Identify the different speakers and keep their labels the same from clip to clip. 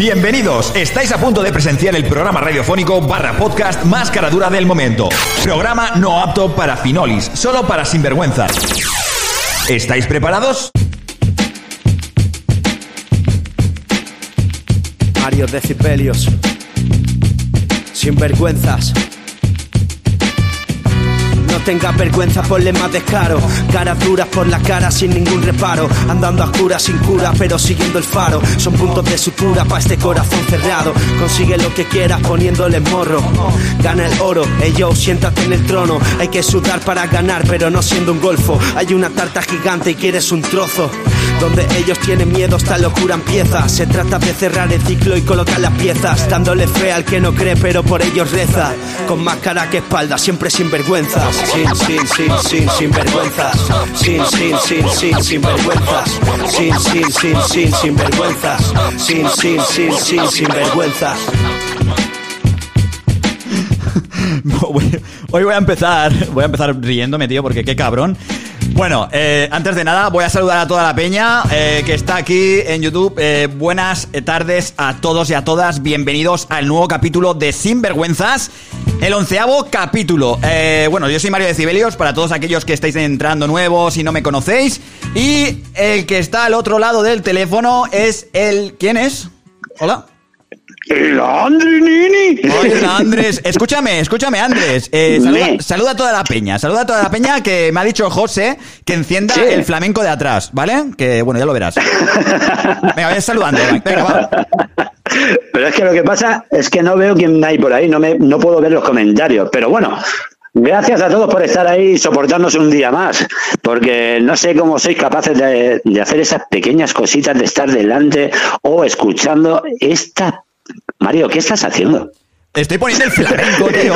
Speaker 1: Bienvenidos, estáis a punto de presenciar el programa radiofónico barra podcast más caradura del momento. Programa no apto para finolis, solo para sinvergüenzas. ¿Estáis preparados?
Speaker 2: Mario Decibelios. Sinvergüenzas. No tengas vergüenza, ponle más descaro. Caras duras por la cara sin ningún reparo. Andando a oscuras sin cura, pero siguiendo el faro. Son puntos de sutura para este corazón cerrado. Consigue lo que quieras poniéndole morro. Gana el oro, ellos siéntate en el trono. Hay que sudar para ganar, pero no siendo un golfo. Hay una tarta gigante y quieres un trozo. Donde ellos tienen miedo, esta locura empieza. Se trata de cerrar el ciclo y colocar las piezas. Dándole fe al que no cree, pero por ellos reza. Con más cara que espalda, siempre sin vergüenzas. Sin, sin, sin, sin, sin vergüenzas. Sin, sin, sin, sin, sin vergüenzas. Sin, sin, sin, sin, sin vergüenzas. Sin, sin, sin, sin, sin vergüenzas.
Speaker 1: Hoy voy a empezar, voy a empezar riéndome, tío, porque qué cabrón. Bueno, eh, antes de nada voy a saludar a toda la peña eh, que está aquí en YouTube. Eh, buenas tardes a todos y a todas. Bienvenidos al nuevo capítulo de Sinvergüenzas, el onceavo capítulo. Eh, bueno, yo soy Mario de Cibelios, para todos aquellos que estáis entrando nuevos y no me conocéis. Y el que está al otro lado del teléfono es el... ¿Quién es? Hola.
Speaker 3: El Andri Nini.
Speaker 1: Hola Andrés, escúchame, escúchame Andrés, Eh, saluda, a toda la peña, saluda a toda la peña que me ha dicho José que encienda
Speaker 3: Sí.
Speaker 1: el flamenco de atrás, ¿vale? Que bueno, ya lo verás. Venga, vaya saludando, venga, va.
Speaker 3: Pero es que lo que pasa es que no veo quién hay por ahí, no, me, no puedo ver los comentarios. Pero bueno, gracias a todos por estar ahí y soportarnos un día más. Porque no sé cómo sois capaces de, de hacer esas pequeñas cositas de estar delante o escuchando esta. Mario, ¿qué estás haciendo?
Speaker 1: Estoy poniendo el flamenco, tío.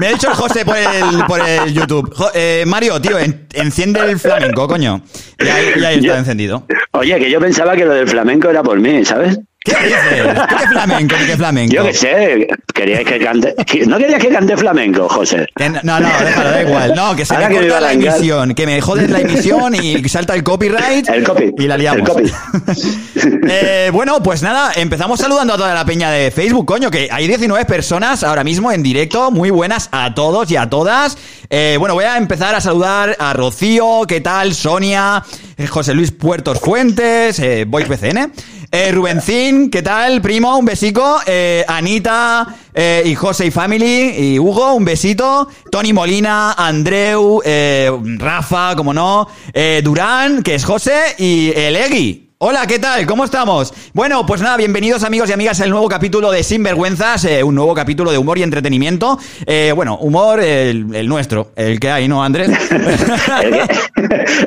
Speaker 1: Me ha dicho el José por el, por el YouTube. Jo- eh, Mario, tío, en- enciende el flamenco, coño. Y ahí, y ahí está encendido.
Speaker 3: Oye, que yo pensaba que lo del flamenco era por mí, ¿sabes?
Speaker 1: ¿Qué dices? ¿Tú qué flamenco? ¿Tú qué flamenco?
Speaker 3: Yo qué sé, queríais que cante. ¿No querías que cante flamenco, José?
Speaker 1: Que no, no, déjalo, da igual. No, que se
Speaker 3: Ahora
Speaker 1: me corta la emisión. Que me jodes la emisión y salta el copyright.
Speaker 3: El copy.
Speaker 1: Y la liamos.
Speaker 3: El copy.
Speaker 1: Eh, bueno, pues nada, empezamos saludando a toda la peña de Facebook, coño, que hay 19 personas ahora mismo en directo. Muy buenas a todos y a todas. Eh, bueno, voy a empezar a saludar a Rocío, ¿qué tal? Sonia, eh, José Luis Puertos Fuentes, eh, Voice BCN. Eh, Rubencín, ¿qué tal, primo? Un besico. Eh, Anita eh, y José y Family y Hugo, un besito. Tony Molina, Andreu, eh, Rafa, como no. Eh, Durán, que es José, y el. Hola, ¿qué tal? ¿Cómo estamos? Bueno, pues nada, bienvenidos amigos y amigas al nuevo capítulo de Sinvergüenzas, eh, un nuevo capítulo de humor y entretenimiento. Eh, bueno, humor el, el nuestro, el que hay, ¿no, Andrés?
Speaker 3: el, que,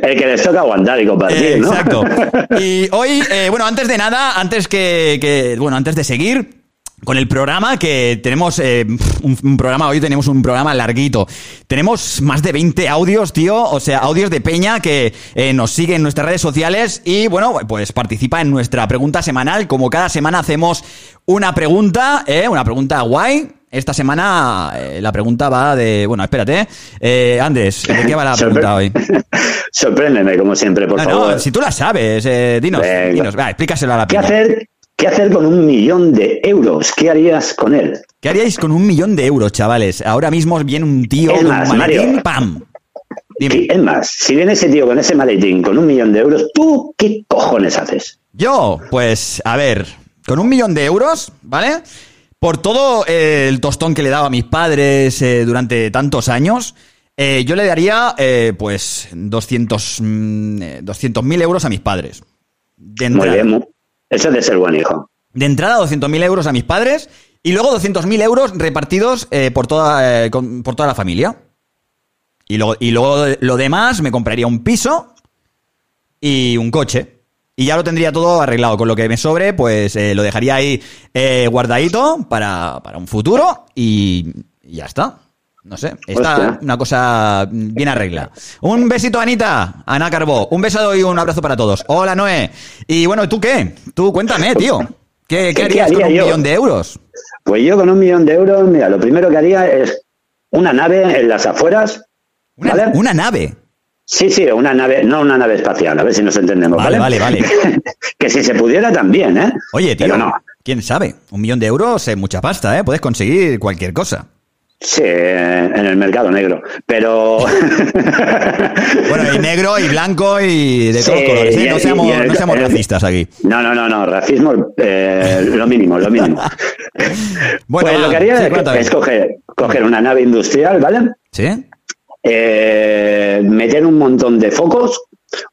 Speaker 3: el que les toca aguantar y compartir,
Speaker 1: Eh,
Speaker 3: ¿no?
Speaker 1: Exacto. Y hoy, eh, bueno, antes de nada, antes que, que- bueno, antes de seguir con el programa, que tenemos eh, un, un programa, hoy tenemos un programa larguito. Tenemos más de 20 audios, tío, o sea, audios de Peña que eh, nos sigue en nuestras redes sociales y, bueno, pues participa en nuestra pregunta semanal. Como cada semana hacemos una pregunta, eh, una pregunta guay. Esta semana eh, la pregunta va de, bueno, espérate, eh, Andrés, ¿de qué va la pregunta hoy?
Speaker 3: Sorpréndeme, como siempre, por
Speaker 1: No,
Speaker 3: favor.
Speaker 1: no, si tú la sabes, eh, dinos, dinos, va, explícaselo a la
Speaker 3: ¿Qué hacer, ¿Qué hacer con un millón de euros? ¿Qué harías con él?
Speaker 1: ¿Qué haríais con un millón de euros, chavales? Ahora mismo viene un tío
Speaker 3: Es
Speaker 1: con
Speaker 3: más,
Speaker 1: un maletín,
Speaker 3: Mario.
Speaker 1: ¡pam! Dime,
Speaker 3: es más, si viene ese tío con ese maletín con un millón de euros, ¿tú qué cojones haces?
Speaker 1: yo, pues, a ver, con un millón de euros, ¿vale? Por todo eh, el tostón que le he dado a mis padres eh, durante tantos años, eh, yo le daría, pues, 200 mm, 200.000 euros a mis padres. De
Speaker 3: Muy bien, eso es de ser buen hijo.
Speaker 1: De entrada, 200.000 euros a mis padres y luego 200.000 euros repartidos eh, por, toda, eh, con- por toda la familia. Y luego, y luego lo demás me compraría un piso y un coche. Y ya lo tendría todo arreglado. Con lo que me sobre, pues eh, lo dejaría ahí guardadito para, para un futuro y ya está. No sé, está
Speaker 3: Hostia.
Speaker 1: una cosa bien arreglada. Un besito, Anita, Ana Carbó. Un beso y un abrazo para todos. Hola, Noé. Y bueno, ¿tú qué? Tú cuéntame, tío. ¿Qué, qué
Speaker 3: ¿Qué
Speaker 1: harías con un
Speaker 3: yo?
Speaker 1: millón de euros?
Speaker 3: Pues yo con un millón de euros, mira, lo primero que haría es una nave en las afueras.
Speaker 1: Una,
Speaker 3: ¿vale?
Speaker 1: una nave.
Speaker 3: Sí, sí, una nave, no una nave espacial, a ver si nos entendemos.
Speaker 1: Vale,
Speaker 3: Vale,
Speaker 1: vale,
Speaker 3: que si se pudiera también, ¿eh?
Speaker 1: Oye, tío.
Speaker 3: Pero no.
Speaker 1: quién sabe, un millón de euros es mucha pasta, ¿eh? Puedes conseguir cualquier cosa.
Speaker 3: Sí, en el mercado negro. Pero.
Speaker 1: bueno, y negro y blanco y de todos colores. ¿eh? No seamos, no seamos racistas aquí.
Speaker 3: No, no, no, no. Racismo, eh, lo mínimo, lo mínimo. bueno, pues lo que haría es, coger, coger una nave industrial, ¿vale?
Speaker 1: Sí.
Speaker 3: Eh, meter un montón de focos,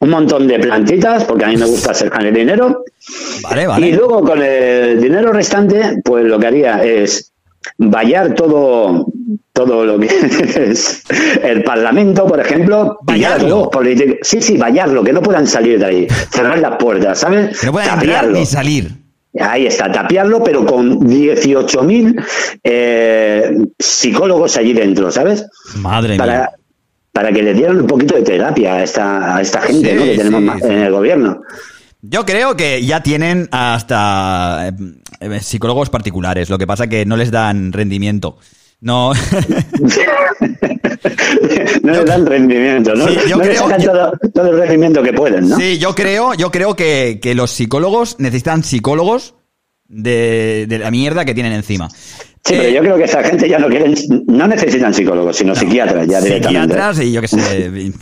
Speaker 3: un montón de plantitas, porque a mí me gusta acercar el dinero.
Speaker 1: Vale, vale.
Speaker 3: Y luego con el dinero restante, pues lo que haría es vallar todo todo lo que es el Parlamento, por ejemplo,
Speaker 1: vallarlo.
Speaker 3: Sí, sí, vallarlo, que no puedan salir de ahí, cerrar las puertas, ¿sabes?
Speaker 1: Que no puedan entrar ni salir.
Speaker 3: Ahí está, tapiarlo, pero con 18.000 eh, psicólogos allí dentro, ¿sabes?
Speaker 1: Madre
Speaker 3: para,
Speaker 1: mía.
Speaker 3: Para que le dieran un poquito de terapia a esta, a esta gente que tenemos en el gobierno.
Speaker 1: Yo creo que ya tienen hasta eh, psicólogos particulares, lo que pasa que no les dan rendimiento. No.
Speaker 3: no les dan rendimiento, ¿no? yo creo, todo, el rendimiento que pueden, ¿no?
Speaker 1: Sí, yo creo, yo creo que, que los psicólogos necesitan psicólogos de, de, la mierda que tienen encima.
Speaker 3: Sí, pero yo creo que esa gente ya no quieren, no necesitan psicólogos, sino psiquiatras ya directamente.
Speaker 1: Psiquiatras y yo qué sé.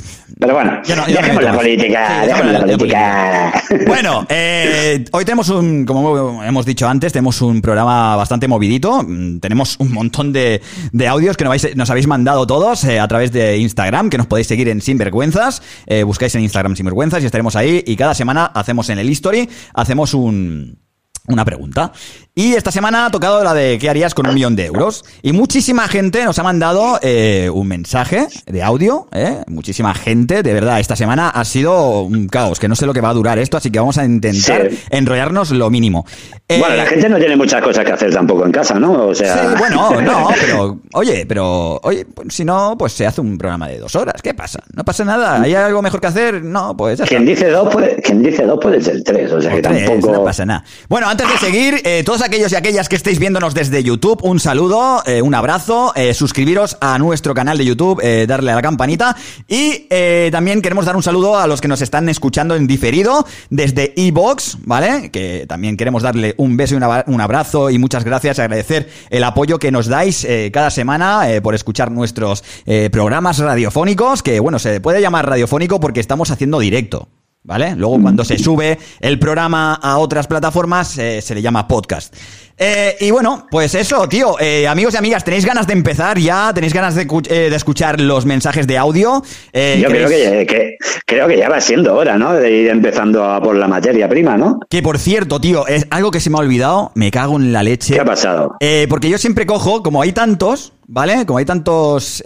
Speaker 3: pero bueno, dejemos la política, dejemos la política.
Speaker 1: Bueno, eh, hoy tenemos un, como hemos dicho antes, tenemos un programa bastante movidito. Mm, tenemos un montón de, de audios que nos habéis mandado todos eh, a través de Instagram, que nos podéis seguir en Sinvergüenzas. Eh, buscáis en Instagram Sinvergüenzas y estaremos ahí. Y cada semana hacemos en el History, hacemos un una pregunta. Y esta semana ha tocado la de qué harías con un millón de euros. Y muchísima gente nos ha mandado eh, un mensaje de audio. ¿eh? Muchísima gente, de verdad, esta semana ha sido un caos, que no sé lo que va a durar esto, así que vamos a intentar enrollarnos lo mínimo.
Speaker 3: bueno, la eh, gente no tiene muchas cosas que hacer tampoco en casa, ¿no? O sea...
Speaker 1: Sí, bueno, no, pero oye, pero oye, pues, si no, pues se hace un programa de dos horas. ¿Qué pasa? No pasa nada. ¿Hay algo mejor que hacer? No, pues
Speaker 3: Quien dice dos puede, quien dice dos puede ser tres, o sea que tampoco...
Speaker 1: No pasa nada. Bueno, antes de seguir, eh, aquellos y aquellas que estéis viéndonos desde YouTube, un saludo, eh, un abrazo, eh, suscribiros a nuestro canal de YouTube, darle a la campanita y también queremos dar un saludo a los que nos están escuchando en diferido desde iBox, ¿vale? Que también queremos darle un beso y un abrazo y muchas gracias, agradecer el apoyo que nos dais cada semana por escuchar nuestros programas radiofónicos, que bueno, se puede llamar radiofónico porque estamos haciendo directo. ¿Vale? Luego cuando se sube el programa a otras plataformas eh, se le llama podcast. Eh, y bueno, pues eso, tío. Eh, amigos y amigas, ¿tenéis ganas de empezar ya? ¿Tenéis ganas de, de escuchar los mensajes de audio?
Speaker 3: Yo creo que, creo que ya va siendo hora, ¿no? De ir empezando a por la materia prima, ¿no?
Speaker 1: Que por cierto, tío, es algo que se me ha olvidado. Me cago en la leche.
Speaker 3: ¿Qué ha pasado?
Speaker 1: porque yo siempre cojo, como hay tantos, ¿vale? Como hay tantos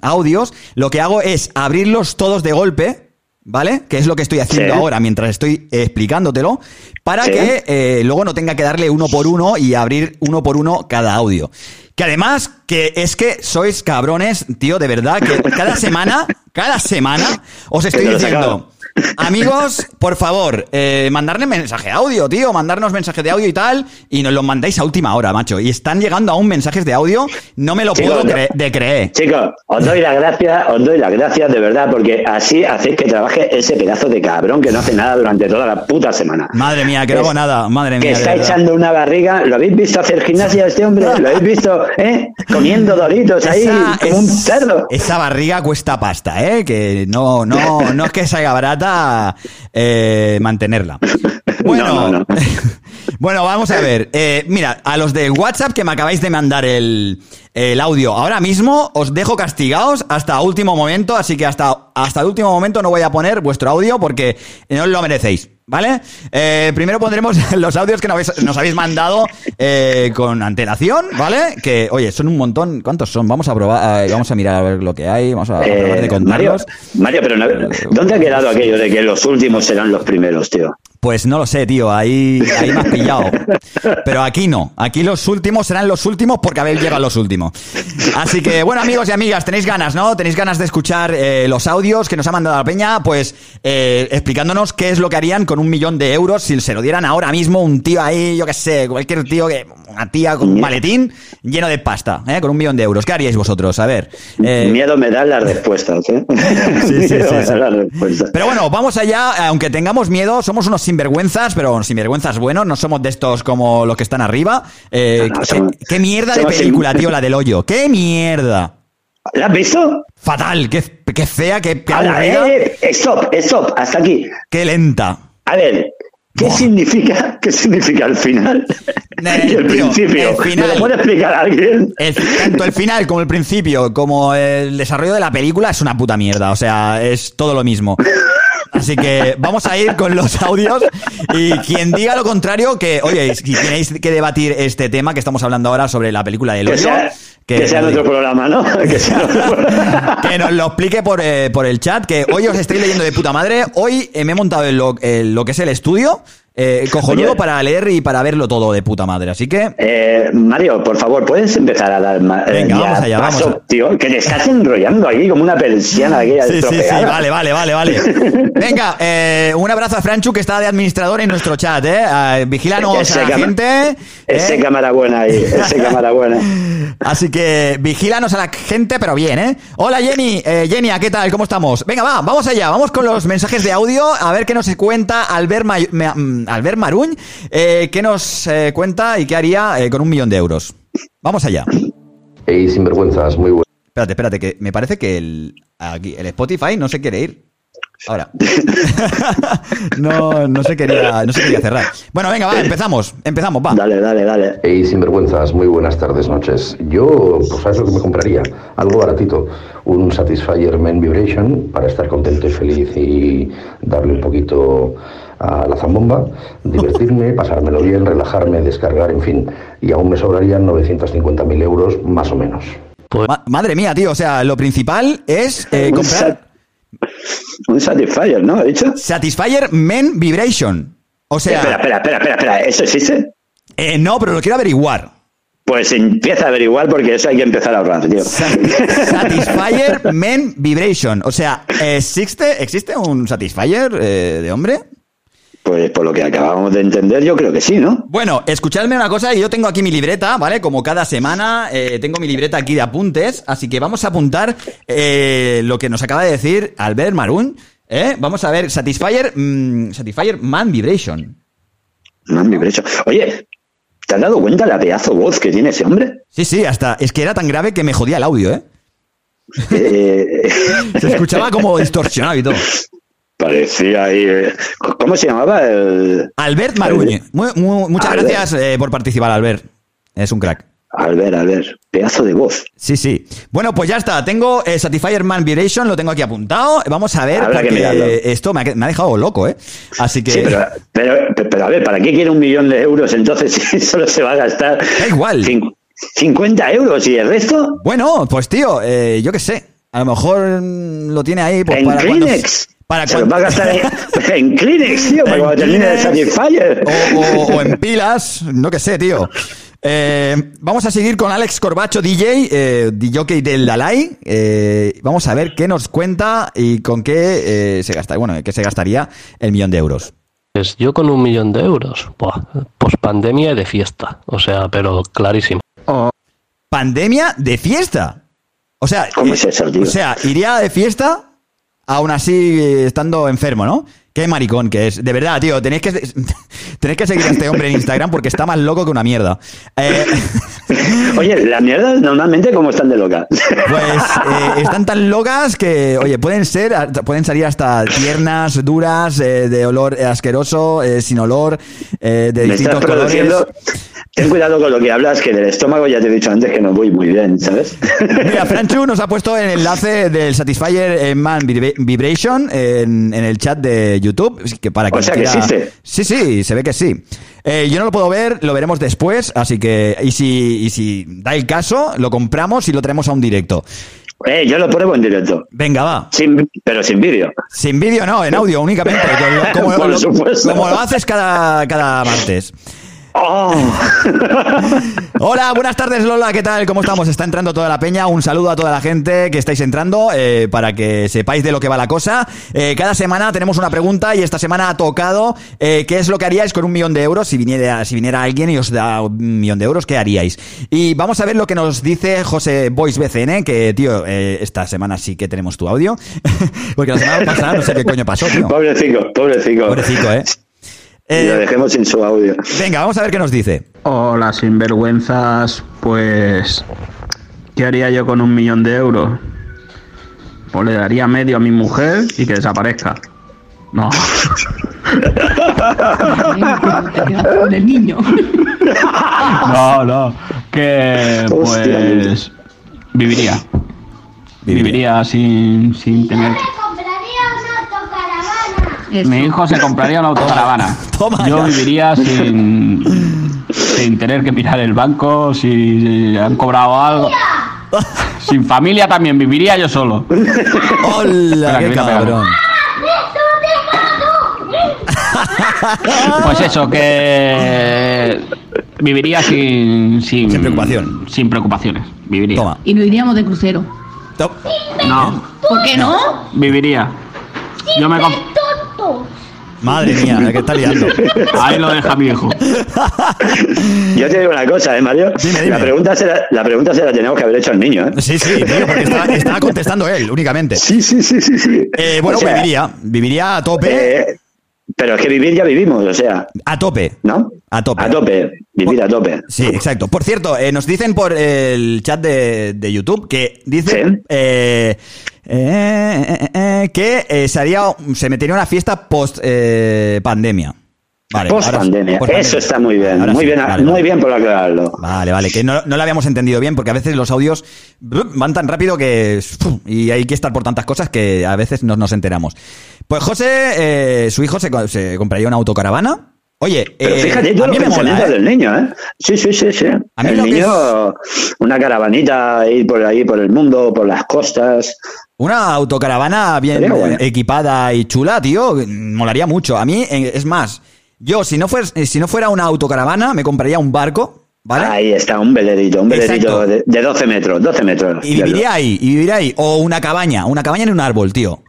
Speaker 1: audios, lo que hago es abrirlos todos de golpe ¿vale? Que es lo que estoy haciendo ahora mientras estoy explicándotelo, para que eh, luego no tenga que darle uno por uno y abrir uno por uno cada audio. Que además, que es que sois cabrones, tío, de verdad, que cada semana, cada semana, os estoy diciendo... Amigos, por favor, eh, mandarle mensaje de audio, tío, mandarnos mensaje de audio y tal, y nos lo mandáis a última hora, macho. Y están llegando aún mensajes de audio, no me lo puedo de creer.
Speaker 3: Chicos, os doy las gracias, os doy las gracias de verdad, porque así hacéis que trabaje ese pedazo de cabrón que no hace nada durante toda la puta semana.
Speaker 1: Madre mía, que no hago nada, madre mía.
Speaker 3: Que está echando una barriga, ¿lo habéis visto hacer gimnasia este hombre? ¿Lo habéis visto, eh? Comiendo doritos ahí, como un cerdo.
Speaker 1: Esa barriga cuesta pasta, eh, que no, no, no es que salga barata eh, mantenerla. Bueno, bueno, vamos a ver. Eh, mira, a los de WhatsApp que me acabáis de mandar el, el audio, ahora mismo os dejo castigados hasta último momento, así que hasta, hasta el último momento no voy a poner vuestro audio porque no lo merecéis. ¿Vale? Eh, primero pondremos los audios que nos habéis, mandado eh, con antelación, ¿vale? Que, oye, son un montón. ¿Cuántos son? Vamos a probar, eh, vamos a mirar a ver lo que hay, vamos a, probar de
Speaker 3: contarlos. Mario, pero ¿dónde ha quedado aquello de que los últimos serán los primeros, tío?
Speaker 1: Pues no lo sé, tío, ahí, ahí me has pillado. Pero aquí no, aquí los últimos serán los últimos porque habéis llegado los últimos. Así que, bueno, amigos y amigas, tenéis ganas, ¿no? Tenéis ganas de escuchar los audios que nos ha mandado la peña, pues explicándonos qué es lo que harían con un millón de euros si se lo dieran ahora mismo un tío ahí, yo qué sé, cualquier tío que una tía con un maletín lleno de pasta, ¿eh? con un millón de euros. ¿Qué haríais vosotros? A ver. eh,
Speaker 3: Miedo me dan las respuestas, ¿eh?
Speaker 1: Sí, sí,
Speaker 3: Miedo
Speaker 1: sí,
Speaker 3: me dan las respuestas.
Speaker 1: Pero bueno, vamos allá, aunque tengamos miedo, somos unos sinvergüenzas, pero sinvergüenzas buenos, no somos de estos como los que están arriba. Eh,
Speaker 3: No, no,
Speaker 1: ¿qué,
Speaker 3: somos-
Speaker 1: qué mierda de película,
Speaker 3: sin-
Speaker 1: tío, la del hoyo. ¡Qué mierda!
Speaker 3: ¿La has visto?
Speaker 1: Fatal, qué, qué fea, qué, qué
Speaker 3: eh, eh, stop, stop, hasta aquí.
Speaker 1: qué lenta.
Speaker 3: A ver, ¿qué significa, qué significa el final? Y el
Speaker 1: tío,
Speaker 3: principio.
Speaker 1: el final.
Speaker 3: ¿Me lo puede explicar alguien?
Speaker 1: El- tanto el final como el principio, como el desarrollo de la película es una puta mierda. O sea, es todo lo mismo. Así que vamos a ir con los audios y quien diga lo contrario, que, oye, si tenéis que debatir este tema que estamos hablando ahora sobre la película del
Speaker 3: Que
Speaker 1: hoyo,
Speaker 3: sea, que sea
Speaker 1: nos
Speaker 3: nuestro programa, ¿no? Que sea programa.
Speaker 1: que nos lo explique por, eh, por el chat, que hoy os estoy leyendo de puta madre. Hoy eh, me he montado en lo, en lo que es el estudio, eh, cojonudo
Speaker 3: Oye.
Speaker 1: para leer y para verlo todo de puta madre. Así que,
Speaker 3: Eh, Mario, por favor, ¿puedes empezar a dar más
Speaker 1: Venga, vamos allá, vamos a-
Speaker 3: tío? Que te estás enrollando aquí como una persiana aquella
Speaker 1: Sí, sí, vale, vale, vale, vale. Venga, eh, un abrazo a Franchu que está de administrador en nuestro chat, ¿eh? Vigílanos
Speaker 3: Ese
Speaker 1: a la gente.
Speaker 3: Ese
Speaker 1: ¿eh?
Speaker 3: cámara buena ahí, ese cámara buena.
Speaker 1: Así que vigílanos a la gente, pero bien, ¿eh? Hola Jenny, eh, Jenny, ¿qué tal? ¿Cómo estamos? Venga, va, vamos allá, vamos con los mensajes de audio, a ver qué nos cuenta Albert, Ma- mm, Albert Maruñ, eh, qué nos eh, cuenta y qué haría eh, con un millón de euros. Vamos allá.
Speaker 4: Hey, sinvergüenzas, muy bueno.
Speaker 1: Espérate, espérate, que me parece que el, aquí, el Spotify no se quiere ir. Ahora. no, no se quería, no se quería cerrar. Bueno, venga, va, empezamos, empezamos, va.
Speaker 3: Dale, dale, dale.
Speaker 4: Hey, sinvergüenzas, muy buenas tardes, noches. Yo, pues, ¿sabes lo que me compraría? Algo baratito. Un Satisfyer Men Vibration para estar contento y feliz y darle un poquito a la zambomba, divertirme, pasármelo bien, relajarme, descargar, en fin. Y aún me sobrarían 950.000 euros, más o menos.
Speaker 1: Ma- madre mía, tío, o sea, lo principal es eh, comprar
Speaker 3: Un Satisfyer, ¿no? ¿He dicho?
Speaker 1: Satisfyer Men Vibration. O sea,
Speaker 3: espera, espera, espera, espera, espera. ¿Eso existe?
Speaker 1: eh, no, pero lo quiero averiguar.
Speaker 3: Pues empieza a averiguar porque eso hay que empezar a ahorrar, tío.
Speaker 1: Sa- Satisfyer Men Vibration. O sea, ¿existe, ¿existe un Satisfyer eh, de hombre?
Speaker 3: Pues por lo que acabamos de entender, yo creo que sí, ¿no?
Speaker 1: Bueno, escuchadme una cosa, yo tengo aquí mi libreta, ¿vale? Como cada semana eh, tengo mi libreta aquí de apuntes, así que vamos a apuntar eh, lo que nos acaba de decir Albert Maroon. ¿eh? Vamos a ver, Satisfyer, mm, Satisfyer Man Vibration.
Speaker 3: Man Vibration. Oye, ¿te has dado cuenta la pedazo voz que tiene ese hombre?
Speaker 1: Sí, sí, hasta es que era tan grave que me jodía el audio, ¿eh?
Speaker 3: Eh,
Speaker 1: Se escuchaba como distorsionado y todo.
Speaker 3: Parecía ahí. eh, ¿Cómo se llamaba? El...
Speaker 1: Albert Maruñe. Muy- muy- muchas
Speaker 3: Albert.
Speaker 1: gracias eh, por participar, Albert. Es un crack.
Speaker 3: A ver, a ver, pedazo de voz.
Speaker 1: Sí, sí. Bueno, pues ya está. Tengo eh, Satisfyer Man Vibration, lo tengo aquí apuntado. Vamos a ver,
Speaker 3: Habrá
Speaker 1: porque esto me ha, me ha dejado loco, ¿eh? Así que.
Speaker 3: Sí, pero, pero, pero a ver, ¿para qué quiere un millón de euros entonces si solo se va a gastar
Speaker 1: Da igual.
Speaker 3: cin- 50 euros y el resto?
Speaker 1: Bueno, pues tío, eh, yo qué sé. A lo mejor lo tiene ahí pues,
Speaker 3: en
Speaker 1: para.
Speaker 3: Kleenex.
Speaker 1: Para
Speaker 3: se lo va a gastar en, en Kleenex, tío, para cuando termine de Satisfyer.
Speaker 1: O, o- o en pilas, no que sé, tío. Eh, vamos a seguir con Alex Corbacho, DJ, eh, DJ del Dalai. Eh, vamos a ver qué nos cuenta y con qué eh, se gasta, bueno, qué se gastaría el millón de euros.
Speaker 5: Pues yo con un millón de euros, pues pandemia y de fiesta, o sea, pero clarísimo.
Speaker 1: Pandemia de fiesta. O sea,
Speaker 3: ¿Cómo es eso, tío?
Speaker 1: o sea, iría de fiesta aún así estando enfermo, ¿no? Qué maricón que es. De verdad, tío, tenéis que, tenéis que seguir a este hombre en Instagram porque está más loco que una mierda. Eh,
Speaker 3: Oye, las mierdas normalmente como están de loca.
Speaker 1: Pues eh, están tan locas que, oye, pueden ser, pueden salir hasta tiernas, duras, eh, de olor asqueroso, sin olor, de
Speaker 3: Me estás
Speaker 1: distintos colores.
Speaker 3: produciendo. Ten cuidado con lo que hablas, que del estómago ya te he dicho antes que no voy muy bien, ¿sabes?
Speaker 1: Mira, Franchu nos ha puesto el enlace del Satisfyer Man Vibra- Vibration en, en el chat de YouTube. Que para
Speaker 3: O
Speaker 1: quien
Speaker 3: sea, que
Speaker 1: quiera-
Speaker 3: existe.
Speaker 1: Sí, sí, se ve que sí. Eh, yo no lo puedo ver, lo veremos después, así que, y si, y si da el caso, lo compramos y lo traemos a un directo.
Speaker 3: Eh, yo lo pruebo en directo.
Speaker 1: Venga, va.
Speaker 3: Sin, pero sin vídeo.
Speaker 1: Sin vídeo, no, en audio únicamente. Como,
Speaker 3: Por
Speaker 1: lo,
Speaker 3: supuesto.
Speaker 1: como lo haces cada, cada martes.
Speaker 3: ¡Oh!
Speaker 1: Hola, buenas tardes Lola, ¿qué tal? ¿Cómo estamos? Está entrando toda la peña. Un saludo a toda la gente que estáis entrando eh, para que sepáis de lo que va la cosa. Eh, cada semana tenemos una pregunta y esta semana ha tocado eh, qué es lo que haríais con un millón de euros si viniera, si viniera alguien y os da un millón de euros, ¿qué haríais? Y vamos a ver lo que nos dice José Boys BCN, que tío, esta semana sí que tenemos tu audio, porque la semana pasada no sé qué coño pasó, tío.
Speaker 3: Pobrecito, pobrecito.
Speaker 1: Pobrecito, ¿eh?
Speaker 3: Y lo
Speaker 1: Eh,
Speaker 3: dejemos sin su audio.
Speaker 1: venga, vamos a ver qué nos dice.
Speaker 6: Hola, sinvergüenzas. Pues, ¿qué haría yo con un millón de euros? Pues le daría medio a mi mujer y que desaparezca. No.
Speaker 7: Con el niño.
Speaker 6: No, no. Que pues viviría. Viviría sin, sin tener.
Speaker 7: Eso.
Speaker 6: Mi hijo se compraría una autocaravana.
Speaker 1: Toma
Speaker 6: Yo
Speaker 1: ya.
Speaker 6: viviría sin, sin tener que mirar el banco, si han cobrado algo. Sin familia también, viviría yo solo.
Speaker 1: ¡Hola, qué cabrón!
Speaker 6: Pues eso, que viviría sin, sin,
Speaker 1: Sin preocupación.
Speaker 6: Sin preocupaciones. Viviría.
Speaker 1: Toma.
Speaker 7: Y nos iríamos de crucero.
Speaker 6: No,
Speaker 7: ¿Por qué no?
Speaker 6: viviría. Yo me
Speaker 1: Madre mía, la que está liando.
Speaker 6: Ahí lo deja mi hijo.
Speaker 3: Yo te digo una cosa, ¿eh, Mario?
Speaker 1: Dime, dime.
Speaker 3: La, pregunta se la, la pregunta se la tenemos que haber hecho al niño, ¿eh?
Speaker 1: Sí, sí, tío, porque estaba, estaba contestando él, únicamente.
Speaker 3: Sí, sí, sí, sí. sí.
Speaker 1: Eh, bueno,
Speaker 3: O sea,
Speaker 1: viviría, viviría a tope,
Speaker 3: eh, pero es que vivir ya vivimos, o sea,
Speaker 1: a tope.
Speaker 3: ¿no?
Speaker 1: A tope.
Speaker 3: A tope, vivir a tope.
Speaker 1: Sí, exacto. Por cierto, eh, nos dicen por el chat de, de YouTube que dicen
Speaker 3: Sí.
Speaker 1: Eh, eh, eh, que se haría, se metería una fiesta post pandemia. Vale,
Speaker 3: Post pandemia. Eso está muy bien,
Speaker 1: Ahora
Speaker 3: muy
Speaker 1: sí,
Speaker 3: bien,
Speaker 1: vale,
Speaker 3: muy
Speaker 1: vale.
Speaker 3: bien por aclararlo.
Speaker 1: Vale, vale, que no, no lo habíamos entendido bien porque a veces los audios van tan rápido que... Y hay que estar por tantas cosas que a veces no nos enteramos. Pues José, eh, su hijo se, se compraría una autocaravana. Oye,
Speaker 3: Pero
Speaker 1: eh,
Speaker 3: fíjate
Speaker 1: a
Speaker 3: todos
Speaker 1: mí
Speaker 3: los
Speaker 1: me mola, ¿eh?
Speaker 3: del niño, ¿eh? Sí, sí, sí, sí.
Speaker 1: A mí
Speaker 3: el niño, una caravanita, ir por ahí, por el mundo, por las costas.
Speaker 1: Una autocaravana bien
Speaker 3: bueno.
Speaker 1: equipada y chula, tío, molaría mucho. A mí, es más, yo si no, fuera, si no fuera una autocaravana, me compraría un barco, ¿vale?
Speaker 3: Ahí está, un velerito, un velerito de, de 12 metros, 12 metros.
Speaker 1: y viviría ahí, y viviría ahí. O una cabaña, una cabaña en un árbol, tío.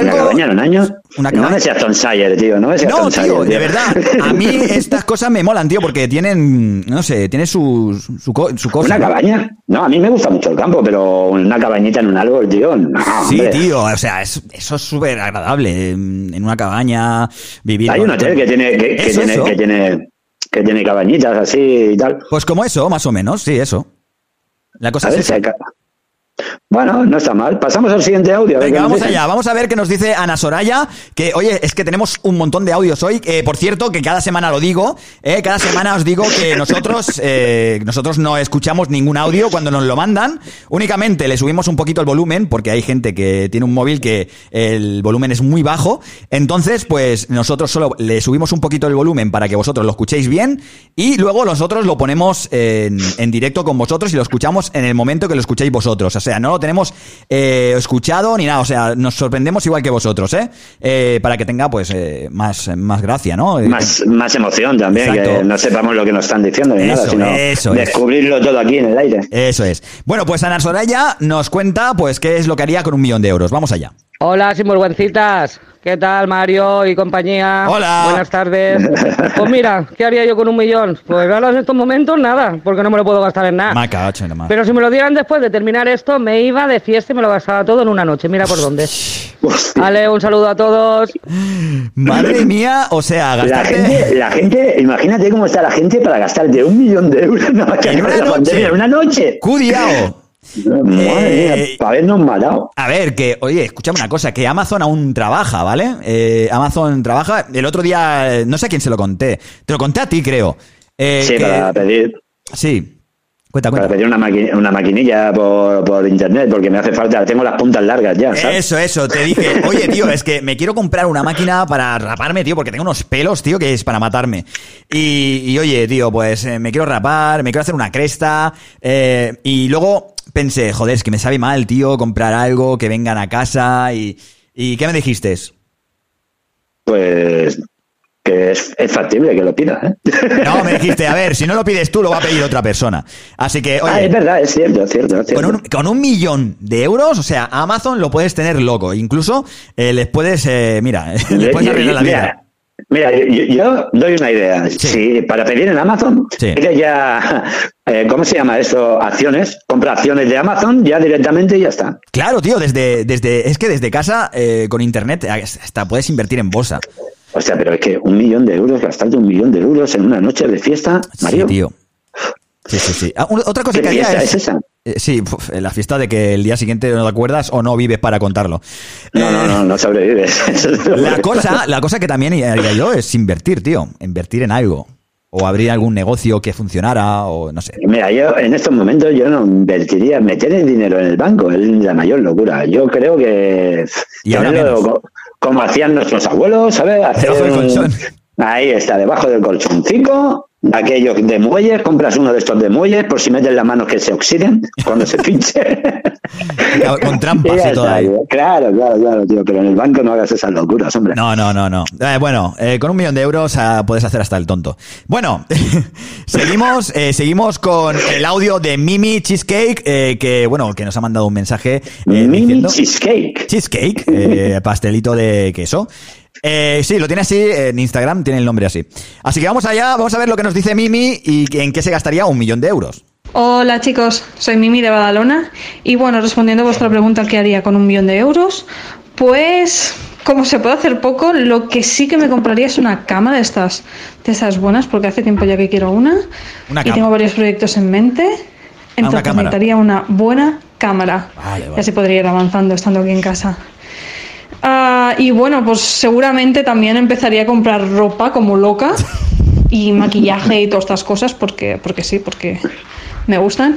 Speaker 3: ¿Una cabaña en un año?
Speaker 1: Una
Speaker 3: No me seas Tom Sawyer, tío, no me seas
Speaker 1: No,
Speaker 3: Tom
Speaker 1: tío, de verdad. A mí estas cosas me molan, tío, porque tienen, no sé, tiene su, su, co- su cosa.
Speaker 3: ¿Una cabaña? No, a mí me gusta mucho el campo, pero una cabañita en un árbol, tío, no,
Speaker 1: Sí,
Speaker 3: hombre.
Speaker 1: tío, o sea, es- eso es súper agradable. En en una cabaña, vivir.
Speaker 3: Hay un hotel que tiene, que, tiene, que tiene, que tiene cabañitas así y tal.
Speaker 1: Pues como eso, más o menos, sí, eso. La cosa
Speaker 3: A
Speaker 1: es
Speaker 3: ver Bueno, no está mal. Pasamos al siguiente audio.
Speaker 1: Venga, vamos allá. Vamos a ver qué nos dice Ana Soraya. Que, oye, es que tenemos un montón de audios hoy. Eh, por cierto, que cada semana lo digo. eh, cada semana os digo que nosotros, eh, nosotros no escuchamos ningún audio cuando nos lo mandan. Únicamente le subimos un poquito el volumen, porque hay gente que tiene un móvil que el volumen es muy bajo. Entonces, pues nosotros solo le subimos un poquito el volumen para que vosotros lo escuchéis bien. Y luego nosotros lo ponemos en, en directo con vosotros y lo escuchamos en el momento que lo escuchéis vosotros. Sea, no lo tenemos eh, escuchado ni nada. O sea, nos sorprendemos igual que vosotros, ¿eh? Eh, para que tenga, pues, eh, más, más gracia, ¿no? Eh,
Speaker 3: Más, más emoción también,
Speaker 1: Exacto.
Speaker 3: que no sepamos lo que nos están diciendo ni nada, sino
Speaker 1: eso es.
Speaker 3: descubrirlo todo aquí en el aire.
Speaker 1: Eso es. Bueno, pues Ana Soraya nos cuenta, pues, qué es lo que haría con un millón de euros. Vamos allá.
Speaker 8: Hola, sinvergüencitas. ¿Qué tal, Mario y compañía?
Speaker 1: Hola.
Speaker 8: Buenas tardes. Pues mira, ¿qué haría yo con un millón? Pues ahora en estos momentos nada, porque no me lo puedo gastar en nada.
Speaker 1: Maca, ocho, nomás.
Speaker 8: Pero si me lo dieran después de terminar esto, me iba de fiesta y me lo gastaba todo en una noche. Mira por dónde. Vale, un saludo a todos.
Speaker 1: Madre mía, o sea,
Speaker 3: La
Speaker 1: gastarte...
Speaker 3: gente, la gente, imagínate cómo está la gente para gastarte un millón de euros
Speaker 1: En una
Speaker 3: la pandemia,
Speaker 1: noche.
Speaker 3: en una noche.
Speaker 1: ¡Cudiao!
Speaker 3: Madre
Speaker 1: Eh,
Speaker 3: mía, para habernos matado.
Speaker 1: A ver, que, oye, escúchame una cosa, que Amazon aún trabaja, ¿vale? Eh, Amazon trabaja. El otro día, eh, no sé a quién se lo conté. Te lo conté a ti, creo. Eh,
Speaker 3: Sí,
Speaker 1: que-
Speaker 3: para pedir,
Speaker 1: Sí. Cuenta,
Speaker 3: para
Speaker 1: cuenta.
Speaker 3: pedir una, maqui- una maquinilla por, por internet, porque me hace falta, tengo las puntas largas ya, ¿sabes?
Speaker 1: Eso, eso, te dije, oye, tío, es que me quiero comprar una máquina para raparme, tío, porque tengo unos pelos, tío, que es para matarme. Y, y, oye, tío, pues me quiero rapar, me quiero hacer una cresta, y luego pensé, joder, es que me sabe mal, tío, comprar algo, que vengan a casa, y, y ¿qué me dijiste?
Speaker 3: Pues que es, es factible que lo pida. ¿eh?
Speaker 1: No, me dijiste, a ver, si no lo pides tú, lo va a pedir otra persona. Así que,
Speaker 3: Ah, es
Speaker 1: oye,
Speaker 3: verdad, es cierto, es cierto. es
Speaker 1: con
Speaker 3: cierto.
Speaker 1: un, con un millón de euros, o sea, Amazon lo puedes tener loco. Incluso eh, les puedes, eh, mira, les puedes arreglar la vida.
Speaker 3: Mira, Mira, yo, yo doy una idea. Si para pedir en Amazon,
Speaker 1: Sí.
Speaker 3: pide ya, eh, ¿cómo se llama esto? Acciones. Compra acciones de Amazon ya directamente y ya está.
Speaker 1: Claro, tío, desde, desde, es que desde casa, eh, con internet, hasta puedes invertir en bolsa.
Speaker 3: O sea, pero es que un millón de euros, gastarte un millón de euros en una noche de fiesta, Mario.
Speaker 1: Sí, tío. Sí, sí, sí. Ah, otra cosa
Speaker 3: ¿Qué
Speaker 1: que haría es.
Speaker 3: es esa?
Speaker 1: eh, sí, puf, la fiesta de que el día siguiente no te acuerdas o no vives para contarlo.
Speaker 3: No, no, no, no sobrevives. Eso
Speaker 1: La cosa, la cosa que también haría yo es invertir, tío. Invertir en algo. O abrir algún negocio que funcionara, o no sé.
Speaker 3: Mira, yo en estos momentos yo no invertiría, meter el dinero en el banco es la mayor locura. Yo creo que
Speaker 1: Y ahora
Speaker 3: como hacían nuestros abuelos, ¿sabes? Hacer
Speaker 1: Debajo del
Speaker 3: un-
Speaker 1: colchón.
Speaker 3: Ahí está, debajo del colchoncito, aquellos de muelles, compras uno de estos de muelles por si metes las manos que se oxiden cuando se pinche.
Speaker 1: Con trampas y todo ahí.
Speaker 3: Claro, claro, claro, tío, pero en el banco no hagas esas locuras, hombre.
Speaker 1: No, no, no, no. Eh, bueno, eh, con un millón de euros ah, puedes hacer hasta el tonto. Bueno, seguimos, eh, seguimos con el audio de Mimi Cheesecake, que bueno, que nos ha mandado un mensaje. diciendo-
Speaker 3: cheesecake.
Speaker 1: Cheesecake, eh, pastelito de queso. Eh, sí, lo tiene así en Instagram, tiene el nombre así. Así que vamos allá, vamos a ver lo que nos dice Mimi y en qué se gastaría un millón de euros.
Speaker 9: Hola chicos, soy Mimi de Badalona y bueno, respondiendo a vuestra pregunta ¿qué haría con un millón de euros? Pues como se puede hacer poco, lo que sí que me compraría es una cama de estas, de esas buenas, porque hace tiempo ya que quiero una,
Speaker 1: Una
Speaker 9: y
Speaker 1: cama.
Speaker 9: tengo varios proyectos en mente,
Speaker 1: una
Speaker 9: entonces
Speaker 1: cámara.
Speaker 9: necesitaría una buena cámara
Speaker 1: Vale,
Speaker 9: y
Speaker 1: vale.
Speaker 9: así podría ir avanzando estando aquí en casa. Ah, y bueno, pues seguramente también empezaría a comprar ropa como loca y maquillaje y todas estas cosas porque, porque sí, porque me gustan.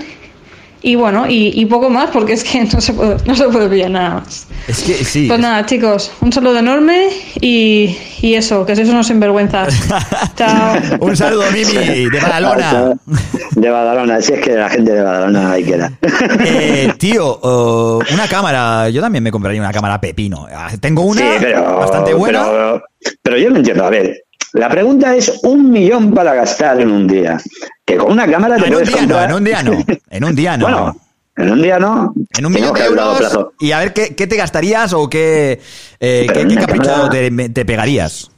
Speaker 9: Y bueno, y, y poco más porque es que no se puede, no se puede pillar nada más.
Speaker 1: Es que sí.
Speaker 9: Pues nada, chicos, un saludo enorme y, y eso, que sois unos sinvergüenzas. Chao.
Speaker 1: Un saludo, Mimi, de Badalona.
Speaker 3: De Badalona, si es que la gente de Badalona ahí queda.
Speaker 1: Eh, tío, una cámara. Yo también me compraría una cámara pepino. Ah, Tengo una
Speaker 3: Sí, pero,
Speaker 1: bastante buena.
Speaker 3: Pero, pero yo no entiendo. A ver, la pregunta es un millón para gastar en un día. Que con una cámara te
Speaker 1: Ah, en un
Speaker 3: puedes
Speaker 1: día no,
Speaker 3: comprar.
Speaker 1: en un día no. En un día no.
Speaker 3: Bueno, en un día no.
Speaker 1: en un millón de euros.
Speaker 3: plazo.
Speaker 1: Y a ver qué, qué te gastarías o qué, eh, qué, qué
Speaker 3: cámara-
Speaker 1: te, te pegarías.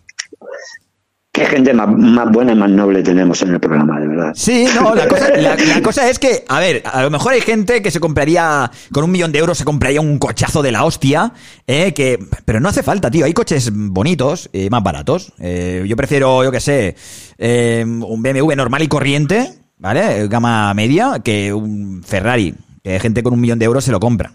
Speaker 3: Qué gente más, buena y más noble tenemos en el programa, de verdad.
Speaker 1: Sí, no, la cosa, la, cosa es que, a ver, a lo mejor hay gente que se compraría, con un millón de euros se compraría un cochazo de la hostia, eh, que, pero no hace falta, tío, hay coches bonitos y más baratos. Eh, yo prefiero, yo qué sé, eh, un BMW normal y corriente, ¿vale? Gama media, que un Ferrari, que gente con un millón de euros se lo compra.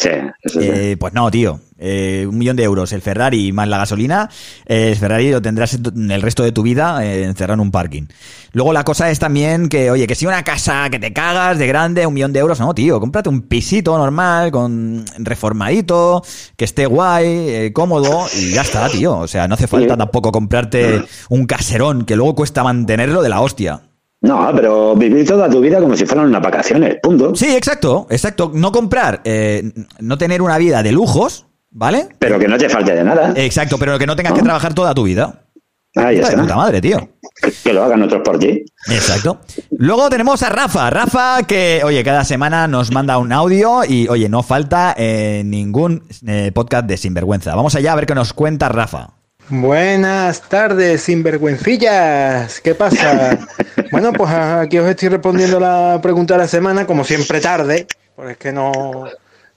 Speaker 3: Sí, eso sí.
Speaker 1: Eh, pues no, tío. Eh, un millón de euros, el Ferrari más la gasolina, eh, el Ferrari lo tendrás el resto de tu vida eh, encerrado en un parking. Luego la cosa es también que, oye, que si una casa que te cagas de grande, un millón de euros, no, tío, cómprate un pisito normal, con reformadito, que esté guay, cómodo, y ya está, tío. O sea, no hace falta tampoco comprarte un caserón, que luego cuesta mantenerlo de la hostia.
Speaker 3: No, pero vivir toda tu vida como si fueran unas vacaciones, punto.
Speaker 1: Sí, exacto, exacto. No comprar, eh, no tener una vida de lujos, ¿vale?
Speaker 3: Pero que no te falte de nada.
Speaker 1: Exacto, pero que no tengas que trabajar toda tu vida.
Speaker 3: Ahí
Speaker 1: de
Speaker 3: está.
Speaker 1: puta madre, tío.
Speaker 3: Que, que lo hagan otros por ti.
Speaker 1: Exacto. Luego tenemos a Rafa. Rafa que, oye, cada semana nos manda un audio y, oye, no falta eh, ningún eh, podcast de Sinvergüenza. Vamos allá a ver qué nos cuenta Rafa.
Speaker 10: Buenas tardes, sinvergüencillas. ¿Qué pasa? bueno, pues aquí os estoy respondiendo la pregunta de la semana, como siempre tarde, porque es que no,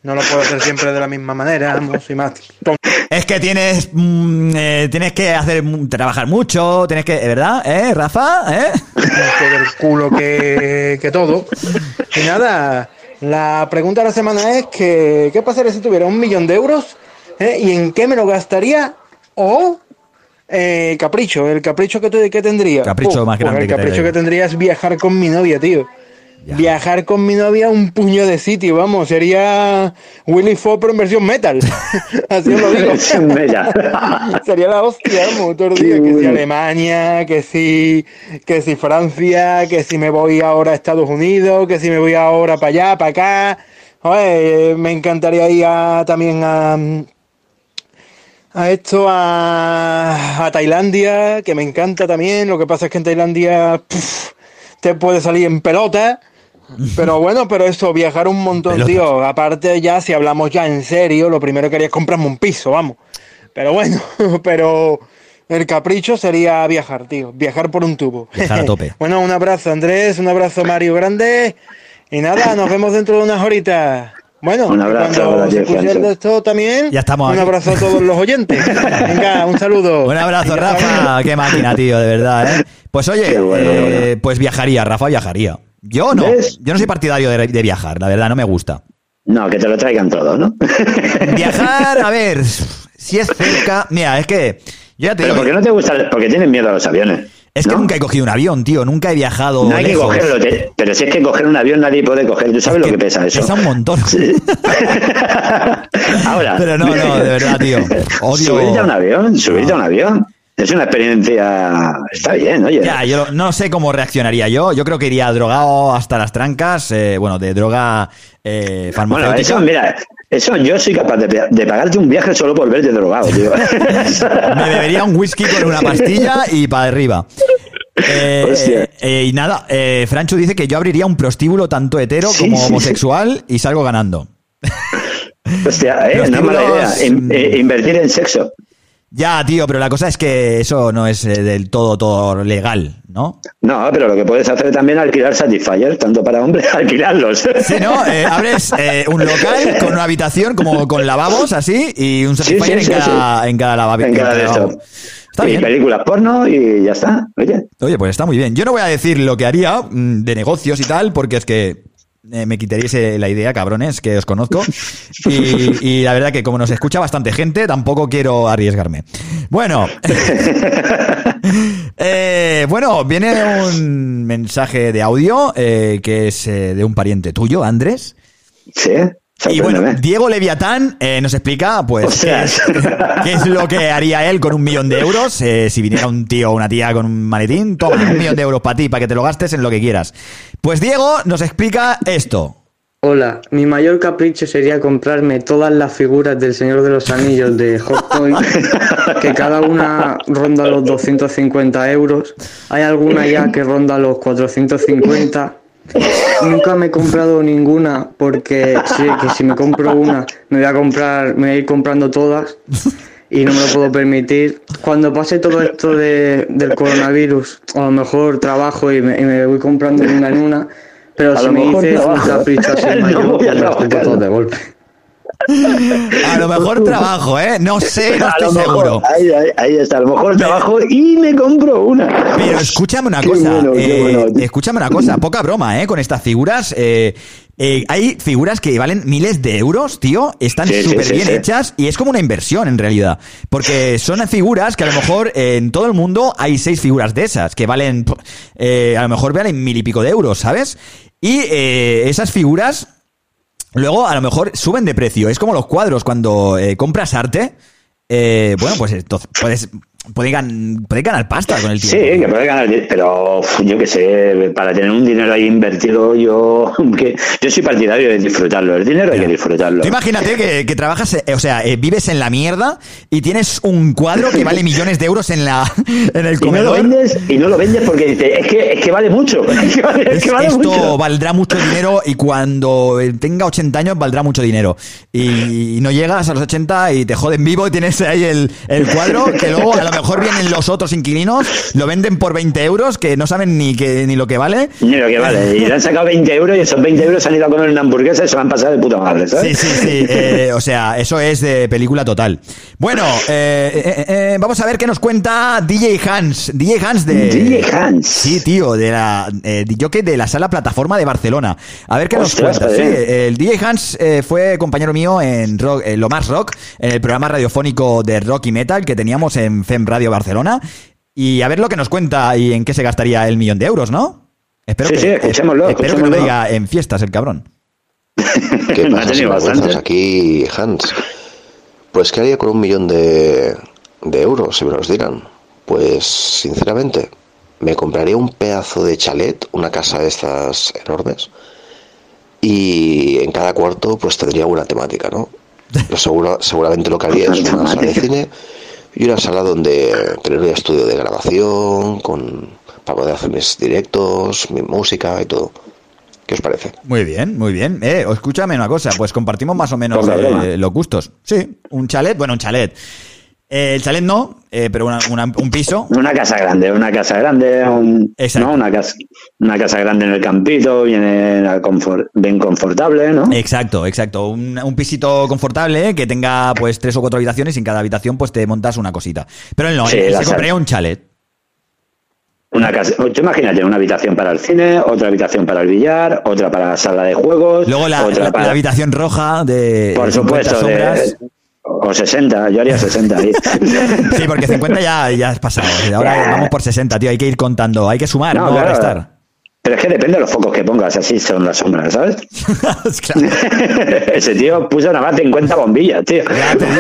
Speaker 10: no lo puedo hacer siempre de la misma manera, no soy más tonto
Speaker 1: Es que tienes, mm, eh, tienes que hacer, trabajar mucho, tienes que, ¿verdad? ¿Eh, Rafa? ¿Eh?
Speaker 10: del culo que, que todo. Y nada, la pregunta de la semana es que, ¿qué pasaría si tuviera un millón de euros? ¿Eh? ¿Y en qué me lo gastaría? O eh, capricho, el capricho que, te- que tendría.
Speaker 1: Capricho más grande
Speaker 10: El
Speaker 1: que te
Speaker 10: capricho que tendría es viajar con mi novia, tío. Viajar con mi novia a un puño de sitio, vamos, sería Willy Fox pero en versión metal. Así os lo digo. Sería la hostia, vamos, todo el día, que si Alemania, que si, que si Francia, que si me voy ahora a Estados Unidos, que si me voy ahora para allá, para acá. Joder, me encantaría ir a- también a, a esto, a, a Tailandia, que me encanta también. Lo que pasa es que en Tailandia puf, te puede salir en pelota. Pero bueno, pero eso, viajar un montón,
Speaker 1: Pelotas.
Speaker 10: tío. Aparte ya, si hablamos ya en serio, lo primero que haría es comprarme un piso, vamos. Pero bueno, pero el capricho sería viajar, tío. Viajar por un tubo.
Speaker 1: Viajar a tope.
Speaker 10: bueno, un abrazo Andrés, un abrazo Mario Grande. Y nada, nos vemos dentro de unas horitas. Bueno,
Speaker 3: Un abrazo,
Speaker 10: cuando se pusiera esto también,
Speaker 1: Ya estamos
Speaker 10: un
Speaker 1: aquí.
Speaker 10: abrazo a todos los oyentes. Venga, un saludo.
Speaker 1: Un abrazo, Rafa. Qué máquina, tío, de verdad, ¿eh? Pues oye,
Speaker 3: bueno,
Speaker 1: eh,
Speaker 3: bueno.
Speaker 1: pues viajaría, Rafa viajaría. Yo no,
Speaker 3: ¿Ves?
Speaker 1: yo no soy partidario de, de viajar, la verdad, no me gusta.
Speaker 3: No, que te lo traigan todo, ¿no?
Speaker 1: Viajar, a ver, si es cerca. Mira, es que. Ya te
Speaker 3: Pero
Speaker 1: digo.
Speaker 3: ¿por qué no te gusta? Porque tienes miedo a los aviones.
Speaker 1: Es que
Speaker 3: ¿no?
Speaker 1: nunca he cogido un avión, tío. Nunca he viajado.
Speaker 3: No hay que cogerlo, te- pero si es que coger un avión nadie puede coger. ¿Tú sabes
Speaker 1: Es
Speaker 3: lo que pesa eso?
Speaker 1: Pesa un montón.
Speaker 3: Ahora.
Speaker 1: Pero no, no, de verdad, tío. Odio-
Speaker 3: Subirte a un avión, subirte a un avión. Es una experiencia. Está bien, oye.
Speaker 1: Ya, yo no sé cómo reaccionaría yo. Yo creo que iría drogado hasta las trancas. eh, bueno, de droga eh,
Speaker 3: Bueno,
Speaker 1: farmacéutica.
Speaker 3: eso, mira, eso yo soy capaz de, de pagarte un viaje solo por verte drogado, tío.
Speaker 1: Me bebería un whisky con una pastilla y para arriba. Eh,
Speaker 3: Hostia.
Speaker 1: eh, y nada, eh, Franchu dice que yo abriría un prostíbulo tanto hetero
Speaker 3: Sí,
Speaker 1: como
Speaker 3: sí, sí.
Speaker 1: homosexual y salgo ganando.
Speaker 3: Hostia, eh, no es mala idea. In- eh, invertir en sexo.
Speaker 1: Ya, tío, pero la cosa es que eso no es eh, del todo, todo legal, ¿no?
Speaker 3: No, pero lo que puedes hacer también es alquilar Satisfyer, tanto para hombres, alquilarlos.
Speaker 1: Sí, ¿no? Eh, abres eh, un local con una habitación como con lavabos así y un Satisfyer
Speaker 3: sí,
Speaker 1: en,
Speaker 3: sí,
Speaker 1: cada, en cada lavabo.
Speaker 3: En cada de estos.
Speaker 1: Está
Speaker 3: y
Speaker 1: bien.
Speaker 3: películas porno y ya está. Oye.
Speaker 1: Oye, pues está muy bien. Yo no voy a decir lo que haría mm, de negocios y tal, porque es que eh, me quitaríais eh, la idea, cabrones, que os conozco. Y, y la verdad que como nos escucha bastante gente, tampoco quiero arriesgarme. Bueno. Eh, bueno, viene un mensaje de audio eh, que es de un pariente tuyo, Andrés.
Speaker 3: Sí.
Speaker 1: Y bueno,
Speaker 3: sorpréndeme.
Speaker 1: Diego Leviatán eh, nos explica, pues, qué qué es lo que haría él con un millón de euros. eh, si viniera un tío o una tía con un maletín, toma, un millón de euros para ti, para que te lo gastes en lo que quieras. Pues Diego nos explica esto.
Speaker 11: Hola, mi mayor capricho sería comprarme todas las figuras del Señor de los Anillos de Hot Toys, que cada una ronda los 250 euros. Hay alguna ya que ronda los 450. Nunca me he comprado ninguna porque sé que si me compro una me voy a comprar, me voy a ir comprando todas y no me lo puedo permitir. Cuando pase todo esto de- del coronavirus, a lo mejor trabajo y me, y me voy comprando una en una, pero
Speaker 3: A
Speaker 11: si me dices un
Speaker 3: trabajo.
Speaker 11: capricho así mayor, me los compro de golpe.
Speaker 1: A lo mejor trabajo, ¿eh? No sé, no estoy
Speaker 3: mejor,
Speaker 1: seguro.
Speaker 3: Ahí, ahí, ahí está. A lo mejor trabajo y me compro una.
Speaker 1: Pero escúchame una
Speaker 3: Qué
Speaker 1: cosa,
Speaker 3: bueno,
Speaker 1: eh,
Speaker 3: bueno.
Speaker 1: escúchame una cosa, poca broma, ¿eh? Con estas figuras, eh, eh, hay figuras que valen miles de euros, tío, están
Speaker 3: sí,
Speaker 1: súper
Speaker 3: sí,
Speaker 1: bien
Speaker 3: sí.
Speaker 1: hechas y es como una inversión en realidad, porque son figuras que a lo mejor en todo el mundo hay seis figuras de esas que valen, a lo mejor valen mil y pico de euros, ¿sabes? Y eh, esas figuras luego a lo mejor suben de precio, es como los cuadros cuando eh, compras arte. eh, bueno, pues entonces puedes, gan- puedes ganar pasta con el
Speaker 3: Sí,
Speaker 1: tiempo.
Speaker 3: que puede ganar, pero yo qué sé, para tener un dinero ahí invertido, yo que yo soy partidario de disfrutarlo. El dinero hay que disfrutarlo.
Speaker 1: Tú imagínate que, que trabajas, eh, o sea, eh, vives en la mierda y tienes un cuadro que vale millones de euros en la en el
Speaker 3: Y no lo
Speaker 1: comedor.
Speaker 3: vendes, y no lo vendes porque dices, es que, es que vale mucho. Es que vale, es
Speaker 1: Es-
Speaker 3: que vale
Speaker 1: esto
Speaker 3: mucho.
Speaker 1: valdrá mucho dinero y cuando eh, tenga 80 años valdrá mucho dinero. Y, y no llegas a los 80 y te joden vivo y tienes ahí el, el cuadro que luego a lo mejor vienen los otros inquilinos, lo venden por 20 euros que no saben ni, que, ni lo que vale.
Speaker 3: Ni lo que vale. Y le han sacado 20 euros y esos 20 euros se han ido a comer una hamburguesa y se van a pasar de puta madre,
Speaker 1: Sí,
Speaker 3: ¿sabes?
Speaker 1: sí, sí. eh, o sea, eso es de película total. Bueno, eh, eh, vamos a ver qué nos cuenta DJ Hans. DJ Hans de.
Speaker 3: DJ Hans.
Speaker 1: Sí, tío, de la. Eh, jockey de la sala plataforma de Barcelona. A ver qué
Speaker 3: Ostras,
Speaker 1: nos cuenta. Sí, el DJ Hans fue compañero mío en, rock, en Lo Más Rock, en el programa radiofónico de rock y metal que teníamos en FEM Radio Barcelona. Y a ver lo que nos cuenta y en qué se gastaría el millón de euros, ¿no? Espero
Speaker 3: Sí,
Speaker 1: que,
Speaker 3: sí, escuchémoslo,
Speaker 1: Espero que no lo diga en fiestas el cabrón.
Speaker 12: ¿Qué pasa,
Speaker 3: tenido bastante.
Speaker 12: Aquí Hans. Pues, ¿qué haría con un millón de, de euros, si me los dieran? Pues, sinceramente, me compraría un pedazo de chalet, una casa de estas enormes, y en cada cuarto, pues tendría una temática, ¿no? Seguro, seguramente lo que haría es una sala de cine y una sala donde tener un estudio de grabación con, para poder hacer mis directos, mi música y todo. ¿Qué os parece?
Speaker 1: Muy bien, muy bien. Eh, escúchame una cosa, pues compartimos más o menos eh, los gustos. Sí, un chalet, bueno, un chalet. Eh, el chalet no, eh, pero una- una- un piso.
Speaker 3: Una casa grande, una casa grande, un- ¿no? una, casa, una casa grande en el campito, bien, confort- bien confortable, ¿no?
Speaker 1: Exacto, exacto. Un, un pisito confortable eh, que tenga pues tres o cuatro habitaciones y en cada habitación pues te montas una cosita. Pero él no,
Speaker 3: Sí,
Speaker 1: él se compraría un chalet.
Speaker 3: Una casa, tú imagínate, una habitación para el cine, otra habitación para el billar, otra para la sala de juegos,
Speaker 1: Luego la,
Speaker 3: otra
Speaker 1: la-
Speaker 3: para...
Speaker 1: la habitación roja de
Speaker 3: por
Speaker 1: 50
Speaker 3: supuesto,
Speaker 1: sombras.
Speaker 3: de, o 60, yo haría 60 ahí.
Speaker 1: Sí, porque 50 ya, ya es pasado. Ahora vamos por 60, tío. Hay que ir contando, hay que sumar, no,
Speaker 3: No, claro.
Speaker 1: restar.
Speaker 3: Pero es que depende de los focos que pongas, así son las sombras, ¿sabes? Ese tío puso nada más 50 bombillas, tío.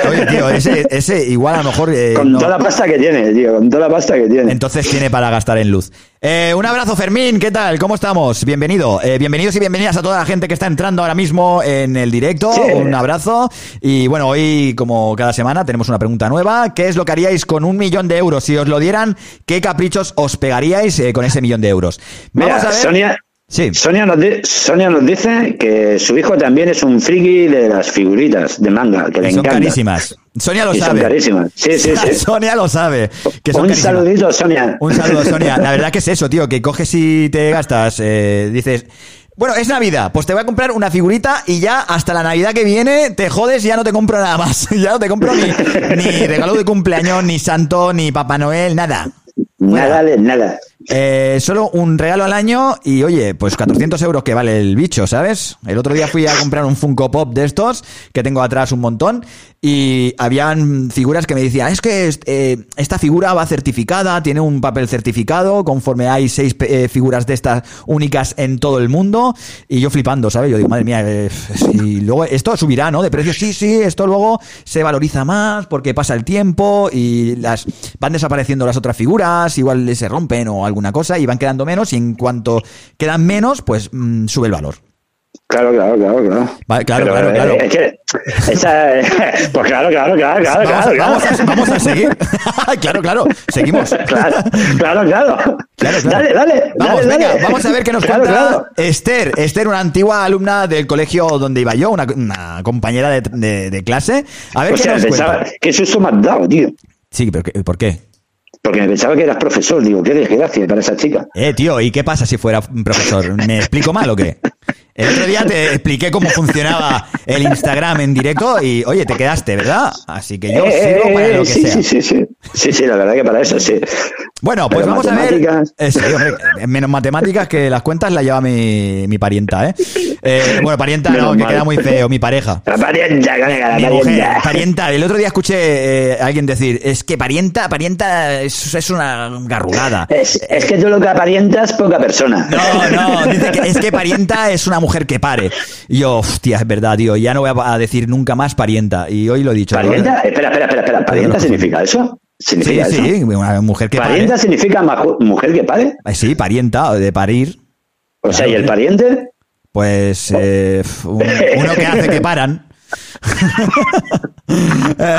Speaker 1: Oye, tío, ese, ese igual a lo mejor. eh,
Speaker 3: Con
Speaker 1: no-
Speaker 3: toda la pasta que tiene, tío, con toda la pasta que tiene.
Speaker 1: Entonces tiene para gastar en luz. Eh, un abrazo, Fermín. ¿Qué tal? ¿Cómo estamos? Bienvenido. Eh, bienvenidos y bienvenidas a toda la gente que está entrando ahora mismo en el directo.
Speaker 3: Sí.
Speaker 1: Un abrazo. Y bueno, hoy, como cada semana, tenemos una pregunta nueva. ¿Qué es lo que haríais con un millón de euros? Si os lo dieran, ¿qué caprichos os pegaríais eh, con ese millón de euros?
Speaker 3: Mira,
Speaker 1: Vamos a ver.
Speaker 3: Sonia,
Speaker 1: Sí.
Speaker 3: Sonia, nos di- Sonia nos dice que su hijo también es un friki de las figuritas de manga, que le
Speaker 1: son
Speaker 3: encanta.
Speaker 1: carísimas. Sonia lo
Speaker 3: Y son
Speaker 1: sabe.
Speaker 3: carísimas. Sí, sí, sí.
Speaker 1: Sonia lo sabe. Que son
Speaker 3: Un
Speaker 1: carísimas.
Speaker 3: saludito, Sonia.
Speaker 1: Un saludo, Sonia. La verdad que es eso, tío, que coges y te gastas, eh, dices... Bueno, es Navidad, pues te voy a comprar una figurita y ya hasta la Navidad que viene te jodes y ya no te compro nada más. Ya no te compro ni, ni regalo de cumpleaños, ni santo, ni Papá Noel, nada.
Speaker 3: Nada de nada.
Speaker 1: Eh, solo un regalo al año y oye, pues 400 euros que vale el bicho, ¿sabes? El otro día fui a comprar un Funko Pop de estos, que tengo atrás un montón, y habían figuras que me decían, es que eh, esta figura va certificada, tiene un papel certificado, conforme hay seis eh, figuras de estas únicas en todo el mundo, y yo flipando, ¿sabes? Yo digo, madre mía, eh, y luego esto subirá, ¿no? De precio, sí, sí, esto luego se valoriza más porque pasa el tiempo y las van desapareciendo las otras figuras, igual se rompen o alguna cosa y van quedando menos y en cuanto quedan menos, pues mm, sube el valor.
Speaker 3: Claro, claro, claro, claro.
Speaker 1: Vale, claro,
Speaker 3: Pero,
Speaker 1: claro,
Speaker 3: eh,
Speaker 1: claro.
Speaker 3: Es que esa, eh, pues claro, claro, claro, claro,
Speaker 1: Vamos,
Speaker 3: claro,
Speaker 1: vamos
Speaker 3: claro.
Speaker 1: a, vamos a seguir. claro, claro, seguimos.
Speaker 3: Claro, claro, claro.
Speaker 1: Claro, claro.
Speaker 3: Dale, dale,
Speaker 1: Vamos,
Speaker 3: dale,
Speaker 1: venga,
Speaker 3: dale.
Speaker 1: vamos a ver qué nos
Speaker 3: Claro,
Speaker 1: cuenta
Speaker 3: claro.
Speaker 1: Esther. Esther, una antigua alumna del colegio donde iba yo, una, una compañera de, de- de clase. A ver
Speaker 3: O
Speaker 1: qué
Speaker 3: sea,
Speaker 1: nos
Speaker 3: pensaba,
Speaker 1: cuenta.
Speaker 3: qué susto me has dado, tío.
Speaker 1: Sí, pero ¿qué- ¿por qué?
Speaker 3: Porque me pensaba que eras profesor. Digo, qué desgracia para esa chica.
Speaker 1: Eh, tío, ¿y qué pasa si fuera profesor? ¿Me explico mal o qué? El otro día te expliqué cómo funcionaba el Instagram en directo y, oye, te quedaste, ¿verdad? Así que yo
Speaker 3: Eh,
Speaker 1: sirvo
Speaker 3: eh,
Speaker 1: para
Speaker 3: eh,
Speaker 1: lo que
Speaker 3: sí,
Speaker 1: sea.
Speaker 3: sí, sí, sí. Sí, sí, la verdad que para eso sí.
Speaker 1: Bueno, pues
Speaker 3: Pero
Speaker 1: vamos a ver. Eh, hombre, menos matemáticas que las cuentas las lleva mi, mi parienta, ¿eh? Eh, Bueno, parienta no, que queda muy feo, mi pareja.
Speaker 3: La parienta, la
Speaker 1: Mi mujer,
Speaker 3: parienta.
Speaker 1: parienta. El otro día escuché eh, a alguien decir, es que parienta, parienta es, es una garrugada.
Speaker 3: Es, es que tú lo que aparentas, poca persona.
Speaker 1: No, no, dice que es que parienta es una mujer que pare. Y yo, hostia, es verdad, tío, ya no voy a decir nunca más parienta. Y hoy lo he dicho.
Speaker 3: ¿Parienta? Espera, espera, espera, espera. ¿Parienta significa eso?
Speaker 1: Sí,
Speaker 3: ¿Significa eso?
Speaker 1: sí, una mujer que
Speaker 3: ¿Parienta
Speaker 1: pare.
Speaker 3: significa mujer que pare?
Speaker 1: Eh, Sí, parienta, de parir.
Speaker 3: O sea, ¿y el pariente?
Speaker 1: Pues eh, un- uno que hace que paran. Eh,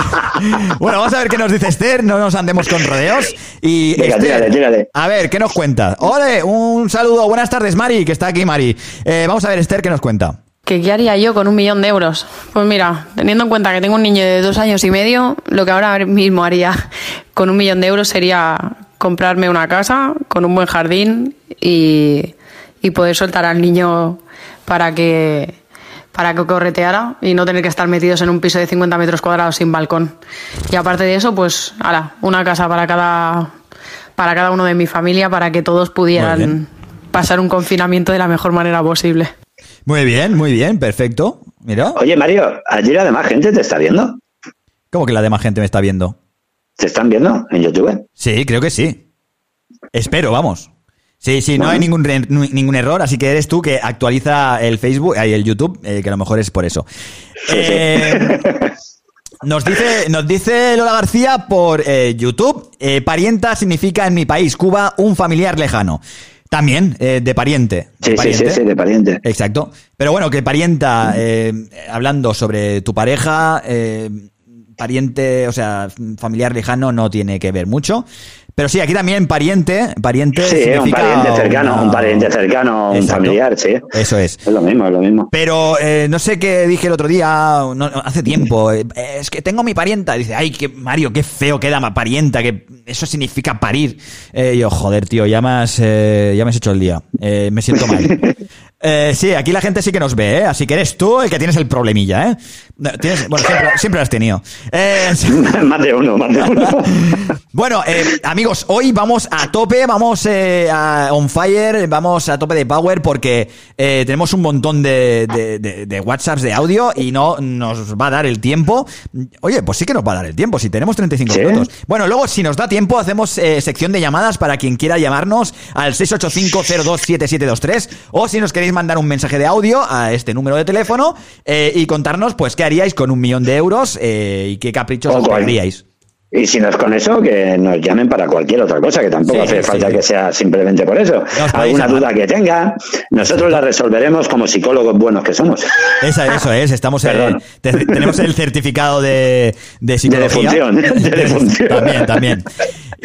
Speaker 1: bueno, vamos a ver qué nos dice Esther, no nos andemos con rodeos. Y
Speaker 3: Venga,
Speaker 1: Esther,
Speaker 3: tírale, tírale.
Speaker 1: a ver, ¿qué nos cuenta? Ole, un saludo, buenas tardes, Mari, que está aquí, Mari. Eh, vamos a ver, Esther, ¿qué nos cuenta?
Speaker 13: ¿Qué, qué haría yo con un millón de euros? Pues mira, teniendo en cuenta que tengo un niño de dos años y medio, lo que ahora mismo haría con un millón de euros sería comprarme una casa con un buen jardín y, y poder soltar al niño para que para que correteara y no tener que estar metidos en un piso de 50 metros cuadrados sin balcón. Y aparte de eso, pues, ala, una casa para cada, para cada uno de mi familia para que todos pudieran pasar un confinamiento de la mejor manera posible.
Speaker 1: Muy bien, muy bien, perfecto. Mira.
Speaker 3: Oye, Mario, allí además gente te está viendo.
Speaker 1: ¿Cómo que la demás gente me está viendo?
Speaker 3: ¿Te están viendo en YouTube?
Speaker 1: Sí, creo que sí. Espero, vamos. Sí, sí, no hay ningún, ningún error, así que eres tú que actualiza el Facebook y el YouTube, eh, que a lo mejor es por eso. Eh, nos dice, nos dice Lola García por eh, YouTube, eh, parienta significa en mi país, Cuba, un familiar lejano. También, eh, de pariente. de
Speaker 3: Sí, sí, sí, sí, de pariente.
Speaker 1: Exacto. Pero bueno, que parienta, eh, hablando sobre tu pareja, eh, pariente, o sea, familiar lejano no tiene que ver mucho. Pero sí, aquí también pariente, pariente
Speaker 3: Sí, un pariente cercano,
Speaker 1: una-
Speaker 3: un pariente cercano, un familiar, sí.
Speaker 1: Eso es.
Speaker 3: Es lo mismo, es lo mismo.
Speaker 1: Pero eh, no sé qué dije el otro día, no, hace tiempo. eh, es que tengo mi parienta. Dice, ay, que Mario, qué feo queda ma parienta, que eso significa parir. Eh, yo, joder, tío, ya me has, eh, ya me has hecho el día. Eh, me siento mal. Eh, sí, aquí la gente sí que nos ve, ¿eh? Así que eres tú el que tienes el problemilla, ¿eh? Tienes- bueno, siempre, siempre lo has tenido. Eh,
Speaker 3: más de uno, más de uno.
Speaker 1: bueno, eh, amigos, hoy vamos a tope, vamos eh, a on fire, vamos a tope de power porque tenemos un montón de, de, de- de WhatsApps de audio y no nos va a dar el tiempo. Oye, pues sí que nos va a dar el tiempo, si tenemos 35
Speaker 3: ¿Sí?
Speaker 1: minutos. Bueno, luego si nos da tiempo hacemos eh, sección de llamadas para quien quiera llamarnos al 685-027723 o si nos queréis mandar un mensaje de audio a este número de teléfono eh, y contarnos pues qué haríais con un millón de euros eh, y qué caprichos os pondríais.
Speaker 3: Y si no es con eso, que nos llamen para cualquier otra cosa, que tampoco
Speaker 1: Sí,
Speaker 3: hace
Speaker 1: sí,
Speaker 3: falta
Speaker 1: sí.
Speaker 3: que sea simplemente por eso. Alguna duda que tenga, nosotros la resolveremos como psicólogos buenos que somos.
Speaker 1: Esa, eso es, estamos eh, te- tenemos el certificado de, de psicología.
Speaker 3: defunción, de defunción.
Speaker 1: También, también.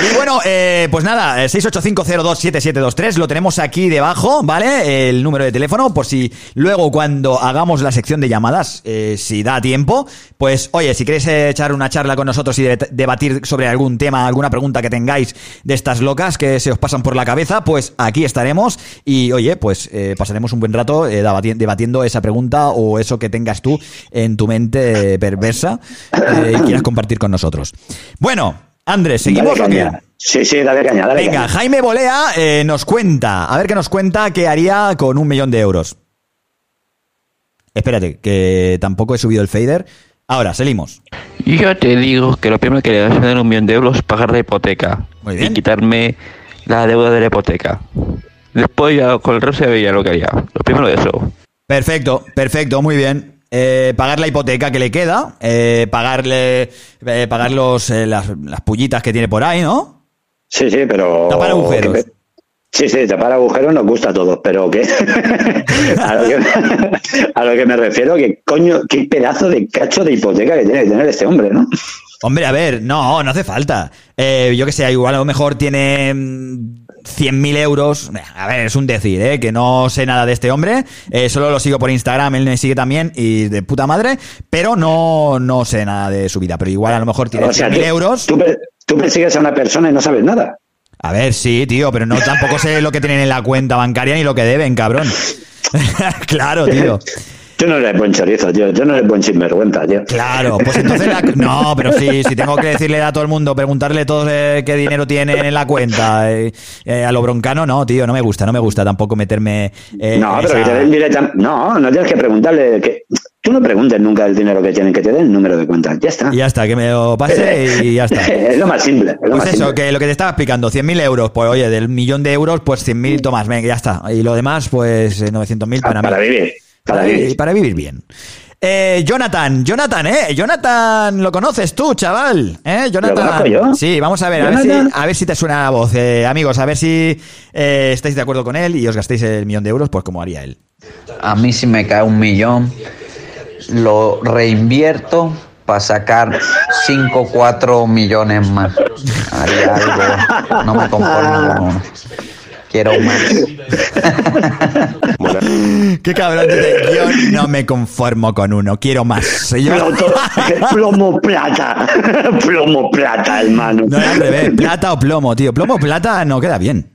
Speaker 1: Y bueno, eh, pues nada, eh, 685027723 lo tenemos aquí debajo, ¿vale? El número de teléfono, por si luego cuando hagamos la sección de llamadas, eh, si da tiempo, pues oye, si queréis eh, echar una charla con nosotros y debate- debatir sobre algún tema, alguna pregunta que tengáis de estas locas que se os pasan por la cabeza, pues aquí estaremos y oye, pues eh, pasaremos un buen rato eh, debati- debatiendo esa pregunta o eso que tengas tú en tu mente perversa eh, y quieras compartir con nosotros. Bueno, Andrés, ¿seguimos o qué?
Speaker 3: Sí, sí, dale caña, dale
Speaker 1: Venga,
Speaker 3: caña.
Speaker 1: Jaime Bolea eh, nos cuenta, a ver qué nos cuenta qué haría con un millón de euros. Espérate, que tampoco he subido el fader. Ahora, seguimos.
Speaker 14: Yo te digo que lo primero que le das a tener un millón de euros es pagar la hipoteca y quitarme la deuda de la hipoteca. Después ya con el resto ya veía lo que haría. Lo primero de eso.
Speaker 1: Perfecto, perfecto, muy bien. Eh, pagar la hipoteca que le queda, eh, pagarle, eh, pagar los, eh, las, las pullitas que tiene por ahí, ¿no?
Speaker 3: Sí, sí, pero...
Speaker 1: Tapar agujeros.
Speaker 3: que- Sí, sí, tapar agujeros nos gusta a todos, pero ¿qué? a, lo que, a lo que me refiero, que coño, qué pedazo de cacho de hipoteca que tiene que tener este hombre, ¿no?
Speaker 1: Hombre, a ver, no, no hace falta. Eh, yo que sé, igual a lo mejor tiene mm, 100.000 euros. A ver, es un decir, ¿eh? Que no sé nada de este hombre. Eh, solo lo sigo por Instagram, él me sigue también y de puta madre. Pero no, no sé nada de su vida. Pero igual a lo mejor tiene
Speaker 3: O sea,
Speaker 1: 100.000
Speaker 3: tú-
Speaker 1: euros.
Speaker 3: Tú, tú persigues a una persona y no sabes nada.
Speaker 1: A ver, sí, tío, pero no tampoco sé lo que tienen en la cuenta bancaria ni lo que deben, cabrón. claro, tío.
Speaker 3: Tú no eres buen chorizo, tío. Tú no eres buen sinvergüenza, tío.
Speaker 1: Claro, pues entonces la- no, pero sí, si tengo que decirle a todo el mundo, preguntarle todos eh, qué dinero tienen en la cuenta, eh, eh, a lo broncano, no, tío, no me gusta, no me gusta tampoco meterme.
Speaker 3: No, pero que
Speaker 1: esa-
Speaker 3: te den directamente. No, no tienes que preguntarle. Que... Tú no preguntes nunca el dinero que tienen, que te den el número de cuenta. Ya está.
Speaker 1: Ya está, que me lo pase y ya está.
Speaker 3: es lo más simple. Es lo
Speaker 1: Pues
Speaker 3: más
Speaker 1: eso,
Speaker 3: simple.
Speaker 1: que lo que te estaba explicando, 100.000 euros, pues oye, del millón de euros, pues 100.000 tomas, venga, ya está. Y lo demás, pues eh, 900.000 para,
Speaker 3: Para
Speaker 1: mí.
Speaker 3: vivir. Para
Speaker 1: vi-
Speaker 3: vivir.
Speaker 1: para vivir bien. Eh, Jonathan, Jonathan, ¿eh? Jonathan, lo conoces tú, chaval. ¿Eh? Jonathan.
Speaker 3: yo?
Speaker 1: Sí, vamos a ver, a ver, si,
Speaker 3: Jonathan.
Speaker 1: a ver si te suena la voz. Eh, amigos, a ver si eh, estáis de acuerdo con él y os gastéis el millón de euros, pues como haría él.
Speaker 15: A mí si me cae un millón, lo reinvierto para sacar 5 o 4 millones más. Haría algo, no me conformo con uno. Quiero más.
Speaker 1: Qué cabrón, dice, yo no me conformo con uno, quiero más. Yo-
Speaker 3: plomo plata. plomo plata, hermano.
Speaker 1: No, al revés, plata o plomo, tío. Plomo o plata no queda bien.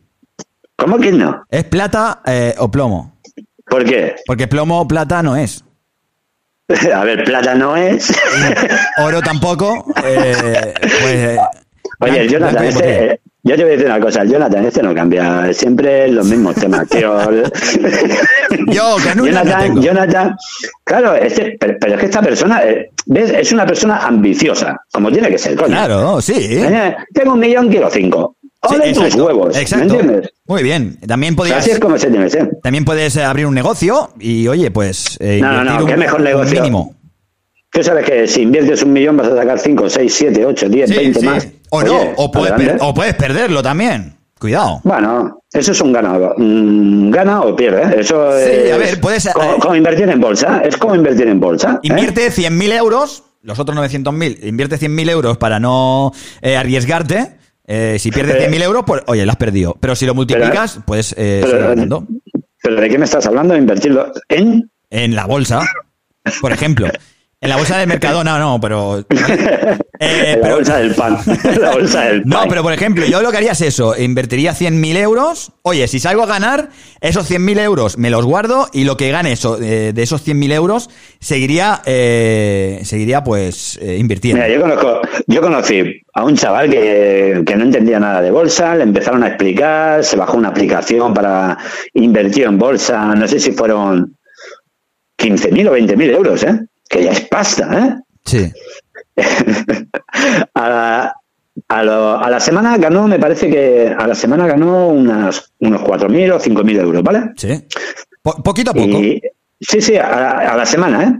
Speaker 3: ¿Cómo que no?
Speaker 1: Es plata eh, o plomo.
Speaker 3: ¿Por qué?
Speaker 1: Porque plomo o plata no es.
Speaker 3: A ver, plata no es.
Speaker 1: Oro tampoco. eh, pues, eh,
Speaker 3: Oye, el Jonathan, este, yo te voy a decir una cosa, el Jonathan este no cambia, siempre los mismos temas, tío.
Speaker 1: Yo, que
Speaker 3: Jonathan. Jonathan, claro, este, pero, pero es que esta persona, ¿ves? Es una persona ambiciosa, como tiene que ser, coño.
Speaker 1: Claro, sí.
Speaker 3: Tengo un millón, quiero cinco.
Speaker 1: Sí,
Speaker 3: Ole tus huevos,
Speaker 1: exacto.
Speaker 3: ¿me entiendes?
Speaker 1: Muy bien. También podías.
Speaker 3: Así es como se tiene ser.
Speaker 1: También puedes eh, abrir un negocio y, oye, pues. eh,
Speaker 3: No, no, no,
Speaker 1: un-
Speaker 3: qué mejor negocio.
Speaker 1: Mínimo.
Speaker 3: Tú sabes que si inviertes un millón vas a sacar 5, 6, 7, 8, 10,
Speaker 1: Sí,
Speaker 3: 20
Speaker 1: sí.
Speaker 3: más.
Speaker 1: O no,
Speaker 3: Oye,
Speaker 1: o puedes, per- o puedes perderlo también. Cuidado.
Speaker 3: Bueno, eso es un ganado. Mm, gana o pierde. ¿eh? Eso
Speaker 1: Sí,
Speaker 3: es
Speaker 1: a ver, puede ser-
Speaker 3: Como, como invertir en bolsa. Es como invertir en bolsa. ¿eh?
Speaker 1: Invierte 100.000 euros, los otros 900.000, invierte 100.000 euros para no eh, arriesgarte. Eh, si pierdes
Speaker 3: Eh,
Speaker 1: 100.000 euros, pues oye, lo has perdido. Pero si lo multiplicas, puedes eh,
Speaker 3: pero-
Speaker 1: seguir ganando.
Speaker 3: ¿Pero de qué me estás hablando? ¿Invertirlo en?
Speaker 1: En la bolsa, por ejemplo. En la bolsa del Mercadona, no, pero. Eh,
Speaker 3: en la bolsa del pan. la bolsa del pan.
Speaker 1: No, pero por ejemplo, yo lo que haría es eso, invertiría 100.000 euros, oye, si salgo a ganar, esos 100.000 euros me los guardo y lo que gane eso, eh, de esos 100.000 euros seguiría, eh, seguiría pues eh, invirtiendo.
Speaker 3: Mira, yo conozco, yo conocí a un chaval que, que no entendía nada de bolsa, le empezaron a explicar, se bajó una aplicación para invertir en bolsa, no sé si fueron 15.000 o 20.000 euros, ¿eh? Que ya es pasta, ¿eh?
Speaker 1: Sí.
Speaker 3: a, la, a, lo- a la semana ganó, me parece que a la semana ganó unas, unos 4.000 o 5.000 euros, ¿vale?
Speaker 1: Sí. Po- poquito a poco.
Speaker 3: Y- sí, sí, a, la- a la semana, ¿eh?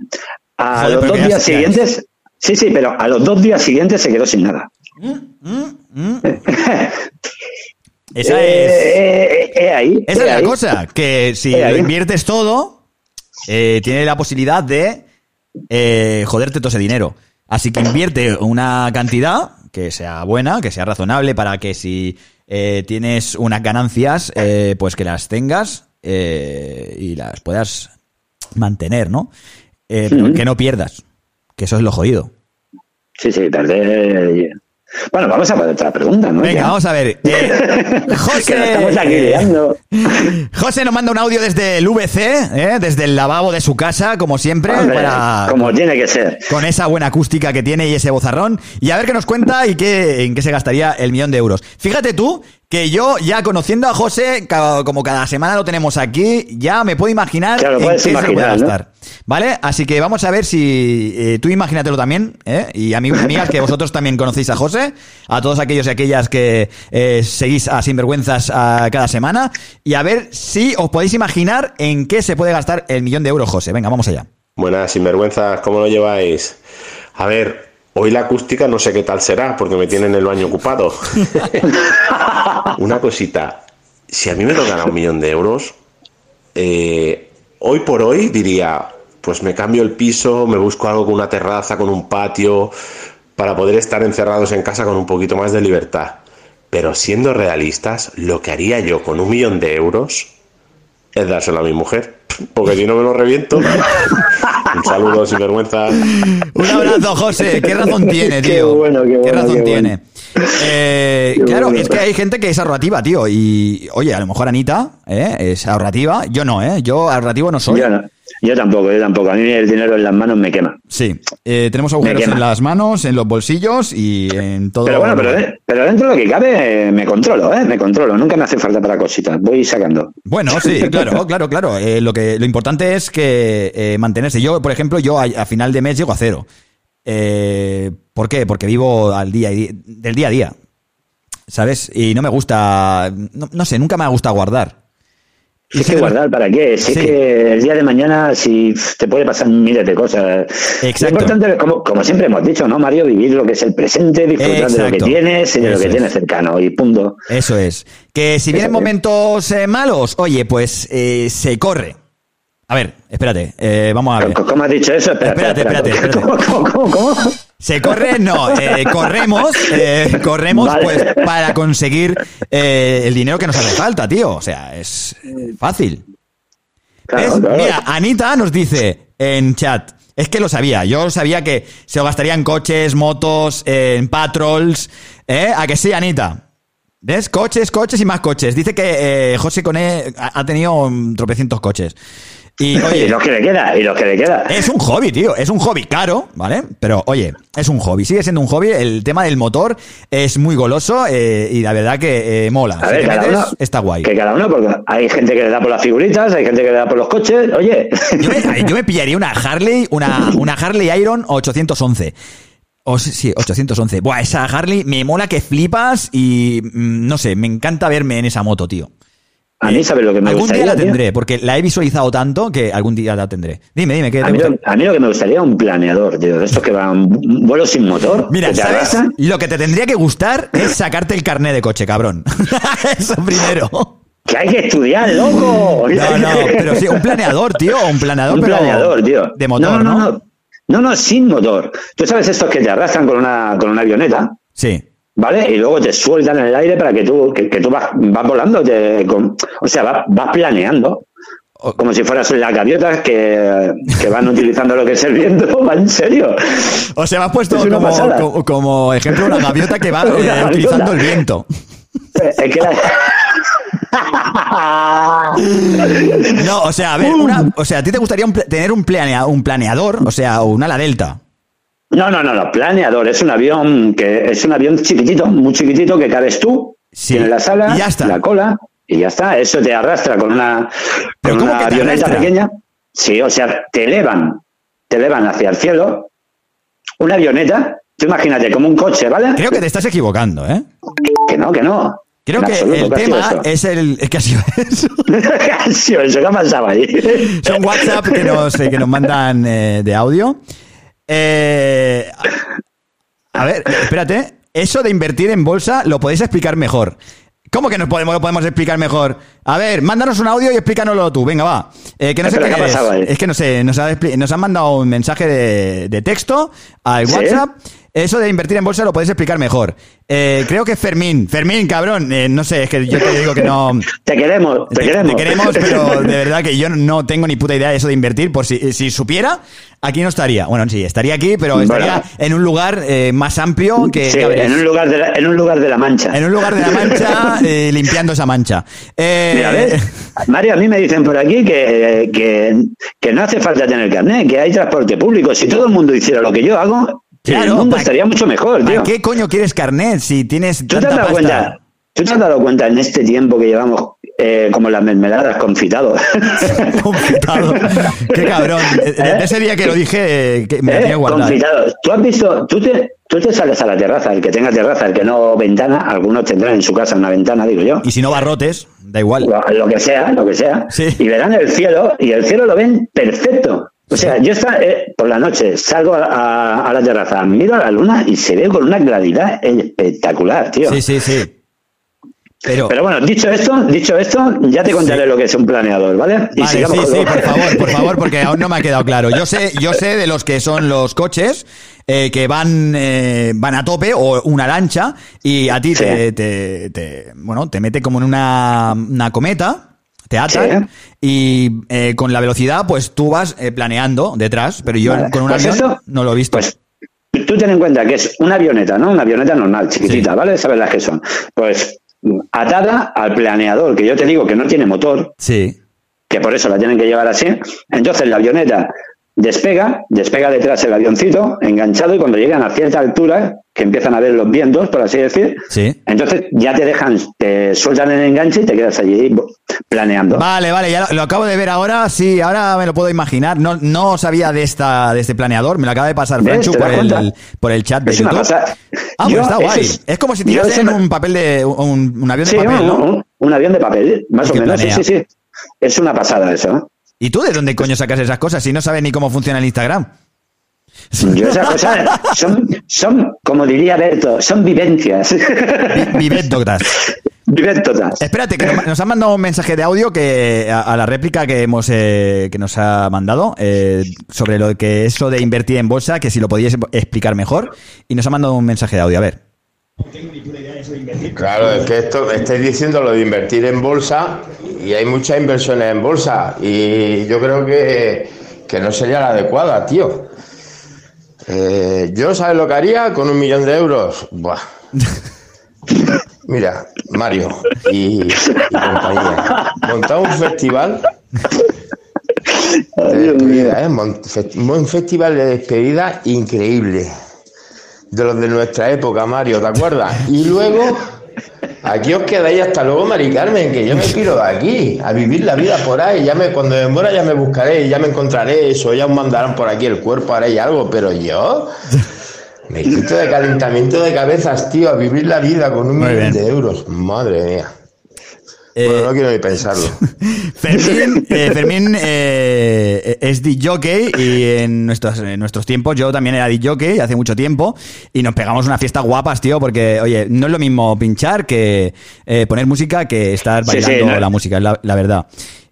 Speaker 3: A
Speaker 1: Joder,
Speaker 3: los dos días
Speaker 1: es-
Speaker 3: siguientes, sí, sí, pero a los dos días siguientes se quedó sin nada.
Speaker 1: Esa
Speaker 3: Eh,
Speaker 1: es.
Speaker 3: eh, eh, ahí,
Speaker 1: Esa
Speaker 3: eh,
Speaker 1: es la
Speaker 3: ahí.
Speaker 1: cosa, que si lo inviertes todo, tiene la posibilidad de eh, joderte todo ese dinero. Así que invierte una cantidad que sea buena, que sea razonable, para que si eh, tienes unas ganancias, eh, pues que las tengas eh, y las puedas mantener, ¿no? Que no pierdas, que eso es lo jodido.
Speaker 3: Sí, sí, tardé. Bueno, vamos a otra pregunta, ¿no?
Speaker 1: Venga,
Speaker 3: Ya.
Speaker 1: vamos a ver. Eh,
Speaker 3: Que nos
Speaker 1: José,
Speaker 3: estamos.
Speaker 1: José nos manda un audio desde el VC, ¿eh? desde el lavabo de su casa, como siempre,
Speaker 3: Hombre,
Speaker 1: para,
Speaker 3: como tiene que ser.
Speaker 1: con esa buena acústica que tiene y ese bozarrón. Y a ver qué nos cuenta y qué, en qué se gastaría el millón de euros. Fíjate tú que yo, ya conociendo a José, como cada semana lo tenemos aquí, ya me puedo imaginar
Speaker 3: Claro,
Speaker 1: en qué
Speaker 3: puedes
Speaker 1: se lo puede
Speaker 3: imaginar, ¿no?
Speaker 1: gastar. ¿Vale? Así que vamos a ver si eh, tú imagínatelo también, ¿eh? Y amigos y amigas, que vosotros también conocéis a José, a todos aquellos y aquellas que eh, seguís a Sinvergüenzas a cada semana, y a ver si os podéis imaginar en qué se puede gastar el millón de euros, José. Venga, vamos allá.
Speaker 16: Buenas, sinvergüenzas, ¿cómo lo lleváis? A ver, hoy la acústica no sé qué tal será, porque me tienen el baño ocupado. Una cosita, si a mí me tocara un millón de euros, eh, hoy por hoy diría, pues me cambio el piso, me busco algo con una terraza, con un patio, para poder estar encerrados en casa con un poquito más de libertad. Pero siendo realistas, lo que haría yo con un millón de euros es dárselo a mi mujer, porque si no me lo reviento. Un saludo, sin vergüenza.
Speaker 1: Un abrazo, José. ¿Qué razón tiene, tío?
Speaker 3: Qué bueno, qué bueno,
Speaker 1: razón
Speaker 3: qué
Speaker 1: tiene? Eh,
Speaker 3: Qué
Speaker 1: claro,
Speaker 3: bueno.
Speaker 1: es que hay gente que es ahorrativa, tío. Y, oye, a lo mejor Anita ¿eh? es ahorrativa. Yo no, ¿eh? Yo ahorrativo no soy.
Speaker 3: Yo, no- yo tampoco, yo tampoco. A mí el dinero en las manos me quema.
Speaker 1: Sí, eh, tenemos agujeros en las manos, en los bolsillos y en todo.
Speaker 3: Pero bueno, pero, de- pero dentro de lo que cabe, eh, me controlo, ¿eh? Me controlo. Nunca me hace falta para cositas. Voy sacando.
Speaker 1: Bueno, sí, claro, claro, claro. Eh, lo que lo importante es que eh, mantenerse. Yo, por ejemplo, yo a, a final de mes llego a cero. Eh, ¿Por qué? Porque vivo al día y del día a día. ¿Sabes? Y no me gusta, no, no sé, nunca me ha gustado guardar.
Speaker 3: Si es que guardar, ¿para qué? Si
Speaker 1: Sí.
Speaker 3: es que el día de mañana, si te puede pasar miles de cosas.
Speaker 1: Exacto.
Speaker 3: Lo importante es, como, como siempre hemos dicho, ¿no, Mario? Vivir lo que es el presente, disfrutar de lo que tienes y de lo que
Speaker 1: es.
Speaker 3: tienes cercano. Y punto.
Speaker 1: Eso es. Que si vienen momentos eh, malos, oye, pues eh, se corre. A ver, espérate, eh, vamos a ver.
Speaker 3: ¿Cómo has dicho eso?
Speaker 1: Espérate, espérate, espérate.
Speaker 3: ¿Cómo, cómo, cómo, cómo?
Speaker 1: Se corre, no, eh, corremos, eh, corremos
Speaker 3: Vale.
Speaker 1: pues para conseguir eh, el dinero que nos hace falta, tío. O sea, es eh, fácil.
Speaker 3: Claro.
Speaker 1: Mira, Anita nos dice en chat, es que lo sabía, yo sabía que se lo gastaría en coches, motos, en patrols, ¿eh? ¿A que sí, Anita? ¿Ves? Coches, coches y más coches. Dice que eh, José Coné ha ha tenido mm, tropecientos coches. Y, oye,
Speaker 3: y los que le queda, y los que le queda.
Speaker 1: es un hobby, tío. Es un hobby caro, ¿vale? Pero, oye, es un hobby. Sigue siendo un hobby. El tema del motor es muy goloso eh, y la verdad que eh, mola.
Speaker 3: A
Speaker 1: Si
Speaker 3: ver, cada
Speaker 1: metes,
Speaker 3: uno,
Speaker 1: está guay.
Speaker 3: que cada uno, porque hay gente que le da por las figuritas, hay gente que le da por los coches. Oye,
Speaker 1: Yo me, yo me pillaría una Harley, una, una Harley Iron 811. O sí, sí, 811. Buah, esa Harley me mola que flipas y mm, no sé, me encanta verme en esa moto, tío.
Speaker 3: A mí, ¿sabes lo que me
Speaker 1: algún
Speaker 3: gustaría?
Speaker 1: día la
Speaker 3: tío?
Speaker 1: tendré, porque la he visualizado tanto que algún día la tendré. Dime, dime, ¿qué te
Speaker 3: A mí, lo, a mí lo que me gustaría un planeador, tío, de estos que van vuelos sin motor.
Speaker 1: Mira,
Speaker 3: que
Speaker 1: ¿sabes? Lo que te tendría que gustar es sacarte el carné de coche, cabrón. Eso primero.
Speaker 3: Que hay que estudiar, loco.
Speaker 1: No, no, pero sí, un planeador, tío, un planeador,
Speaker 3: Un
Speaker 1: pero
Speaker 3: planeador, tío.
Speaker 1: de motor,
Speaker 3: no, no,
Speaker 1: ¿no?
Speaker 3: no, no, no, sin motor. Tú sabes estos que te arrastran con una, con una avioneta,
Speaker 1: Sí.
Speaker 3: ¿Vale? Y luego te sueltan en el aire para que tú, que, que tú vas, vas volando, te- con- o sea, vas, vas planeando. Como si fueras las gaviotas que, que van utilizando lo que es el viento, va en serio.
Speaker 1: O sea, me has puesto como, como, como ejemplo una gaviota que va eh, utilizando el viento.
Speaker 3: Es que la-
Speaker 1: No, o sea, a ver, una, o sea, ¿a ti te gustaría un tener un, planea, un planeador? O sea, un ala delta.
Speaker 3: No, no, no, no, planeador. Es un avión que es un avión chiquitito, muy chiquitito que cabes tú, tienes la sala,
Speaker 1: y ya está.
Speaker 3: la cola y ya está. Eso te arrastra con una,
Speaker 1: ¿Pero
Speaker 3: con una avioneta
Speaker 1: arrastra?
Speaker 3: pequeña. Sí, o sea, te elevan, te elevan hacia el cielo. Una avioneta, tú imagínate como un coche, ¿vale?
Speaker 1: Creo que te estás equivocando, ¿eh?
Speaker 3: Que no, que no.
Speaker 1: Creo
Speaker 3: En
Speaker 1: que
Speaker 3: absoluto,
Speaker 1: el
Speaker 3: ¿qué
Speaker 1: tema es el. Es que ha sido eso.
Speaker 3: ¿Qué ha sido eso? ¿Qué ha pasado ahí?
Speaker 1: Son WhatsApp que nos, eh, que nos mandan eh, de audio. Eh, a ver, espérate. Eso de invertir en bolsa lo podéis explicar mejor. ¿Cómo que nos podemos, lo podemos explicar mejor? A ver, mándanos un audio y explícanoslo tú. Venga, va. Eh, que no sé qué
Speaker 3: ¿qué ha
Speaker 1: es.
Speaker 3: pasado ahí?
Speaker 1: Es que no sé, nos, ha nos han mandado un mensaje de, de texto al
Speaker 3: ¿Sí?
Speaker 1: WhatsApp. Eso de invertir en bolsa lo podéis explicar mejor. Eh, creo que Fermín. Fermín, cabrón. eh, no sé, es que yo te digo que no.
Speaker 3: Te queremos, te, queremos.
Speaker 1: Te queremos, pero de verdad que yo no tengo ni puta idea de eso de invertir. Por si, si supiera, aquí no estaría. Bueno, sí, estaría aquí, pero estaría
Speaker 3: Bueno.
Speaker 1: en un lugar eh, más amplio que.
Speaker 3: Sí, en un lugar de la, en un lugar de la mancha.
Speaker 1: En un lugar de la mancha, eh, limpiando esa mancha.
Speaker 3: Mira, ¿ves? Mario, a mí me dicen por aquí que, que, que no hace falta tener carnet, que hay transporte público. Si todo el mundo hiciera lo que yo hago, el
Speaker 1: Claro,
Speaker 3: mundo
Speaker 1: ¿pa-
Speaker 3: estaría mucho mejor,
Speaker 1: ¿Para
Speaker 3: tío.
Speaker 1: qué coño quieres carnet si tienes
Speaker 3: ¿Tú te has
Speaker 1: tanta
Speaker 3: dado
Speaker 1: pasta?
Speaker 3: cuenta? ¿Tú te has dado cuenta en este tiempo que llevamos eh, como las mermeladas confitados?
Speaker 1: Confitado. Qué cabrón. De ese día que lo dije, eh, que me
Speaker 3: ¿Eh?
Speaker 1: tenía guardada.
Speaker 3: Confitados. ¿Tú has visto? Tú te, tú te sales a la terraza, el que tenga terraza, el que no ventana, algunos tendrán en su casa una ventana, digo yo.
Speaker 1: Y si no barrotes, da igual.
Speaker 3: Lo, lo que sea, lo que sea. Y verán el cielo, y el cielo lo ven perfecto. O sea, yo está, eh, por la noche salgo a, a- a la terraza, miro a la luna y se ve con una claridad espectacular, tío.
Speaker 1: Sí, sí, sí. Pero,
Speaker 3: Pero bueno, dicho esto, dicho esto, ya te contaré lo que es un planeador, ¿vale? Y
Speaker 1: Vale,
Speaker 3: sigamos
Speaker 1: sí,
Speaker 3: con
Speaker 1: sí,
Speaker 3: lo-
Speaker 1: por favor, por favor, porque aún no me ha quedado claro. Yo sé, yo sé de los que son los coches eh, que van eh, van a tope o una lancha y a ti te, te- te- bueno te mete como en una, una cometa. Te atan y eh, con la velocidad, pues tú vas eh, planeando detrás, pero yo
Speaker 3: Vale.
Speaker 1: con un
Speaker 3: Pues
Speaker 1: avión
Speaker 3: esto-
Speaker 1: no lo he visto.
Speaker 3: Tú ten en cuenta que es una avioneta, ¿no? Una avioneta normal, chiquitita, ¿vale? Sabes las que son. Pues atada al planeador, que yo te digo que no tiene motor,
Speaker 1: sí.
Speaker 3: que por eso la tienen que llevar así. Entonces la avioneta despega, despega detrás el avioncito, enganchado, y cuando llegan a cierta altura, que empiezan a ver los vientos, por así decir,
Speaker 1: Sí.
Speaker 3: entonces ya te dejan, te sueltan el enganche y te quedas allí planeando.
Speaker 1: Vale, vale, ya lo, lo acabo de ver ahora, sí, ahora me lo puedo imaginar. No, no sabía de esta de este planeador, me lo acaba de pasar. Franchu
Speaker 3: ¿Te
Speaker 1: por el, por el chat de
Speaker 3: Es una
Speaker 1: YouTube.
Speaker 3: pasada.
Speaker 1: Ah,
Speaker 3: Yo,
Speaker 1: pues está guay.
Speaker 3: es-
Speaker 1: Es, como si tirasen
Speaker 3: no-
Speaker 1: un papel de un, un avión de
Speaker 3: Sí,
Speaker 1: papel,
Speaker 3: un,
Speaker 1: ¿no?
Speaker 3: un- un avión de papel, más o menos, sí,
Speaker 1: planea.
Speaker 3: sí, sí. Es una pasada eso. ¿eh?
Speaker 1: ¿Y tú de dónde coño sacas esas cosas si no sabes ni cómo funciona el Instagram?
Speaker 3: Yo esas cosas son, son, como diría Berto, son vivencias.
Speaker 1: Vivéndotas.
Speaker 3: Vivéndotas.
Speaker 1: Espérate, que nos, han mandado un mensaje de audio que a, a la réplica que hemos eh, que nos ha mandado eh, sobre lo que eso de invertir en bolsa, que si lo podíais explicar mejor. Y nos ha mandado un mensaje de audio. A ver.
Speaker 17: Claro, es que esto estáis diciendo lo de invertir en bolsa y hay muchas inversiones en bolsa y yo creo que, que no sería la adecuada, tío. Eh, yo, ¿sabes lo que haría con un millón de euros? Buah. Mira, Mario y, y compañía, montar un festival de despedida, ¿eh? Un festival de despedida increíble de los de nuestra época, Mario, ¿te acuerdas? Y luego, aquí os quedáis hasta luego, Mari Carmen, que yo me piro de aquí, a vivir la vida por ahí. Ya me, cuando me muera ya me buscaré, ya me encontraré eso, ya os mandarán por aquí el cuerpo, haréis algo, pero yo me quito de calentamiento de cabezas, tío, a vivir la vida con un
Speaker 1: Muy
Speaker 17: millón
Speaker 1: bien.
Speaker 17: de euros. Madre mía. Bueno, no quiero ni pensarlo.
Speaker 1: Fermín, eh, Fermín eh, es jockey y en nuestros, en nuestros tiempos yo también era jockey hace mucho tiempo y nos pegamos una fiesta guapas, tío, porque, oye, no es lo mismo pinchar que eh, poner música que estar
Speaker 3: Sí, sí,
Speaker 1: bailando
Speaker 3: no.
Speaker 1: la música, es la, la verdad.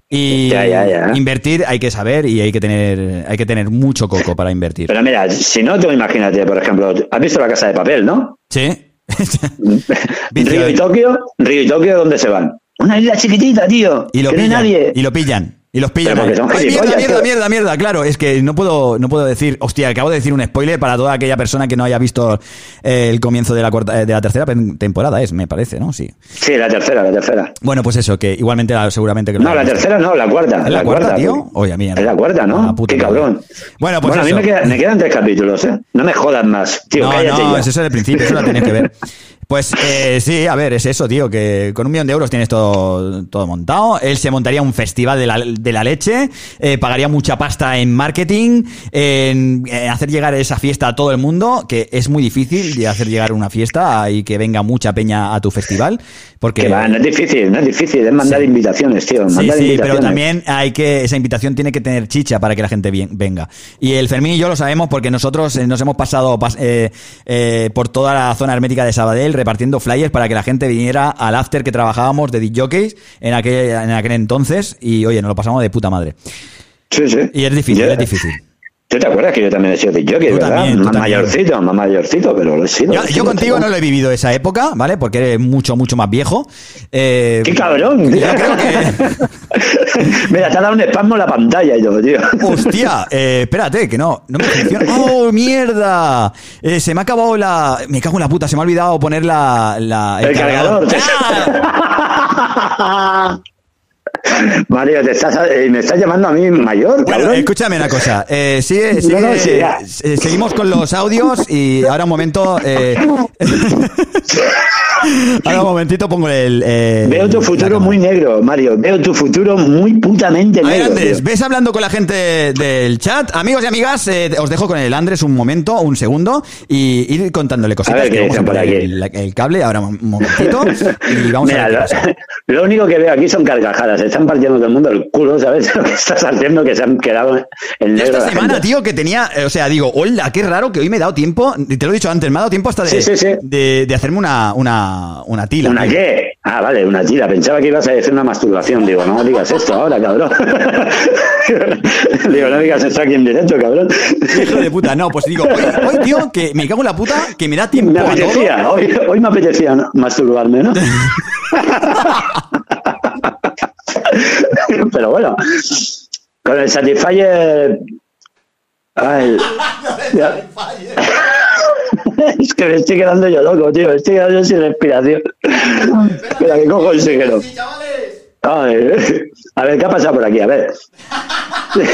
Speaker 1: Y
Speaker 3: Ya, ya, ya.
Speaker 1: invertir hay que saber y hay que tener hay que tener mucho coco para invertir.
Speaker 3: Pero mira, si no, tú imagínate, por ejemplo, ¿has visto la casa de papel, no?
Speaker 1: Sí.
Speaker 3: Río y Tokio, Río y Tokio, ¿dónde se van? Una isla chiquitita, tío.
Speaker 1: Y lo
Speaker 3: que no hay
Speaker 1: pillan.
Speaker 3: nadie.
Speaker 1: Y lo pillan. Y los pillan. Ay, mierda, mierda, mierda, mierda. Claro, es que no puedo, no puedo decir. Hostia, acabo de decir un spoiler para toda aquella persona que no haya visto eh, el comienzo de la cuarta, de la tercera temporada, es, me parece, ¿no? Sí.
Speaker 3: Sí, la tercera, la tercera.
Speaker 1: Bueno, pues eso, que igualmente la- seguramente que
Speaker 3: No, la tercera no, la cuarta.
Speaker 1: ¿Es la cuarta, tío?
Speaker 3: tío.
Speaker 1: Oye, mía.
Speaker 3: Es la cuarta, ¿no?
Speaker 1: puta
Speaker 3: Qué cabrón.
Speaker 1: Bueno, pues
Speaker 3: a mí me, queda- me quedan tres capítulos, ¿eh? No me jodas más, tío.
Speaker 1: no, no,
Speaker 3: ya.
Speaker 1: eso es el principio, eso lo tienes que ver. Pues eh, sí, a ver, es eso, tío, que con un millón de euros tienes todo, todo montado. Él se montaría un festival de la, de la leche, eh, pagaría mucha pasta en marketing, en, eh, hacer llegar esa fiesta a todo el mundo, que es muy difícil de hacer llegar una fiesta y que venga mucha peña a tu festival. Porque
Speaker 3: Que va, no es difícil, no es difícil, es mandar invitaciones, tío.
Speaker 1: Sí,
Speaker 3: Mandar
Speaker 1: sí,
Speaker 3: invitaciones.
Speaker 1: pero también hay que esa invitación tiene que tener chicha para que la gente bien- venga. Y el Fermín y yo lo sabemos porque nosotros eh, nos hemos pasado pas- eh, eh, por toda la zona hermética de Sabadell repartiendo flyers para que la gente viniera al after que trabajábamos de DJs en aquel en aquel entonces y oye, nos lo pasamos de puta madre.
Speaker 3: Sí, sí.
Speaker 1: Y es difícil, es difícil.
Speaker 3: ¿Tú te acuerdas que yo también he sido de jockey, verdad?
Speaker 1: también,
Speaker 3: más
Speaker 1: también.
Speaker 3: mayorcito, más mayorcito, pero lo he sido.
Speaker 1: Yo,
Speaker 3: lo he
Speaker 1: yo
Speaker 3: sido,
Speaker 1: contigo
Speaker 3: tío.
Speaker 1: no lo he vivido esa época, ¿vale? Porque eres mucho, mucho más viejo. Eh,
Speaker 3: ¡Qué cabrón!
Speaker 1: Yo creo que...
Speaker 3: Mira, te ha dado un espasmo en la pantalla y todo, tío.
Speaker 1: Hostia, eh, espérate, que no, no me funciona. ¡Oh, mierda! Eh, se me ha acabado la. Me cago en la puta, se me ha olvidado poner la. la-
Speaker 3: El cargador. Mario, te estás, eh, me estás llamando a mí mayor,
Speaker 1: Bueno,
Speaker 3: cabrón.
Speaker 1: escúchame una cosa. Eh, sigue,
Speaker 3: No,
Speaker 1: sigue,
Speaker 3: no, sí,
Speaker 1: eh, seguimos con los audios y ahora un momento. eh, ahora un momentito pongo el.
Speaker 3: Veo tu futuro muy negro, Mario. Veo tu futuro muy putamente
Speaker 1: A ver,
Speaker 3: negro.
Speaker 1: Andrés,
Speaker 3: tío.
Speaker 1: ves hablando con la gente del chat. Amigos y amigas, eh, os dejo con el Andrés un momento, un segundo, y ir contándole cositas.
Speaker 3: A ver,
Speaker 1: que
Speaker 3: ¿qué
Speaker 1: vamos a poner
Speaker 3: aquí?
Speaker 1: el, el cable ahora un momentito y vamos
Speaker 3: Mira,
Speaker 1: a ver.
Speaker 3: lo, lo único que veo aquí son carcajadas. Están partiendo todo el mundo el culo, ¿sabes? Lo que estás haciendo, que se han quedado en negro.
Speaker 1: esta semana, tío, que tenía, o sea, digo, hola, qué raro que hoy me he dado tiempo, te lo he dicho antes, me ha dado tiempo hasta de,
Speaker 3: Sí, sí, sí.
Speaker 1: de, de hacerme una, una, una tila.
Speaker 3: ¿Una
Speaker 1: tío.
Speaker 3: qué? Ah, vale, una tira. Pensaba que ibas a decir una masturbación. Digo, no digas esto ahora, cabrón. Digo, no digas esto aquí en directo, cabrón.
Speaker 1: Hijo de puta, no, pues digo, hoy, hoy, tío, que me cago en la puta, que me da tiempo
Speaker 3: Me
Speaker 1: a todo.
Speaker 3: apetecía, hoy, hoy me apetecía masturbarme, ¿no? Pero bueno, con el Satisfyer. Ay, ya. es que me estoy quedando yo loco, tío. Me estoy quedando yo sin respiración. Espera, que cojo el. Ay, a ver, ¿qué ha pasado por aquí? A ver.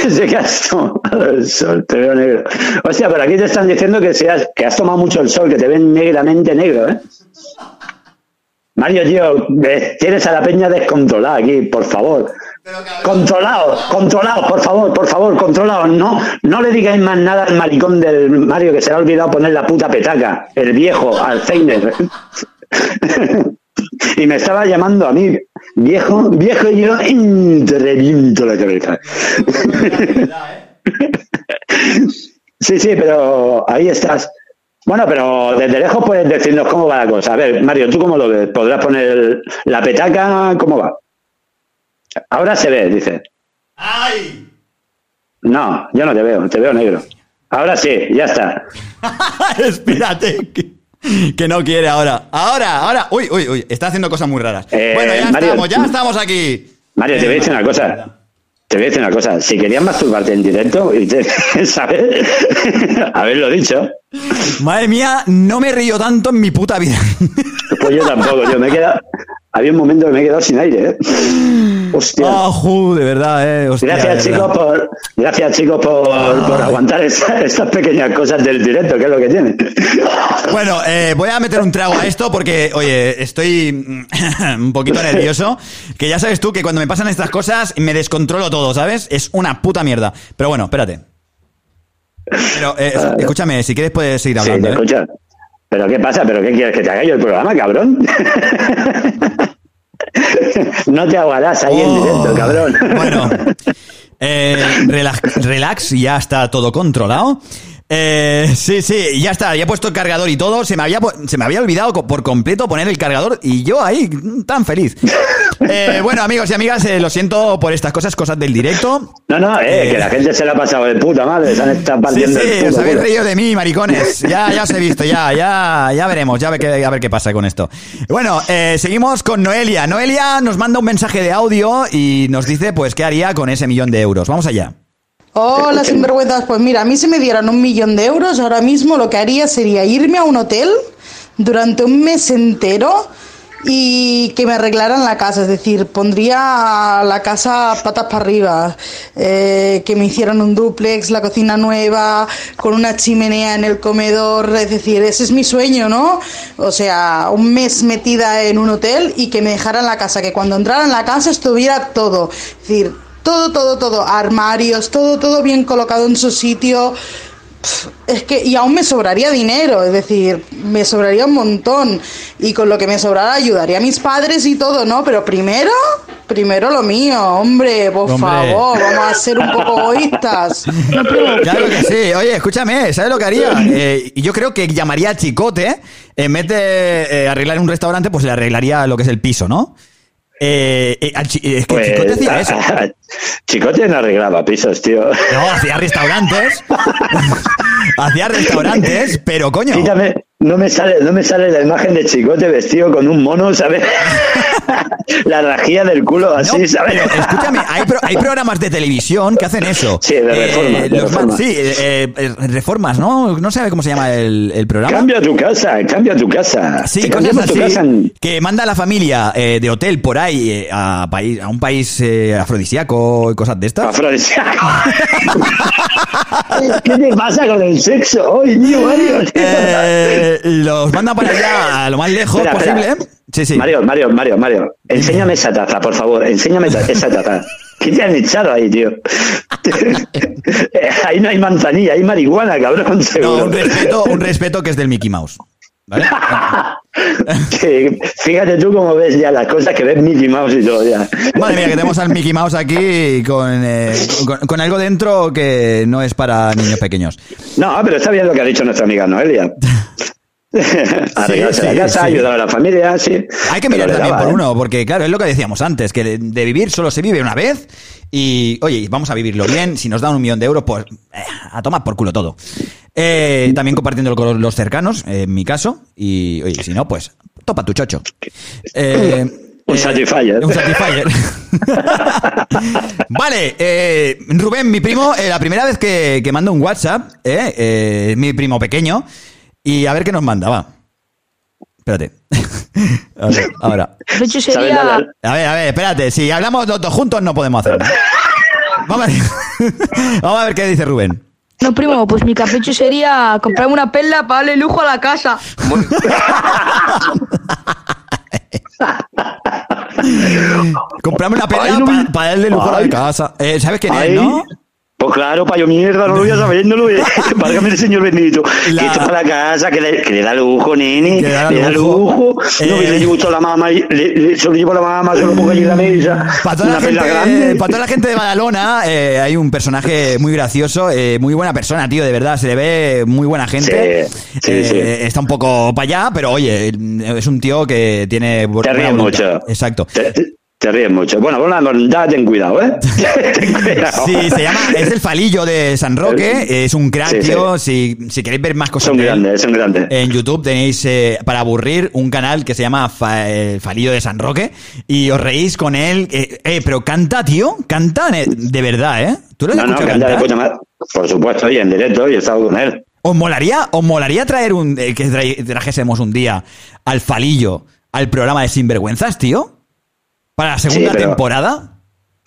Speaker 3: Se que has tomado el sol, te veo negro. Hostia, pero aquí te están diciendo que, seas, que has tomado mucho el sol, que te ven negramente negro, ¿eh? Mario, tío, tienes a la peña descontrolada aquí, por favor. Controlados, controlados, por favor, por favor, controlados. No, no le digáis más nada al maricón del Mario que se le ha olvidado poner la puta petaca, el viejo, Alzheimer. y me estaba llamando a mí, viejo, viejo, y yo mm, te reviento la cabeza. sí, sí, pero ahí estás. Bueno, pero desde lejos puedes decirnos cómo va la cosa. A ver, Mario, ¿tú cómo lo ves? ¿Podrás poner la petaca? ¿Cómo va? Ahora se ve, dice. No, yo no te veo, te veo negro. Ahora sí, ya está.
Speaker 1: Espérate, que, que no quiere ahora. Ahora, ahora. Uy, uy, uy, está haciendo cosas muy raras.
Speaker 3: Eh,
Speaker 1: bueno, ya
Speaker 3: Mario,
Speaker 1: estamos, ya estamos aquí.
Speaker 3: Mario, te voy a decir una cosa. Te voy a decir una cosa. Si querías masturbarte en directo, ¿sabes? Haberlo dicho.
Speaker 1: Madre mía, no me río tanto en mi puta vida.
Speaker 3: Pues yo tampoco, yo me he quedado. Había un momento que me he quedado sin aire, ¿eh? Hostia.
Speaker 1: Ah, ju, de verdad, eh. hostia,
Speaker 3: Gracias chicos por gracias chicos por, por aguantar esta- estas pequeñas cosas del directo, que es lo que tiene.
Speaker 1: Bueno, eh, voy a meter un trago a esto porque, oye, estoy mm, un poquito nervioso. Que ya sabes tú que cuando me pasan estas cosas me descontrolo todo, ¿sabes? Es una puta mierda. Pero bueno, espérate. Pero, eh, escúchame, si quieres puedes seguir
Speaker 3: Sí,
Speaker 1: hablando. ¿eh?
Speaker 3: escucho. ¿Pero qué pasa? ¿Pero qué quieres que te haga yo el programa, cabrón? No te ahogarás ahí en directo, cabrón.
Speaker 1: Bueno, eh, relax, relax, ya está todo controlado. Eh, sí, sí, ya está, ya he puesto el cargador y todo. Se me había, se me había olvidado por completo poner el cargador y yo ahí mm, tan feliz. Eh, bueno, amigos y amigas, eh, lo siento por estas cosas, cosas del directo.
Speaker 3: No, no, eh, que la gente se la ha pasado de puta madre, se han estado
Speaker 1: Sí,
Speaker 3: partiendo el
Speaker 1: sí,
Speaker 3: puto
Speaker 1: os habéis reído de mí, maricones. Ya, ya os he visto, ya, ya, ya veremos, ya ve qué- a ver qué pasa con esto. Bueno, eh, seguimos con Noelia. Noelia nos manda un mensaje de audio y nos dice, pues, qué haría con ese millón de euros. Vamos allá.
Speaker 18: Hola, sinvergüenzas. Pues mira, a mí si me dieran un millón de euros, ahora mismo lo que haría sería irme a un hotel durante un mes entero y que me arreglaran la casa. Es decir, pondría la casa patas para arriba, eh, que me hicieran un duplex, la cocina nueva, con una chimenea en el comedor. Es decir, ese es mi sueño, ¿no? O sea, un mes metida en un hotel y que me dejaran la casa, que cuando entrara en la casa estuviera todo. Es decir, todo, todo, todo, armarios, todo, todo bien colocado en su sitio. Es que, y aún me sobraría dinero, es decir, me sobraría un montón. Y con lo que me sobrara ayudaría a mis padres y todo, ¿no? Pero primero, primero lo mío, hombre, por
Speaker 1: Hombre.
Speaker 18: favor, vamos a ser un poco egoístas.
Speaker 1: Claro que sí. Oye, escúchame, ¿sabes lo que haría? Eh, y yo creo que llamaría a Chicote, en vez de eh, arreglar un restaurante, pues le arreglaría lo que es el piso, ¿no? Eh, eh, es que
Speaker 3: Pues,
Speaker 1: Chicote hacía eso.
Speaker 3: Chicote no arreglaba pisos, tío.
Speaker 1: No, hacía restaurantes. hacía restaurantes, pero coño.
Speaker 3: Quítame, no me sale, no me sale la imagen de Chicote vestido con un mono, ¿sabes? la rajilla del culo así,
Speaker 1: No,
Speaker 3: ¿sabes?
Speaker 1: pero escúchame, hay, pro- hay programas de televisión que hacen eso.
Speaker 3: Sí, de reforma, de
Speaker 1: los man-
Speaker 3: reforma.
Speaker 1: sí, eh, eh, reformas, ¿no? No sé cómo se llama el, el programa.
Speaker 3: Cambia tu casa, cambia tu casa.
Speaker 1: Sí,
Speaker 3: Te
Speaker 1: cosas
Speaker 3: cambiamos tu
Speaker 1: así,
Speaker 3: casa en-
Speaker 1: que manda a la familia eh, de hotel por ahí eh, a, país, a un país eh, afrodisíaco y cosas de estas.
Speaker 3: Afrodisíaco. ¿Qué te pasa con el sexo hoy, Mario?
Speaker 1: Eh, los manda para allá a lo más lejos
Speaker 3: Espera, espera.
Speaker 1: posible. Sí, sí.
Speaker 3: Mario, Mario, Mario, Mario, enséñame esa taza, por favor, enséñame esa taza. ¿Qué te han echado ahí, tío? ahí no hay manzanilla, hay marihuana, cabrón, seguro.
Speaker 1: No, un respeto, un respeto que es del Mickey Mouse.
Speaker 3: Fíjate tú cómo ves ya las cosas que ves Mickey Mouse y todo ya.
Speaker 1: Madre mía, que tenemos al Mickey Mouse aquí con, eh, con, con algo dentro que no es para niños pequeños.
Speaker 3: No, pero está bien lo que ha dicho nuestra amiga Noelia. Arreglarse
Speaker 1: sí,
Speaker 3: la casa,
Speaker 1: sí.
Speaker 3: ayudar a la familia, sí.
Speaker 1: Hay que mirar también
Speaker 3: daba,
Speaker 1: por
Speaker 3: ¿eh?
Speaker 1: uno, porque claro, es lo que decíamos antes, que de, vivir solo se vive una vez y, oye, vamos a vivirlo bien, si nos dan un millón de euros, pues eh, a tomar por culo todo. Eh, también compartiéndolo con los cercanos, en mi caso, y oye, si no, pues topa tu chocho.
Speaker 3: Un Satisfyer.
Speaker 1: Un Satisfyer. vale, eh, Rubén, mi primo, eh, la primera vez que, que manda un WhatsApp, eh, mi primo pequeño, y a ver qué nos manda, va. Espérate. A ver, ahora.
Speaker 19: De hecho, sería.
Speaker 1: A ver, a ver, espérate. Si hablamos los dos juntos no podemos hacerlo. Vamos a ver, Vamos a ver qué dice Rubén.
Speaker 19: No, primo, pues mi capricho sería comprarme una perla para darle lujo a la casa.
Speaker 1: Comprame una perla para darle lujo a la casa. Eh, ¿Sabes quién
Speaker 3: Ay.
Speaker 1: es, no?
Speaker 3: Pues claro, pa' yo mierda, no lo voy a saber, no lo voy a... Válgame el señor bendito.
Speaker 1: La-
Speaker 3: Que esto para la casa, que le, que le da lujo, nene.
Speaker 1: Le da
Speaker 3: le da
Speaker 1: lujo.
Speaker 3: lujo. No,
Speaker 1: Eh.
Speaker 3: que le llevo esto a la mamá, le, le- se lo llevo a la mamá, se lo pongo allí en la mesa.
Speaker 1: Para toda,
Speaker 3: Una
Speaker 1: la gente,
Speaker 3: grande.
Speaker 1: para toda la gente de Badalona eh, hay un personaje muy gracioso, eh, muy buena persona, tío, de verdad, se le ve muy buena gente.
Speaker 3: Sí, sí,
Speaker 1: Eh,
Speaker 3: sí.
Speaker 1: Está un poco para allá, pero oye, es un tío que tiene...
Speaker 3: Te ríes mucho.
Speaker 1: Exacto.
Speaker 3: Te, te- ríes mucho. Bueno, la voluntad, ten cuidado, ¿eh? ten cuidado.
Speaker 1: Sí, se llama, es el falillo de San Roque, es un crack,
Speaker 3: Sí, sí.
Speaker 1: tío. Si, si queréis ver más
Speaker 3: Es
Speaker 1: cosas
Speaker 3: un
Speaker 1: de él,
Speaker 3: grande, es un grande.
Speaker 1: en YouTube tenéis eh, para aburrir un canal que se llama Fa- el Falillo de San Roque y os reís con él. Eh, eh, pero canta, tío, canta eh, de verdad, ¿eh? ¿Tú lo has
Speaker 3: No, no, anda de puta madre. Por supuesto, y en directo, y he estado con él.
Speaker 1: ¿Os molaría, os molaría traer un eh, que trajésemos un día al Falillo al programa de Sinvergüenzas, tío? Para la segunda
Speaker 3: Sí,
Speaker 1: temporada.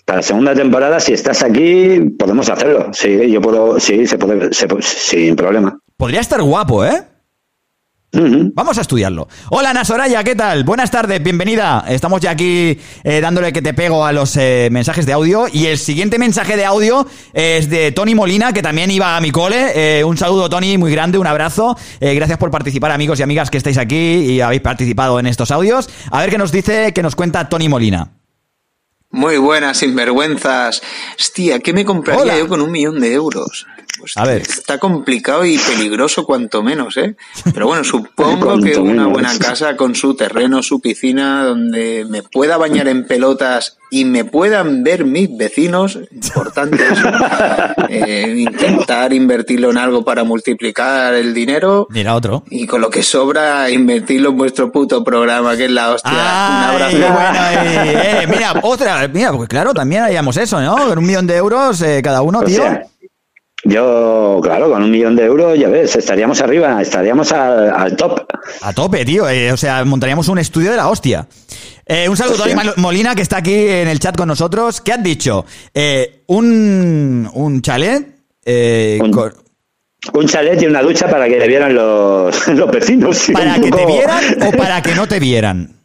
Speaker 3: Para la segunda temporada, si estás aquí, podemos hacerlo. Sí, yo puedo, sí, se puede, se sin problema.
Speaker 1: Podría estar guapo, ¿eh? Vamos a estudiarlo. Hola, Ana Soraya, ¿qué tal? Buenas tardes, bienvenida. Estamos ya aquí eh, dándole que te pego a los eh, mensajes de audio. Y el siguiente mensaje de audio es de Tony Molina, que también iba a mi cole. Eh, un saludo, Tony, muy grande, un abrazo. Eh, gracias por participar, amigos y amigas que estáis aquí y habéis participado en estos audios. A ver qué nos dice, qué nos cuenta Tony Molina.
Speaker 20: Muy buenas, sinvergüenzas. Hostia, ¿qué me compraría
Speaker 1: Hola.
Speaker 20: yo con un millón de euros? Pues
Speaker 1: A ver.
Speaker 20: Está complicado y peligroso cuanto menos, ¿eh? Pero bueno, supongo que una buena casa con su terreno, su piscina, donde me pueda bañar en pelotas y me puedan ver mis vecinos, importante eso. Eh, intentar invertirlo en algo para multiplicar el dinero
Speaker 1: Mira otro.
Speaker 20: y con lo que sobra invertirlo en vuestro puto programa, que es la hostia. un abrazo.
Speaker 1: Ay, bueno, eh, eh, mira, otra, mira, pues claro, también haríamos eso, ¿no? Un millón de euros eh, cada uno,
Speaker 3: O
Speaker 1: tío.
Speaker 3: sea, yo, claro, con un millón de euros, ya ves, estaríamos arriba, estaríamos al, al top.
Speaker 1: A tope, tío. eh, o sea, montaríamos un estudio de la hostia. Eh, un saludo a. Tony Molina, que está aquí en el chat con nosotros. ¿Qué has dicho? Eh, un, un chalet. eh, con-
Speaker 3: Un chalet y una ducha para que te vieran los, los vecinos.
Speaker 1: ¿Para
Speaker 3: Un
Speaker 1: que te vieran o para que no te vieran?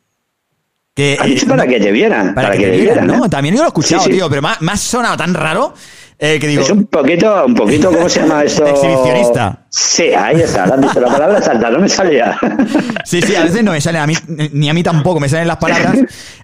Speaker 1: Que,
Speaker 3: para que te vieran.
Speaker 1: Para, que,
Speaker 3: te
Speaker 1: te vieran, ¿no? También yo lo he escuchado,
Speaker 3: Sí, sí.
Speaker 1: tío, pero me ha, me ha sonado tan raro eh, que digo...
Speaker 3: Es un poquito, un poquito, ¿cómo se llama esto?
Speaker 1: Exhibicionista.
Speaker 3: Sí, ahí está, has dicho, la palabra salta, no me salía.
Speaker 1: Sí, sí, a veces no me salen a mí, ni a mí tampoco me salen las palabras.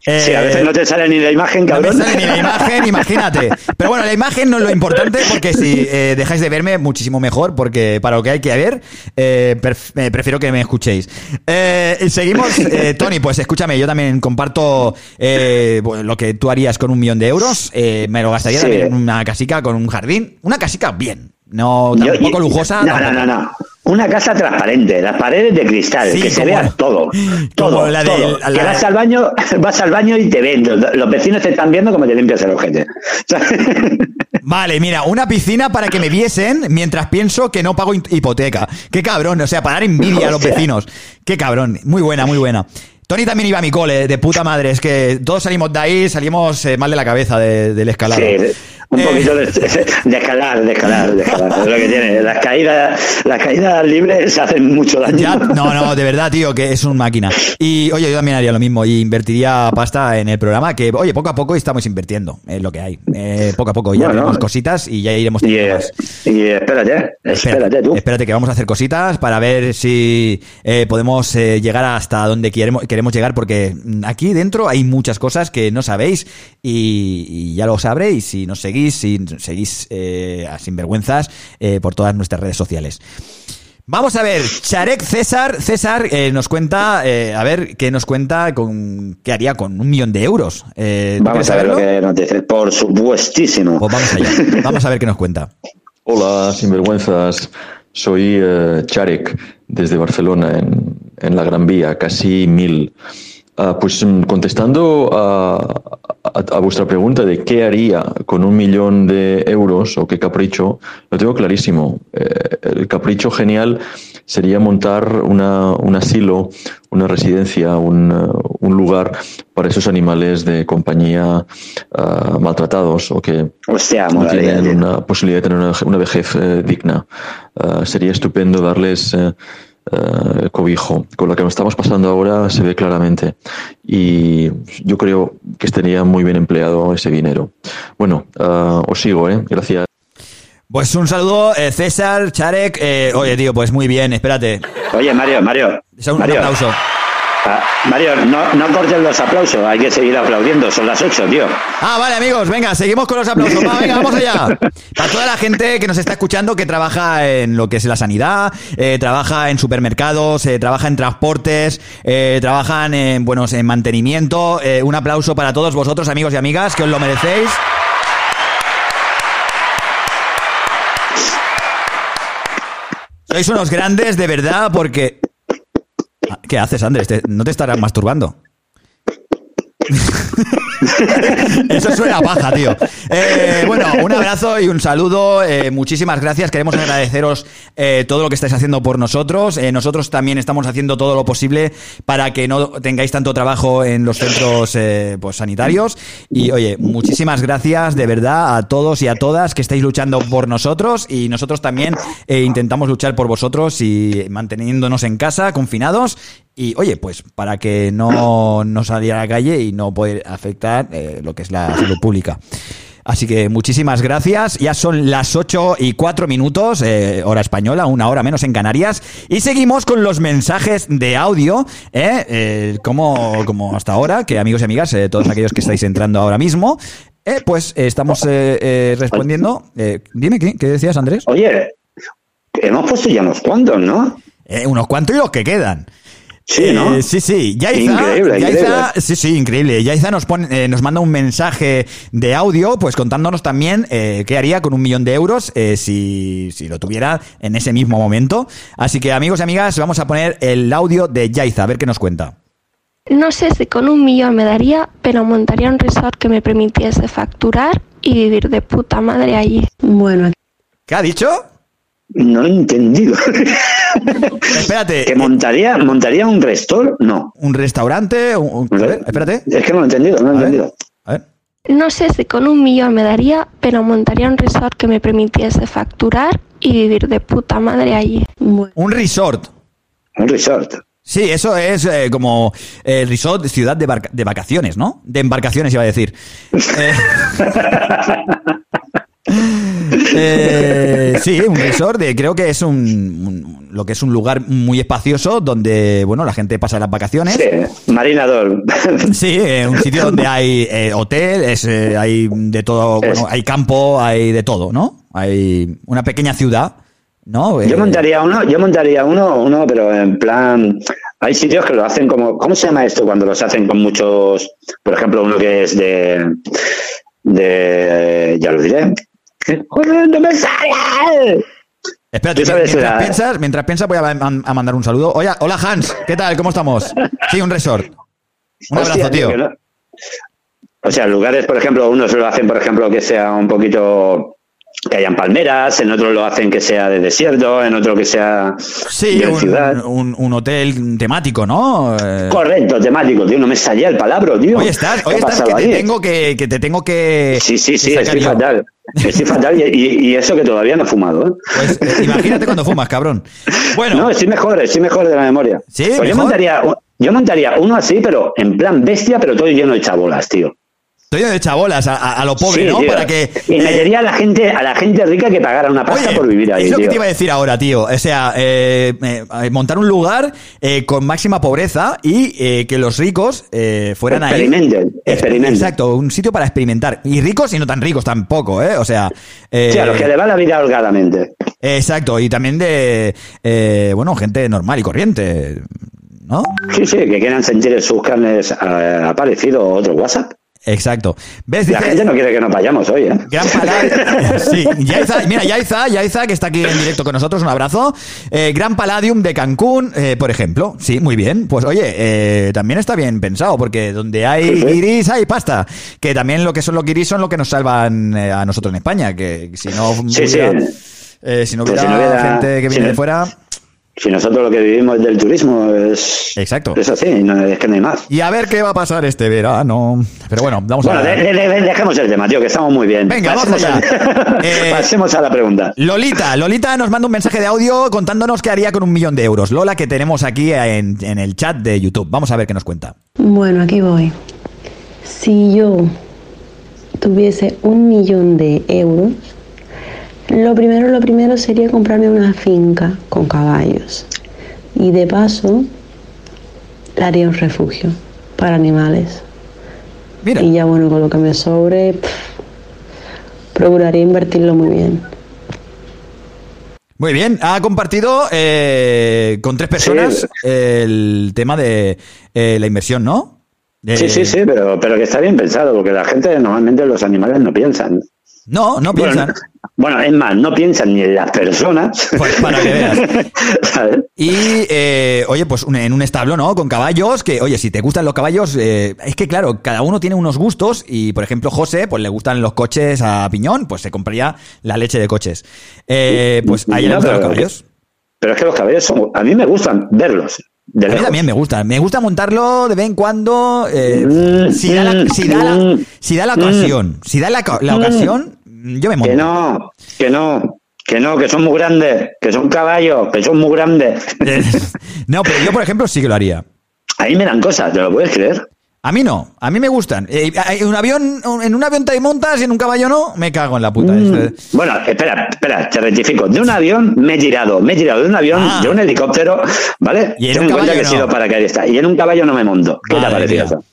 Speaker 3: Sí, a
Speaker 1: Eh,
Speaker 3: veces no te sale ni la imagen,
Speaker 1: No me
Speaker 3: cabrón.
Speaker 1: sale ni la imagen, imagínate. Pero bueno, la imagen no es lo importante porque si eh, dejáis de verme, muchísimo mejor, porque para lo que hay que ver, eh, pref- eh, prefiero que me escuchéis. Eh, seguimos, eh, Tony, pues escúchame, yo también comparto eh, lo que tú harías con un millón de euros. Eh, me lo gastaría
Speaker 3: Sí.
Speaker 1: también en una casica con un jardín. Una casica bien, no
Speaker 3: Yo-
Speaker 1: tampoco
Speaker 3: y-
Speaker 1: lujosa.
Speaker 3: No, no, no, no. Una casa transparente, las paredes de cristal,
Speaker 1: Sí,
Speaker 3: que se vea todo. Todo,
Speaker 1: de-
Speaker 3: todo.
Speaker 1: la-
Speaker 3: Que vas al baño, vas al baño y te ven. Los, los vecinos te están viendo como te limpias el ojete.
Speaker 1: Vale, mira, una piscina para que me viesen mientras pienso que no pago hi- hipoteca. Qué cabrón, o sea, para dar envidia a los vecinos. Qué cabrón, muy buena, muy buena. Tony también iba a mi cole, de puta madre. Es que todos salimos de ahí, salimos eh, mal de la cabeza de- del escalado.
Speaker 3: Sí, un
Speaker 1: Eh.
Speaker 3: poquito de, de escalar, de escalar, de escalar. Es lo que tiene. Las caídas, las caídas libres hacen mucho daño.
Speaker 1: Ya, no, no, de verdad, tío, que es un máquina. Y oye, yo también haría lo mismo y invertiría pasta en el programa, que oye, poco a poco estamos invirtiendo, es lo que hay. Eh, poco a poco ya
Speaker 3: Bueno.
Speaker 1: cositas y ya iremos
Speaker 3: Y, eh,
Speaker 1: más.
Speaker 3: y espérate, espérate tú.
Speaker 1: Espérate que vamos a hacer cositas para ver si eh, podemos eh, llegar hasta donde queremos, queremos llegar, porque aquí dentro hay muchas cosas que no sabéis y, y ya lo sabréis si nos seguís, si seguís eh, a Sinvergüenzas eh, por todas nuestras redes sociales. Vamos a ver, Charek César, César eh, nos cuenta, eh, a ver, ¿qué nos cuenta con qué haría con un millón de euros? Eh, ¿tú
Speaker 3: Vamos a ver lo que nos dice. Por supuestísimo.
Speaker 1: Pues vamos allá, vamos a ver qué nos cuenta.
Speaker 21: Hola, sinvergüenzas. Soy eh, Charek, desde Barcelona, en, en la Gran Vía, casi mil. Ah, pues mm, contestando a, a- a vuestra pregunta de qué haría con un millón de euros o qué capricho, lo tengo clarísimo. Eh, el capricho genial sería montar una, un asilo, una residencia, un, un lugar para esos animales de compañía ah, maltratados o que no tienen una posibilidad de tener una, una vejez eh, digna. Ah, sería estupendo darles eh, eh, cobijo. Con lo que estamos pasando ahora se ve claramente. Y yo creo que estaría muy bien empleado ese dinero. Bueno, ah, os sigo, ¿eh? Gracias.
Speaker 1: Pues un saludo, eh, César, Charek. eh, oye, tío, pues muy bien, espérate.
Speaker 3: Oye, Mario, Mario.
Speaker 1: Un
Speaker 3: Mario.
Speaker 1: aplauso.
Speaker 3: Ah, Mario, no, no cortes los aplausos, hay que seguir aplaudiendo, son las 8, tío.
Speaker 1: Ah, vale, amigos, venga, seguimos con los aplausos. Venga, vamos allá. Para toda la gente que nos está escuchando, que trabaja en lo que es la sanidad, eh, trabaja en supermercados, eh, trabaja en transportes, eh, trabajan en, buenos, en mantenimiento. eh, un aplauso para todos vosotros, amigos y amigas, que os lo merecéis. Sois unos grandes, de verdad, porque... ¿Qué haces, Andrés? ¿Te- ¿No te estarás masturbando? Eso suena paja, tío. Eh, bueno, un abrazo y un saludo. eh, muchísimas gracias. Queremos agradeceros eh, todo lo que estáis haciendo por nosotros. Nosotros también estamos haciendo todo lo posible para que no tengáis tanto trabajo en los centros pues, sanitarios. Y oye, muchísimas gracias de verdad a todos y a todas que estáis luchando por nosotros y nosotros también intentamos luchar por vosotros y manteniéndonos en casa, confinados. Y oye, pues para que no, no salir a la calle y no poder afectar eh, lo que es la salud pública. Así que muchísimas gracias. Ya son las 8 y 4 minutos, eh, hora española, una hora menos en Canarias. Y seguimos con los mensajes de audio, eh, eh, como, como hasta ahora, que amigos y amigas, todos aquellos que estáis entrando ahora mismo, pues estamos respondiendo. Dime, ¿qué, ¿qué decías, Andrés?
Speaker 3: Oye, hemos puesto ya unos cuantos, ¿no?
Speaker 1: Eh, unos cuantos y los que quedan.
Speaker 3: Sí, ¿no?
Speaker 1: Eh, sí, sí. Yaiza,
Speaker 3: Increíble,
Speaker 1: Yaiza-
Speaker 3: increíble.
Speaker 1: sí, sí, increíble. Yaiza nos pone, eh, nos manda un mensaje de audio, pues contándonos también eh, qué haría con un millón de euros eh, si, si lo tuviera en ese mismo momento. Así que, amigos y amigas, vamos a poner el audio de Yaiza, a ver qué nos cuenta.
Speaker 22: No sé si con un millón me daría, pero montaría un resort que me permitiese facturar y vivir de puta madre allí. Bueno,
Speaker 1: ¿Qué ha dicho?
Speaker 3: No he entendido.
Speaker 1: Espérate.
Speaker 3: ¿Que montaría, montaría un restor? No.
Speaker 1: ¿Un restaurante? Un, un- a ver, espérate.
Speaker 3: Es que no lo he entendido, no lo he entendido.
Speaker 22: no sé si con un millón me daría, pero montaría un resort que me permitiese facturar y vivir de puta madre allí.
Speaker 1: Un resort.
Speaker 3: Un resort.
Speaker 1: Sí, eso es eh, como el resort, ciudad de, barca- de vacaciones, ¿no? De embarcaciones, iba a decir. Eh, eh, sí, un resort, de- creo que es un, un- lo que es un lugar muy espacioso donde, bueno, la gente pasa las vacaciones.
Speaker 3: Sí, marinador.
Speaker 1: Sí, eh, un sitio donde hay eh, hotel, es, eh, hay de todo, bueno, hay campo, hay de todo, ¿no? Hay una pequeña ciudad, ¿no?
Speaker 3: Yo
Speaker 1: Eh,
Speaker 3: montaría uno, yo montaría uno, uno, pero en plan, hay sitios que lo hacen como, ¿cómo se llama esto cuando los hacen con muchos, por ejemplo, uno que es de, de, ya lo diré, ¡Joder, no me sale!
Speaker 1: Espérate, mientras,
Speaker 3: la-
Speaker 1: piensas, mientras piensas voy a, a mandar un saludo. Oye, hola Hans, ¿qué tal? ¿Cómo estamos? Sí, un resort. Un
Speaker 3: Hostia,
Speaker 1: abrazo, tío.
Speaker 3: no- O sea, lugares, por ejemplo, unos lo hacen, por ejemplo, que sea un poquito que hayan palmeras, en otros lo hacen que sea de desierto, en otro que sea
Speaker 1: Sí,
Speaker 3: de ciudad.
Speaker 1: un, un- hotel temático, ¿no? Eh,
Speaker 3: Correcto, temático, tío, no me salía el palabra, tío.
Speaker 1: Hoy estás,
Speaker 3: ¿Qué
Speaker 1: hoy estás te tengo que, que te tengo que.
Speaker 3: Sí, sí, sí, estoy
Speaker 1: yo.
Speaker 3: fatal. Estoy fatal y, y- y eso que todavía no he fumado. ¿eh?
Speaker 1: Pues imagínate cuando fumas, cabrón. Bueno.
Speaker 3: No, estoy mejor, estoy mejor de la memoria.
Speaker 1: Sí,
Speaker 3: Pues yo montaría, yo montaría uno así, pero en plan bestia, pero todo lleno de chabolas, tío.
Speaker 1: Estoy de chabolas a, a- a lo pobre,
Speaker 3: Sí,
Speaker 1: ¿no?
Speaker 3: tío.
Speaker 1: Para que.
Speaker 3: Y metería a la gente, a la gente rica que pagara una pasta
Speaker 1: Oye,
Speaker 3: por vivir ahí,
Speaker 1: es lo que te iba a decir ahora, tío. O sea, eh, eh, montar un lugar eh, con máxima pobreza y eh, que los ricos eh, fueran ahí.
Speaker 3: Experimenten, experimenten.
Speaker 1: Exacto, un sitio para experimentar. Y ricos y no tan ricos tampoco, ¿eh? O sea. eh,
Speaker 3: Sí, a los que le va la vida holgadamente.
Speaker 1: Exacto, y también de. eh, bueno, gente normal y corriente. ¿No?
Speaker 3: Sí, sí, que quieran sentir en sus carnes eh, aparecido otro WhatsApp.
Speaker 1: Exacto. ¿Ves?
Speaker 3: La
Speaker 1: Dice-
Speaker 3: gente no quiere que nos vayamos hoy, ¿eh?
Speaker 1: Gran Palladium. Sí, Yaiza, mira, Yaiza, Yaiza, que está aquí en directo con nosotros, un abrazo. Eh, Gran Palladium de Cancún, eh, por ejemplo. Sí, muy bien. Pues oye, eh, también está bien pensado, porque donde hay
Speaker 3: Sí, sí.
Speaker 1: guiris hay pasta. Que también lo que son los guiris son lo que nos salvan eh, a nosotros en España. Que si no
Speaker 3: Sí, sí.
Speaker 1: hubiera, eh, si no hubiera,
Speaker 3: si no hubiera-
Speaker 1: gente que viene de fuera.
Speaker 3: Si nosotros lo que vivimos del turismo es.
Speaker 1: Exacto.
Speaker 3: Es así, no, es que no hay más.
Speaker 1: Y a ver qué va a pasar este verano. Pero bueno, vamos
Speaker 3: Bueno,
Speaker 1: a
Speaker 3: de- de- de- dejemos el tema, tío, que estamos muy bien.
Speaker 1: Venga, vamos allá.
Speaker 3: a-
Speaker 1: Eh,
Speaker 3: Pasemos a la pregunta.
Speaker 1: Lolita, Lolita nos manda un mensaje de audio contándonos qué haría con un millón de euros. Lola, que tenemos aquí en, en el chat de YouTube. Vamos a ver qué nos cuenta.
Speaker 23: Bueno, aquí voy. Si yo tuviese un millón de euros, lo primero, lo primero sería comprarme una finca con caballos. Y de paso, le haría un refugio para animales. Y ya bueno, con lo que me sobre, pff, procuraría invertirlo muy bien.
Speaker 1: Muy bien, ha compartido eh, con tres personas el tema de eh, la inversión, ¿no?
Speaker 3: Sí, sí, sí, pero, pero que está bien pensado, porque la gente normalmente los animales no piensan.
Speaker 1: No, no
Speaker 3: Bueno,
Speaker 1: piensan.
Speaker 3: Bueno, es más, no piensan ni en las personas.
Speaker 1: Pues para que veas. Y, eh, oye, pues un- en un establo, ¿no? Con caballos, que, oye, si te gustan los caballos, eh, es que, claro, cada uno tiene unos gustos y, por ejemplo, José, pues le gustan los coches a piñón, pues se compraría la leche de coches. Eh, pues ahí le
Speaker 3: No,
Speaker 1: gustan los caballos.
Speaker 3: Pero es que los caballos son, a mí me gustan verlos. De
Speaker 1: A mí también me gusta. Me gusta montarlo de vez en cuando. eh, si, da la, si, da la, si da la ocasión. Si da la, la ocasión, yo me monto.
Speaker 3: Que no, que no, que no, que son muy grandes, que son caballos, que son muy grandes.
Speaker 1: No, pero yo, por ejemplo, sí que lo haría.
Speaker 3: A mí me dan cosas, ¿te lo puedes creer?
Speaker 1: A mí no, a mí me gustan. Eh, en un avión, en un avión te montas y en un caballo no, me cago en la puta.
Speaker 3: Mm. Bueno, espera, espera, te rectifico. De un avión me he tirado, me he tirado de un avión, de un helicóptero, ¿vale?
Speaker 1: Ah. Y en
Speaker 3: Ten
Speaker 1: un caballo
Speaker 3: que he sido
Speaker 1: no.
Speaker 3: paracaidista. Y en un caballo no me monto. ¿Qué te
Speaker 1: Madre
Speaker 3: parece
Speaker 1: mía.
Speaker 3: eso?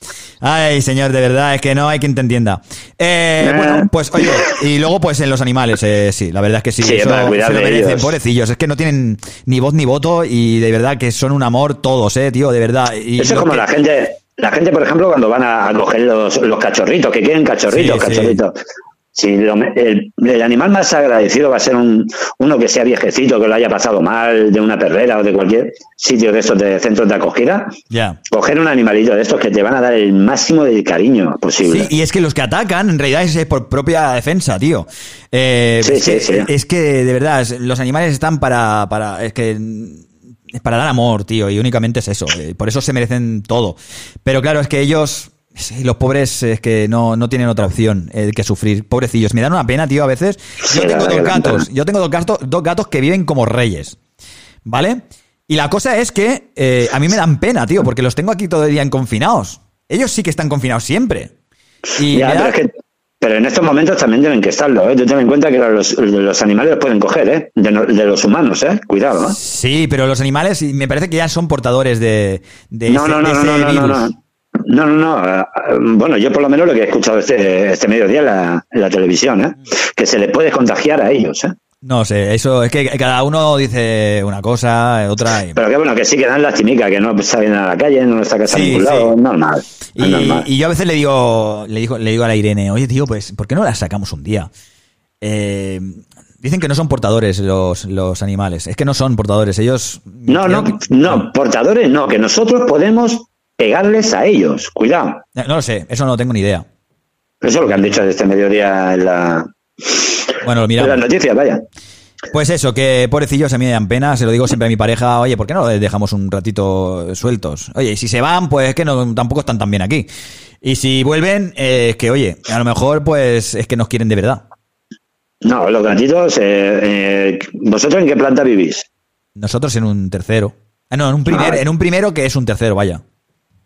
Speaker 1: Ay, señor, de verdad, es que no hay quien te entienda. Eh,
Speaker 3: Eh.
Speaker 1: Bueno, pues oye, y luego pues en los animales, eh, sí, la verdad es que sí,
Speaker 3: Sí,
Speaker 1: eso
Speaker 3: para
Speaker 1: se lo merecen,
Speaker 3: ellos.
Speaker 1: pobrecillos, es que no tienen ni voz ni voto y de verdad que son un amor todos, eh, tío, de verdad. Y
Speaker 3: Eso es como
Speaker 1: que-
Speaker 3: la gente, la gente, por ejemplo, cuando van a, a coger los, los cachorritos, que quieren cachorritos,
Speaker 1: Sí, sí.
Speaker 3: cachorritos. Si lo el, el animal más agradecido va a ser un, uno que sea viejecito, que lo haya pasado mal, de una perrera o de cualquier sitio de estos de centros de acogida.
Speaker 1: Ya.
Speaker 3: Coger un animalito de estos que te van a dar el máximo de cariño posible.
Speaker 1: Sí, y es que los que atacan en realidad es por propia defensa, tío. Eh,
Speaker 3: Sí,
Speaker 1: es,
Speaker 3: sí,
Speaker 1: que,
Speaker 3: sí.
Speaker 1: es que de verdad, los animales están para, para, es que es para dar amor, tío, y únicamente es eso. eh, Por eso se merecen todo. Pero claro, es que ellos, sí, los pobres, es que no, no tienen otra opción eh, que sufrir. Pobrecillos, me dan una pena, tío, a veces. Yo tengo dos gatos, yo tengo dos gatos, dos gatos que viven como reyes. ¿Vale? Y la cosa es que eh, a mí me dan pena, tío, porque los tengo aquí todo el día en confinados. Ellos sí que están confinados siempre. Y
Speaker 3: Ya,
Speaker 1: me da-
Speaker 3: pero, es que- pero en estos momentos también deben que estarlo, ¿eh? Tú ten en cuenta que los, los animales los pueden coger, ¿eh? De, no- de los humanos, ¿eh? Cuidado, ¿eh?
Speaker 1: Sí, pero los animales me parece que ya son portadores de, de
Speaker 3: No,
Speaker 1: ese,
Speaker 3: no, no,
Speaker 1: de
Speaker 3: no,
Speaker 1: ese
Speaker 3: no, no, no, no. No, no, no. Bueno, yo por lo menos lo que he escuchado este, este mediodía en la, en la televisión, ¿eh? Que se les puede contagiar a ellos, ¿eh?
Speaker 1: No sé, eso es que cada uno dice una cosa, otra. y-
Speaker 3: Pero que bueno, que sí que dan lastimica, que no salen a la calle, no está casa
Speaker 1: Sí,
Speaker 3: en ningún lado, normal. es
Speaker 1: Y,
Speaker 3: normal.
Speaker 1: y yo a veces le digo, le digo, le digo a la Irene, oye tío, pues, ¿por qué no las sacamos un día? Eh, dicen que no son portadores los, los animales. Es que no son portadores, ellos.
Speaker 3: No, no, no, portadores no, que nosotros podemos pegarles a ellos, cuidado.
Speaker 1: No, no lo sé, eso no tengo ni idea.
Speaker 3: Eso es lo que han dicho este mediodía en la,
Speaker 1: Bueno, miramos.
Speaker 3: las noticias, vaya.
Speaker 1: Pues eso, que pobrecillos a mí me dan pena, se lo digo siempre a mi pareja, oye, ¿por qué no les dejamos un ratito sueltos? Oye, y si se van, pues es que no, tampoco están tan bien aquí. Y si vuelven, eh, es que oye, a lo mejor pues es que nos quieren de verdad.
Speaker 3: No, los gatitos, eh, eh, ¿vosotros en qué planta vivís?
Speaker 1: Nosotros en un tercero. Ah, no, en un primer,
Speaker 3: Ah.
Speaker 1: en un primero que es un tercero, vaya.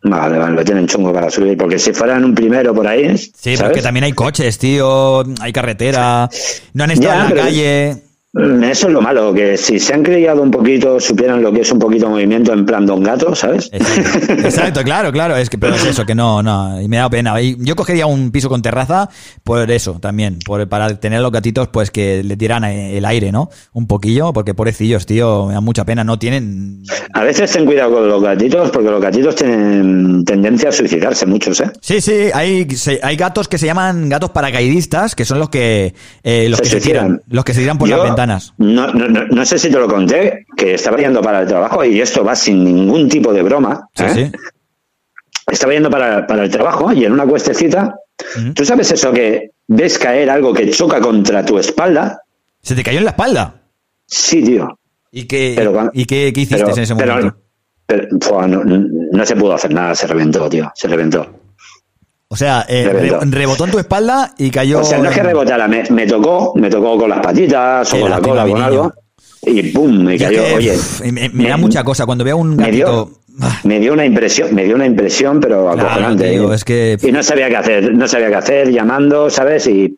Speaker 3: Vale, vale, lo tienen chungo para subir, porque si fueran un primero por ahí,
Speaker 1: Sí, pero
Speaker 3: ¿sabes?
Speaker 1: que también hay coches, tío, hay carretera, no han estado
Speaker 3: Ya,
Speaker 1: en la calle.
Speaker 3: Mm, Eso es lo malo, que si se han criado un poquito, supieran lo que es un poquito movimiento en plan don gato, ¿sabes?
Speaker 1: Exacto, claro, claro, es que pero es eso, que no, no, y me da pena. Y yo cogería un piso con terraza por eso también, por, para tener a los gatitos pues que le tiran el aire, ¿no? Un poquillo, porque pobrecillos, tío, me da mucha pena, no tienen...
Speaker 3: A veces ten cuidado con los gatitos, porque los gatitos tienen tendencia a suicidarse muchos, ¿eh?
Speaker 1: Sí, sí, hay, hay gatos que se llaman gatos paracaidistas, que son los que, eh, los
Speaker 3: Se
Speaker 1: que se tiran, los que se tiran por
Speaker 3: Yo
Speaker 1: las ventanas.
Speaker 3: No, no, no, no sé si te lo conté, que estaba yendo para el trabajo y esto va sin ningún tipo de broma.
Speaker 1: Sí,
Speaker 3: ¿eh?
Speaker 1: sí.
Speaker 3: Estaba yendo para, para el trabajo y en una cuestecita, ¿tú sabes eso que ves caer algo que choca contra tu espalda?
Speaker 1: ¿Se te cayó en la espalda?
Speaker 3: Sí, tío.
Speaker 1: ¿Y qué,
Speaker 3: Pero
Speaker 1: ¿y qué, qué hiciste
Speaker 3: pero-
Speaker 1: en ese momento?
Speaker 3: pero, no, no se pudo hacer nada, se reventó, tío, se reventó.
Speaker 1: O sea, eh, rebotó en tu espalda y cayó...
Speaker 3: O sea, no es que rebotara, me, me tocó, me tocó con las patitas o con la cola, con algo, y pum, me cayó,
Speaker 1: que,
Speaker 3: oye.
Speaker 1: me, me da mucha cosa cuando veo un
Speaker 3: me
Speaker 1: gatito...
Speaker 3: dio, me dio una impresión, me dio una impresión, pero
Speaker 1: Claro,
Speaker 3: acojonante.
Speaker 1: tío,
Speaker 3: ¿eh?
Speaker 1: es que...
Speaker 3: Y no sabía qué hacer, no sabía qué hacer, llamando, ¿sabes? Y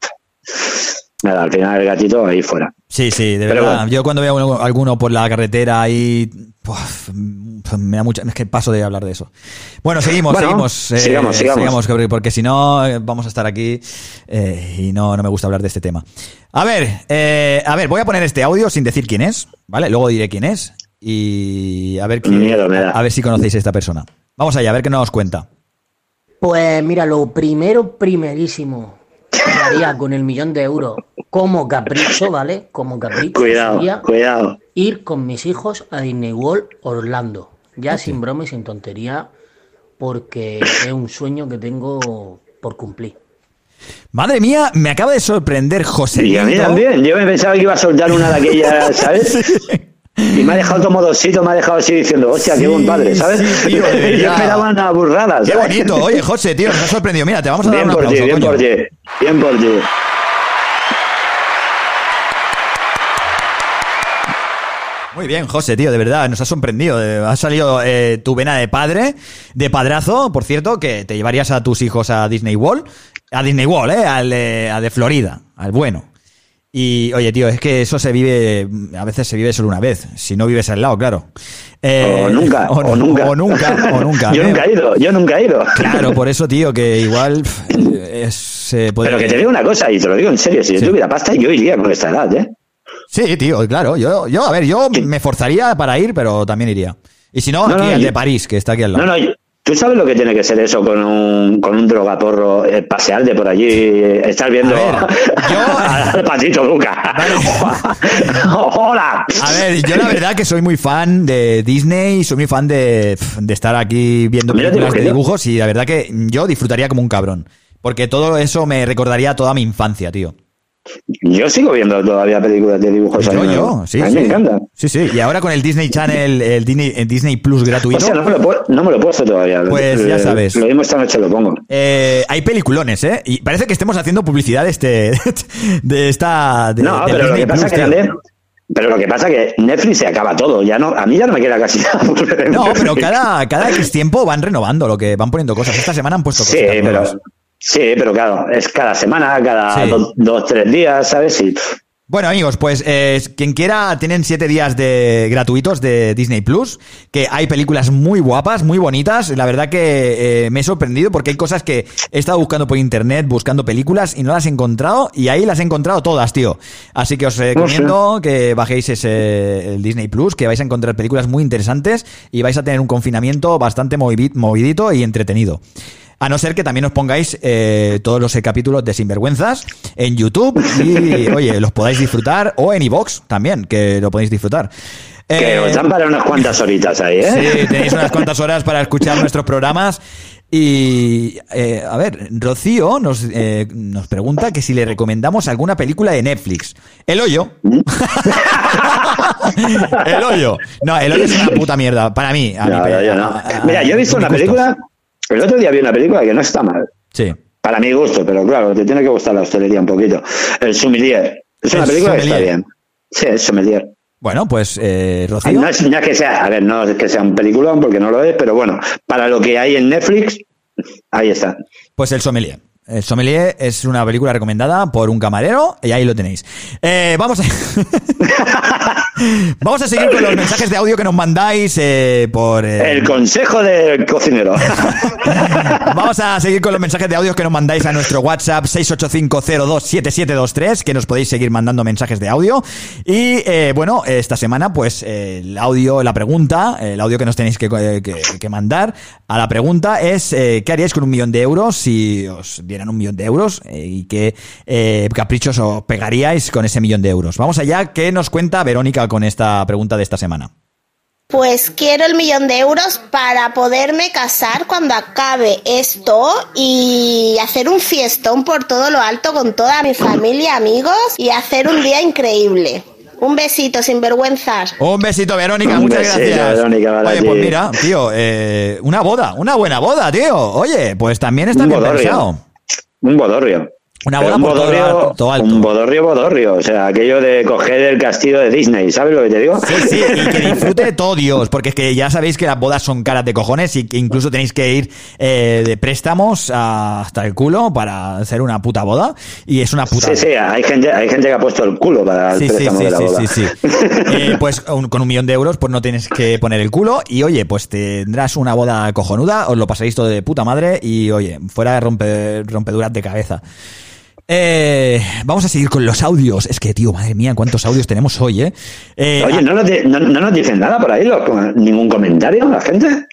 Speaker 3: nada, al final el gatito ahí fuera.
Speaker 1: Sí, sí, de
Speaker 3: Pero
Speaker 1: verdad.
Speaker 3: bueno.
Speaker 1: Yo cuando veo uno- alguno por la carretera ahí... uf, me da mucha... Es que paso de hablar de eso. Bueno, seguimos,
Speaker 3: Bueno,
Speaker 1: seguimos. eh,
Speaker 3: sigamos, sigamos.
Speaker 1: porque- porque si no eh, vamos a estar aquí eh, y no, no me gusta hablar de este tema. A ver, eh, a ver, voy a poner este audio sin decir quién es, ¿vale? Luego diré quién es y a ver, qué-
Speaker 3: Miedo me da.
Speaker 1: a ver si conocéis a esta persona. Vamos allá, a ver qué nos cuenta.
Speaker 24: Pues mira, lo primero, primerísimo. Haría con el millón de euros como capricho, ¿vale? Como capricho
Speaker 3: Cuidado,
Speaker 24: sería
Speaker 3: cuidado.
Speaker 24: ir con mis hijos a Disney World Orlando. Ya sin broma y sin tontería, porque es un sueño que tengo por cumplir.
Speaker 1: Madre mía, me acaba de sorprender José.
Speaker 3: Y a mí también. Yo me pensaba que iba a soltar una de aquellas, ¿sabes? Y me ha dejado todo modosito, me ha dejado así diciendo, hostia, qué buen padre, ¿sabes?
Speaker 1: sí, tío,
Speaker 3: Yo esperaba una burrada.
Speaker 1: Qué bonito. Oye, José, tío, nos ha sorprendido. Mira, te vamos a dar
Speaker 3: Bien
Speaker 1: un
Speaker 3: por ti, bien
Speaker 1: coño.
Speaker 3: por ti. Bien por ti.
Speaker 1: Muy bien, José, tío, de verdad, nos ha sorprendido. Eh, Ha salido eh, tu vena de padre, de padrazo, por cierto, que te llevarías a tus hijos a Disney World. A Disney World, ¿eh? Al de, al de Florida, al bueno. Y, oye, tío, es que eso se vive, a veces se vive solo una vez, si no vives al lado, claro. Eh,
Speaker 3: O nunca,
Speaker 1: o,
Speaker 3: o nunca.
Speaker 1: O nunca, o nunca.
Speaker 3: Yo
Speaker 1: Eh,
Speaker 3: nunca he ido, yo nunca he ido.
Speaker 1: Claro, por eso, tío, que igual es, se puede...
Speaker 3: Pero que te digo una cosa, y te lo digo en serio, si yo tuviera pasta, yo iría con esta edad, ¿eh?
Speaker 1: Sí, tío, claro. Yo, yo, a ver, yo me forzaría para ir, pero también iría. Y si no,
Speaker 3: No,
Speaker 1: aquí
Speaker 3: no,
Speaker 1: el
Speaker 3: yo-
Speaker 1: de París, que está aquí al lado.
Speaker 3: No, no, yo- tú sabes lo que tiene que ser eso con un, con un drogaporro, eh, pasear de por allí, estar viendo al patito Luca. ¡Hola!
Speaker 1: A ver, yo la verdad que soy muy fan de Disney, soy muy fan de, de estar aquí viendo películas de dibujos y la verdad que yo disfrutaría como un cabrón. Porque todo eso me recordaría toda mi infancia, tío.
Speaker 3: Yo sigo viendo todavía películas de dibujos animados.
Speaker 1: yo, sí,
Speaker 3: A mí
Speaker 1: sí.
Speaker 3: me encanta.
Speaker 1: Sí, sí. Y ahora con el Disney Channel, el Disney, el Disney Plus gratuito.
Speaker 3: O sea, no me, lo, no me lo he puesto todavía.
Speaker 1: Pues ya
Speaker 3: Eh,
Speaker 1: sabes.
Speaker 3: Lo mismo esta noche lo pongo.
Speaker 1: Eh, hay peliculones, ¿eh? Y parece que estemos haciendo publicidad de este, de esta, de,
Speaker 3: no, pero lo que pasa
Speaker 1: Plus,
Speaker 3: que también... Pero lo que pasa que Netflix se acaba todo. Ya no, a mí ya no me queda casi nada.
Speaker 1: No, pero cada, cada X tiempo van renovando lo que van poniendo cosas. Esta semana han puesto
Speaker 3: Sí,
Speaker 1: cosas. nuevas.
Speaker 3: Sí, pero claro, es cada semana, cada
Speaker 1: Sí.
Speaker 3: do- dos, tres días, ¿sabes? Y,
Speaker 1: Bueno, amigos, pues eh, quien quiera, tienen siete días de gratuitos de Disney Plus, que hay películas muy guapas, muy bonitas. La verdad que eh, me he sorprendido porque hay cosas que he estado buscando por internet, buscando películas y no las he encontrado, y ahí las he encontrado todas, tío. Así que os recomiendo que bajéis ese el Disney Plus, que vais a encontrar películas muy interesantes y vais a tener un confinamiento bastante movi- movidito y entretenido. A no ser que también os pongáis eh, todos los capítulos de Sinvergüenzas en YouTube y, oye, los podáis disfrutar o en iVox también, que lo podéis disfrutar.
Speaker 3: que
Speaker 1: Eh,
Speaker 3: os dan para unas cuantas horitas ahí, ¿eh?
Speaker 1: Sí, tenéis unas cuantas horas para escuchar nuestros programas. Y, eh, a ver, Rocío nos, eh, nos pregunta que si le recomendamos alguna película de Netflix. El hoyo. el hoyo. No, el hoyo es una puta mierda, para mí. a
Speaker 3: No, no, no. Mira, yo he visto una película. El otro día vi una película que no está mal.
Speaker 1: Sí.
Speaker 3: Para mi gusto, pero claro, te tiene que gustar la hostelería un poquito. El Sommelier. Es una
Speaker 1: El
Speaker 3: película que está bien. Sí, es Sommelier.
Speaker 1: Bueno, pues, eh, Rocío.
Speaker 3: No es, no es que sea, a ver, no es que sea un peliculón porque no lo es, pero bueno, para lo que hay en Netflix, ahí está.
Speaker 1: Pues El Sommelier. El Sommelier es una película recomendada por un camarero y ahí lo tenéis. Eh, vamos a... vamos a seguir con los mensajes de audio que nos mandáis eh, por... eh,
Speaker 3: El consejo del cocinero.
Speaker 1: Vamos a seguir con los mensajes de audio que nos mandáis a nuestro WhatsApp 685027723, que nos podéis seguir mandando mensajes de audio. Y eh, bueno, esta semana, pues eh, el audio, la pregunta, el audio que nos tenéis que, eh, que- que mandar a la pregunta es eh, ¿qué haríais con un millón de euros si os dieran un millón de euros? Eh, ¿Y qué eh, caprichos os pegaríais con ese millón de euros? Vamos allá, ¿qué nos cuenta Verónica con esta pregunta de esta semana?
Speaker 25: Pues quiero el millón de euros para poderme casar cuando acabe esto y hacer un fiestón por todo lo alto con toda mi familia, amigos y hacer un día increíble. Un besito, sin vergüenzas.
Speaker 1: Un besito, Verónica,
Speaker 3: Un
Speaker 1: muchas
Speaker 3: besito,
Speaker 1: gracias.
Speaker 3: Verónica,
Speaker 1: Oye,
Speaker 3: ti.
Speaker 1: pues mira, tío, eh, una boda, una buena boda, tío. Oye, pues también está bien pensado.
Speaker 3: Un bodorrio.
Speaker 1: Una boda
Speaker 3: un
Speaker 1: por
Speaker 3: bodorrio,
Speaker 1: alto- todo alto.
Speaker 3: Un bodorrio, bodorrio. O sea, aquello de coger el castillo de Disney. ¿Sabes lo que te digo?
Speaker 1: Sí, sí, y que disfrute todo Dios, porque es que ya sabéis que las bodas son caras de cojones y que incluso tenéis que ir eh, de préstamos a- hasta el culo para hacer una puta boda. Y es una puta
Speaker 3: Sí, sí, hay gente, hay gente que ha puesto el culo para el
Speaker 1: Sí, sí,
Speaker 3: préstamo
Speaker 1: sí,
Speaker 3: de la
Speaker 1: sí,
Speaker 3: boda.
Speaker 1: sí, sí. Eh, pues un- con un millón de euros pues no tienes que poner el culo y oye, pues tendrás una boda cojonuda, os lo pasaréis todo de puta madre y oye, fuera de rompe- rompeduras de cabeza. Eh, vamos a seguir con los audios. Es que, tío, madre mía, cuántos audios tenemos hoy, ¿eh? Eh,
Speaker 3: Oye, ¿no nos, di- no, no nos dicen nada por ahí? los- ¿Ningún comentario la gente?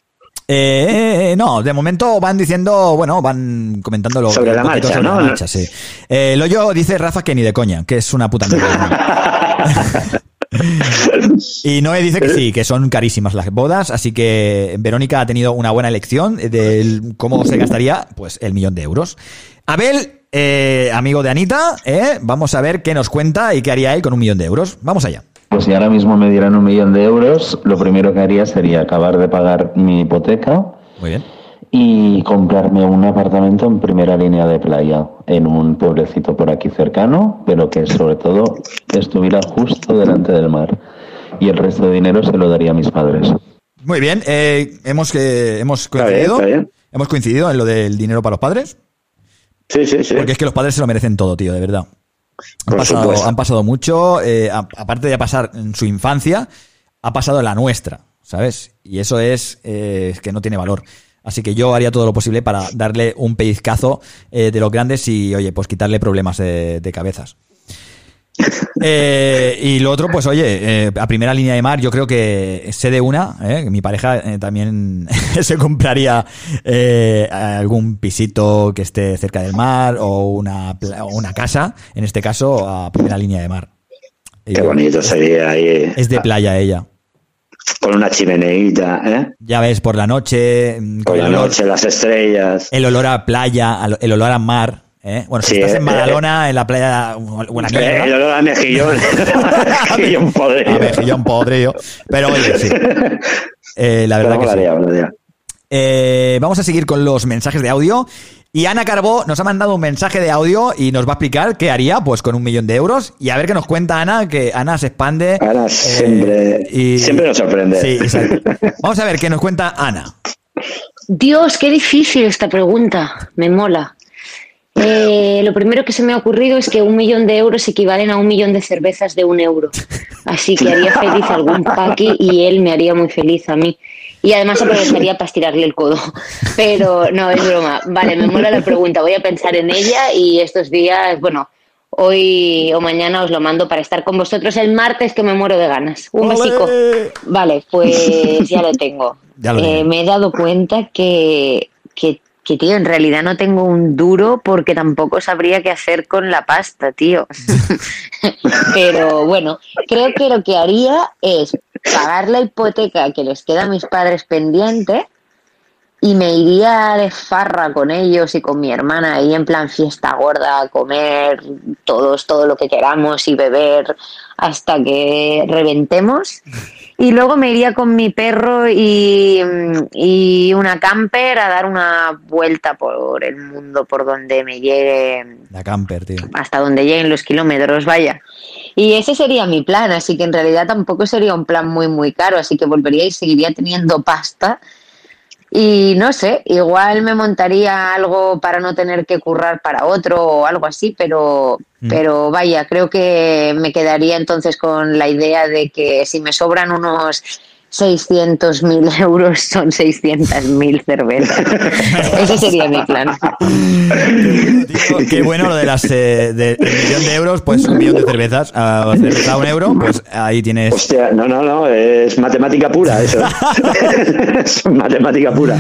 Speaker 1: Eh, no, de momento van diciendo, bueno, van comentando lo
Speaker 3: Sobre la marcha,
Speaker 1: sobre
Speaker 3: ¿no?
Speaker 1: la marcha, sí. Eh, lo yo dice Rafa que ni de coña, que es una puta mierda. y Noé dice que sí, que son carísimas las bodas, así que Verónica ha tenido una buena elección de cómo se gastaría, pues, el millón de euros. Abel, eh, amigo de Anita, eh, vamos a ver qué nos cuenta y qué haría él con un millón de euros. Vamos allá.
Speaker 26: Pues si ahora mismo me dieran un millón de euros, lo primero que haría sería acabar de pagar mi hipoteca
Speaker 1: Muy bien.
Speaker 26: y comprarme un apartamento en primera línea de playa, en un pueblecito por aquí cercano, pero que sobre todo estuviera justo delante del mar. Y el resto de dinero se lo daría a mis padres.
Speaker 1: Muy bien, eh, hemos, eh, hemos
Speaker 26: bien,
Speaker 1: coincidido.
Speaker 26: está bien.
Speaker 1: Hemos coincidido en lo del dinero para los padres.
Speaker 3: Sí, sí, sí.
Speaker 1: Porque es que los padres se lo merecen todo, tío, de verdad. Han pasado,
Speaker 3: supuesto.
Speaker 1: han pasado mucho, eh, a- aparte de pasar en su infancia, ha pasado en la nuestra, ¿sabes? Y eso es eh, que no tiene valor. Así que yo haría todo lo posible para darle un pellizcazo eh, de los grandes y, oye, pues quitarle problemas de, de cabezas. Eh, y lo otro, pues oye, eh, a primera línea de mar, yo creo que sé de una, eh, mi pareja también se compraría algún pisito que esté cerca del mar o una, una casa, en este caso, a primera línea de mar.
Speaker 3: Qué bonito sería ahí.
Speaker 1: Es de playa ella.
Speaker 3: Con una chimeneita, ¿eh?
Speaker 1: Ya ves, por la noche, mm,
Speaker 3: Con la
Speaker 1: olor-
Speaker 3: noche, las estrellas.
Speaker 1: el olor a playa, el olor a mar. ¿Eh? Bueno, si
Speaker 3: Sí,
Speaker 1: estás en
Speaker 3: eh,
Speaker 1: Badalona, en la playa, buena mierda.
Speaker 3: El olor a mejillón. mejillón podrido.
Speaker 1: A mejillón podrido. Pero oye, sí. Eh, la verdad
Speaker 3: Pero
Speaker 1: que sí.
Speaker 3: molaría, molaría.
Speaker 1: Eh, vamos a seguir con los mensajes de audio. Y Ana Carbó nos ha mandado un mensaje de audio y nos va a explicar qué haría pues con un millón de euros. Y a ver qué nos cuenta Ana, que Ana se expande.
Speaker 3: Ana siempre,
Speaker 1: y-
Speaker 3: siempre nos sorprende.
Speaker 1: Sí, exacto. Vamos a ver qué nos cuenta Ana.
Speaker 27: Dios, qué difícil esta pregunta. Me mola. Eh, lo primero que se me ha ocurrido es que un millón de euros equivalen a un millón de cervezas de un euro. Así que haría feliz a algún paqui y él me haría muy feliz a mí. Y además aprovecharía para estirarle el codo. Pero no, es broma. Vale, me mola la pregunta. Voy a pensar en ella y estos días, bueno, hoy o mañana os lo mando para estar con vosotros el martes que me muero de ganas. Un besico. Vale, pues ya lo tengo.
Speaker 1: Ya lo
Speaker 27: Eh, me he dado cuenta que, que, que, tío, en realidad no tengo un duro porque tampoco sabría qué hacer con la pasta, tío. Pero bueno, creo que lo que haría es pagar la hipoteca que les queda a mis padres pendiente y me iría de farra con ellos y con mi hermana ahí en plan fiesta gorda, comer todos todo lo que queramos y beber hasta que reventemos. Y luego me iría con mi perro y, y una camper a dar una vuelta por el mundo, por donde me llegue,
Speaker 1: La camper, tío.
Speaker 27: hasta donde lleguen los kilómetros, vaya. Y ese sería mi plan, así que en realidad tampoco sería un plan muy, muy caro, así que volvería y seguiría teniendo pasta. Y no sé, igual me montaría algo para no tener que currar para otro o algo así, pero,
Speaker 1: Mm.
Speaker 27: pero vaya, creo que me quedaría entonces con la idea de que si me sobran unos 600.000 euros son 600.000 cervezas. Ese sería mi plan.
Speaker 1: Qué bueno lo de las eh, de, del millón de euros, pues un millón de cervezas. A cerveza a un euro, pues ahí tienes.
Speaker 3: Hostia, no, no, no, es matemática pura eso. es matemática pura.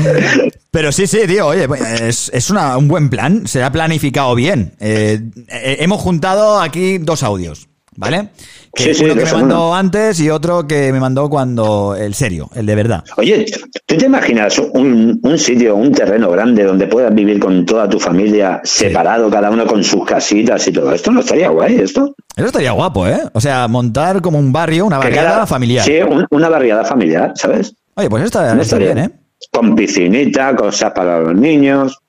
Speaker 1: Pero sí, sí, tío, oye, pues, es, es una- un buen plan, se ha planificado bien. Eh, eh, hemos juntado aquí dos audios, ¿vale? Que
Speaker 3: Sí, sí,
Speaker 1: uno que me mandó antes y otro que me mandó cuando el serio, el de verdad.
Speaker 3: Oye, ¿tú te imaginas un, un sitio, un terreno grande donde puedas vivir con toda tu familia separado, cada uno con sus casitas y todo? Esto no estaría guay, esto.
Speaker 1: Eso estaría guapo, ¿eh? O sea, montar como un barrio, una barriada
Speaker 3: cada-
Speaker 1: familiar.
Speaker 3: Sí, un- una barriada familiar, ¿sabes?
Speaker 1: Oye, pues está,
Speaker 3: No
Speaker 1: está bien, ¿eh?
Speaker 3: Con piscinita, cosas para los niños.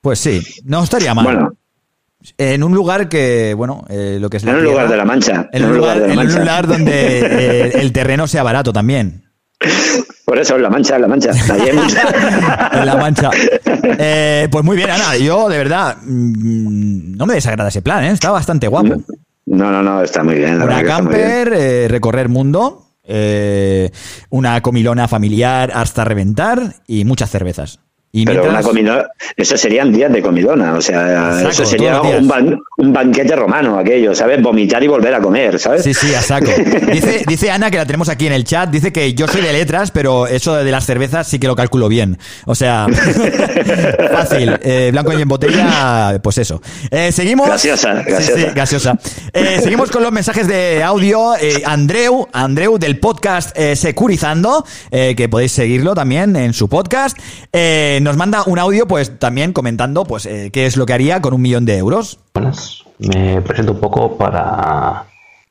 Speaker 1: Pues sí, no estaría mal.
Speaker 3: Bueno.
Speaker 1: En un lugar que, bueno, eh, lo que es la
Speaker 3: En un lugar de la Mancha.
Speaker 1: En un lugar, en un lugar donde eh, el terreno sea barato también.
Speaker 3: Por eso, en la Mancha, en la Mancha.
Speaker 1: En la mancha. Eh, pues muy bien, Ana. Yo, de verdad, mm, no me desagrada ese plan, ¿eh? Está bastante guapo.
Speaker 3: No, no, no, está muy bien.
Speaker 1: Una
Speaker 3: bien.
Speaker 1: camper, eh, recorrer mundo, una comilona familiar hasta reventar y muchas cervezas. Y
Speaker 3: Pero
Speaker 1: mientras-
Speaker 3: una comidona, eso serían días de comidona, o sea,
Speaker 1: saco,
Speaker 3: eso sería un, ban- un banquete romano, aquello, ¿sabes? Vomitar y volver a comer, ¿sabes?
Speaker 1: Sí, sí, a saco. Dice, dice Ana, que la tenemos aquí en el chat, dice que yo soy de letras, pero eso de las cervezas sí que lo calculo bien. O sea, fácil. Eh, blanco y en botella, pues eso. Eh, seguimos.
Speaker 3: Gaseosa, gaseosa.
Speaker 1: sí, gaseosa. Eh, seguimos con los mensajes de audio. Andreu, Andreu del podcast Securizando, que podéis seguirlo también en su podcast, eh, nos manda un audio, pues también comentando, pues, eh, qué es lo que haría con un millón de euros.
Speaker 28: Buenas, me presento un poco para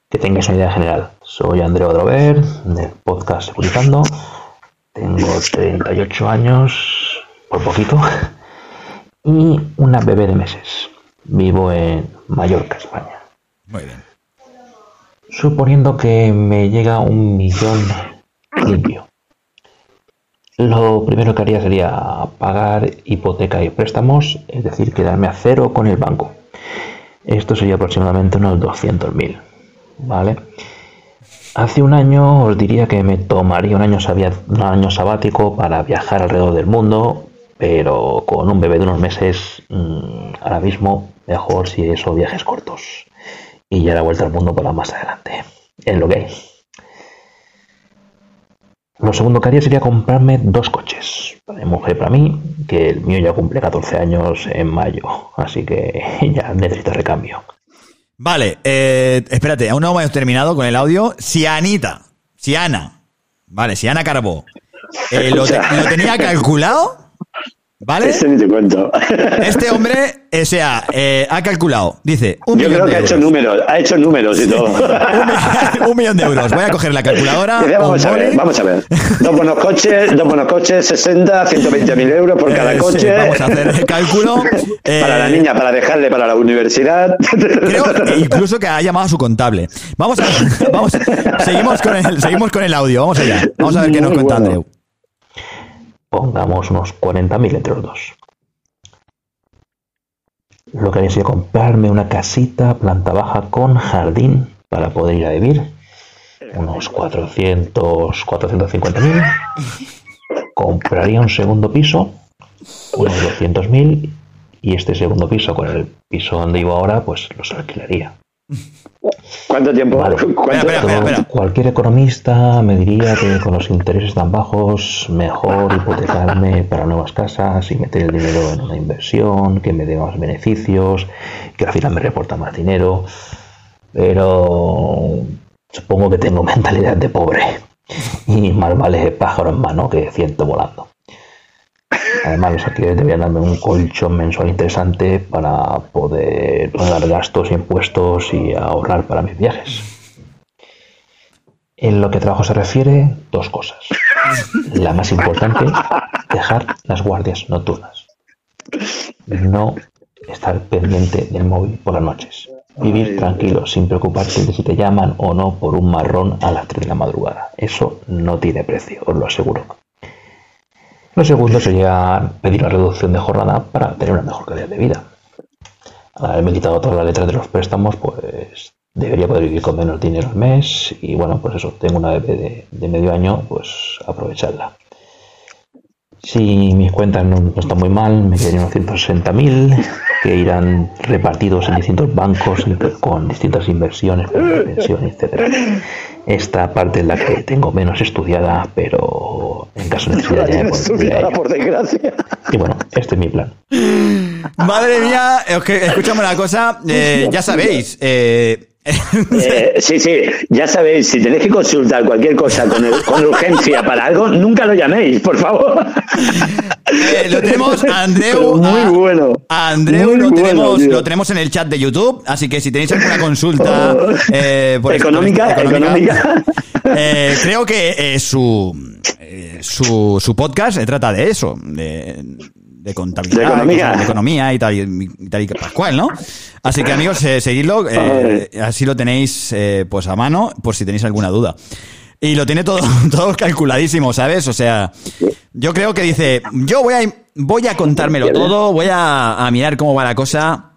Speaker 28: que tengáis una idea general. Soy Andreu Drover, del podcast Securizando. Tengo 38 años, por poquito, y una bebé de meses. Vivo en Mallorca, España.
Speaker 1: Muy bien.
Speaker 28: Suponiendo que me llega un millón limpio. Lo primero que haría sería pagar hipoteca y préstamos, es decir, quedarme a cero con el banco. Esto sería aproximadamente unos 200.000, ¿vale? Hace un año os diría que me tomaría un año, un año sabático para viajar alrededor del mundo, pero con un bebé de unos meses, mm, ahora mismo mejor si eso viajes cortos. Y ya la vuelta al mundo para más adelante, en lo que. Lo segundo que haría sería comprarme dos coches. Para mi mujer y para mí, que el mío ya cumple 14 años en mayo, así que ya necesita recambio.
Speaker 1: Vale, eh, espérate, aún no hemos terminado con el audio. Si Anita, si Ana, vale, si Ana Carbó, eh, lo, te- lo tenía calculado, ¿vale?
Speaker 3: Este ni te cuento.
Speaker 1: Este hombre, o sea, eh, ha calculado, dice, un
Speaker 3: Yo
Speaker 1: millón
Speaker 3: creo que
Speaker 1: de
Speaker 3: ha hecho números, ha hecho números y todo.
Speaker 1: un millón de euros. Voy a coger la calculadora.
Speaker 3: Vamos a ver,
Speaker 1: boli.
Speaker 3: vamos a ver. Dos buenos coches, dos buenos coches, 60, 120 mil euros por cada
Speaker 1: Eh, sí,
Speaker 3: coche.
Speaker 1: vamos a hacer el cálculo.
Speaker 3: Para la
Speaker 1: Eh,
Speaker 3: niña, para dejarle para la universidad.
Speaker 1: Creo incluso que ha llamado a su contable. Vamos a vamos, seguimos con el, seguimos con el audio, vamos allá. Vamos a ver qué nos cuenta
Speaker 28: bueno.
Speaker 1: Andreu.
Speaker 28: Pongamos unos 40.000 entre los dos. Lo que haría sería comprarme una casita, planta baja con jardín para poder ir a vivir. Unos 400, 450.000. Compraría un segundo piso, unos 200.000. Y este segundo piso, con el piso donde vivo ahora, pues los alquilaría.
Speaker 3: ¿Cuánto tiempo?
Speaker 28: Vale.
Speaker 3: ¿Cuánto-
Speaker 28: Cualquier economista me diría que con los intereses tan bajos, mejor hipotecarme para nuevas casas y meter el dinero en una inversión que me dé más beneficios, que al final me reporta más dinero. Pero supongo que tengo mentalidad de pobre. Y más vale pájaro en mano que ciento volando. Además, los alquileres deberían darme un colchón mensual interesante para poder pagar gastos, impuestos y ahorrar para mis viajes. En lo que trabajo se refiere, dos cosas. La más importante, dejar las guardias nocturnas. No estar pendiente del móvil por las noches. Vivir tranquilo, sin preocuparte de si te llaman o no por un marrón a las 3 de la madrugada. Eso no tiene precio, os lo aseguro. Lo segundo sería pedir una reducción de jornada para tener una mejor calidad de vida. Al haberme quitado todas las letras de los préstamos, pues debería poder vivir con menos dinero al mes y bueno, pues eso, tengo una bebé de, medio año, pues aprovecharla. Si mis cuentas no, están muy mal, me quedarían unos 160.000 que irán repartidos en distintos bancos con distintas inversiones, pensión, etcétera. Esta parte es la que tengo menos estudiada, pero en caso de necesidad ya me pondré a ello.
Speaker 3: por desgracia.
Speaker 28: Y bueno, este es mi plan.
Speaker 1: Madre mía, escúchame una cosa, eh, ya sabéis, eh,
Speaker 3: Eh, sí, sí, ya sabéis, si tenéis que consultar cualquier cosa con, el- con urgencia para algo, nunca lo llaméis, por favor.
Speaker 1: eh, lo tenemos a Andreu.
Speaker 3: Muy
Speaker 1: a-
Speaker 3: bueno.
Speaker 1: a Andreu
Speaker 3: Muy
Speaker 1: lo, tenemos, lo tenemos en el chat de YouTube, así que si tenéis alguna consulta eh, por esto-
Speaker 3: Económica, económica.
Speaker 1: eh, creo que eh, su, eh, su su podcast se trata de eso, de, de contabilidad,
Speaker 3: De economía.
Speaker 1: de economía y tal, y, y tal y que pascual, ¿no? Así que amigos, eh, seguidlo, eh, así lo tenéis eh, pues a mano por si tenéis alguna duda. Y lo tiene todo, todo calculadísimo, ¿sabes? O sea, yo creo que dice, yo voy a, voy a contármelo todo, voy a, a mirar cómo va la cosa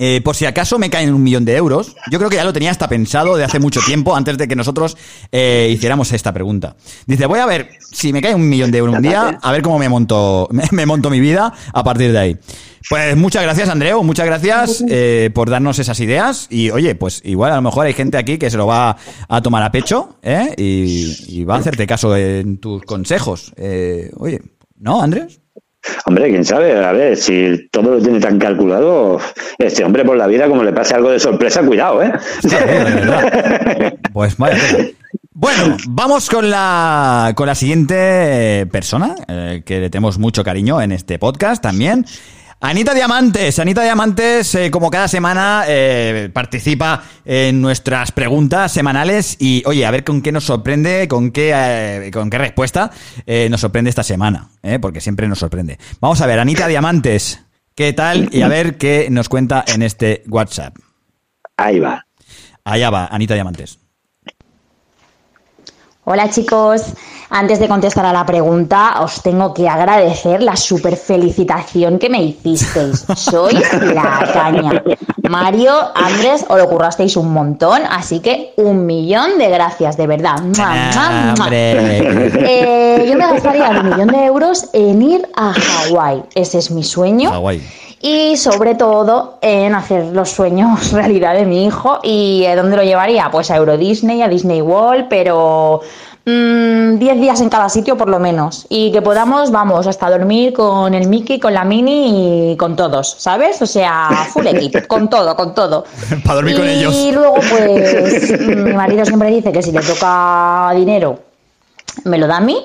Speaker 1: eh, por si acaso me caen un millón de euros, yo creo que ya lo tenía hasta pensado de hace mucho tiempo, antes de que nosotros eh, hiciéramos esta pregunta. Dice, voy a ver si me cae un millón de euros un día, a ver cómo me monto, me, monto mi vida a partir de ahí. Pues muchas gracias, Andreu, muchas gracias eh, por darnos esas ideas. Y oye, pues igual a lo mejor hay gente aquí que se lo va a tomar a pecho ¿eh? y, y va a hacerte caso en tus consejos. Oye, ¿no, Andrés?
Speaker 3: Hombre, quién sabe, a ver, si todo lo tiene tan calculado, este hombre por la vida, como le pase algo de sorpresa, cuidado, ¿eh?
Speaker 1: Pues tela. Bueno, vamos con la, con la siguiente persona, eh, que le tenemos mucho cariño en este podcast también. Anita Diamantes. Anita Diamantes, eh, como cada semana, eh, participa en nuestras preguntas semanales y, oye, a ver con qué nos sorprende, con qué, eh, con qué respuesta eh, nos sorprende esta semana, porque siempre nos sorprende. Vamos a ver, Anita Diamantes, ¿qué tal? Y a ver qué nos cuenta en este WhatsApp.
Speaker 3: Ahí va.
Speaker 1: Allá va, Anita Diamantes.
Speaker 29: Hola chicos, antes de contestar a la pregunta, os tengo que agradecer la super felicitación que me hicisteis. Soy la caña. Mario, Andrés, os lo currasteis un montón, así que un millón de gracias, de verdad. ¡Mua, mua, mua! Eh, yo me gastaría un millón de euros en ir a Hawái. Ese es mi sueño.
Speaker 1: Hawái.
Speaker 29: Y sobre todo en hacer los sueños realidad de mi hijo. ¿Y eh, dónde lo llevaría? Pues a Euro Disney, a Disney World, pero mm, 10 días en cada sitio por lo menos. Y que podamos, vamos, hasta dormir con el Mickey, con la Mini y con todos, ¿sabes? O sea, full equip, con todo, con todo.
Speaker 1: Para dormir con ellos.
Speaker 29: Y luego, pues, mi marido siempre dice que si le toca dinero, me lo da a mí.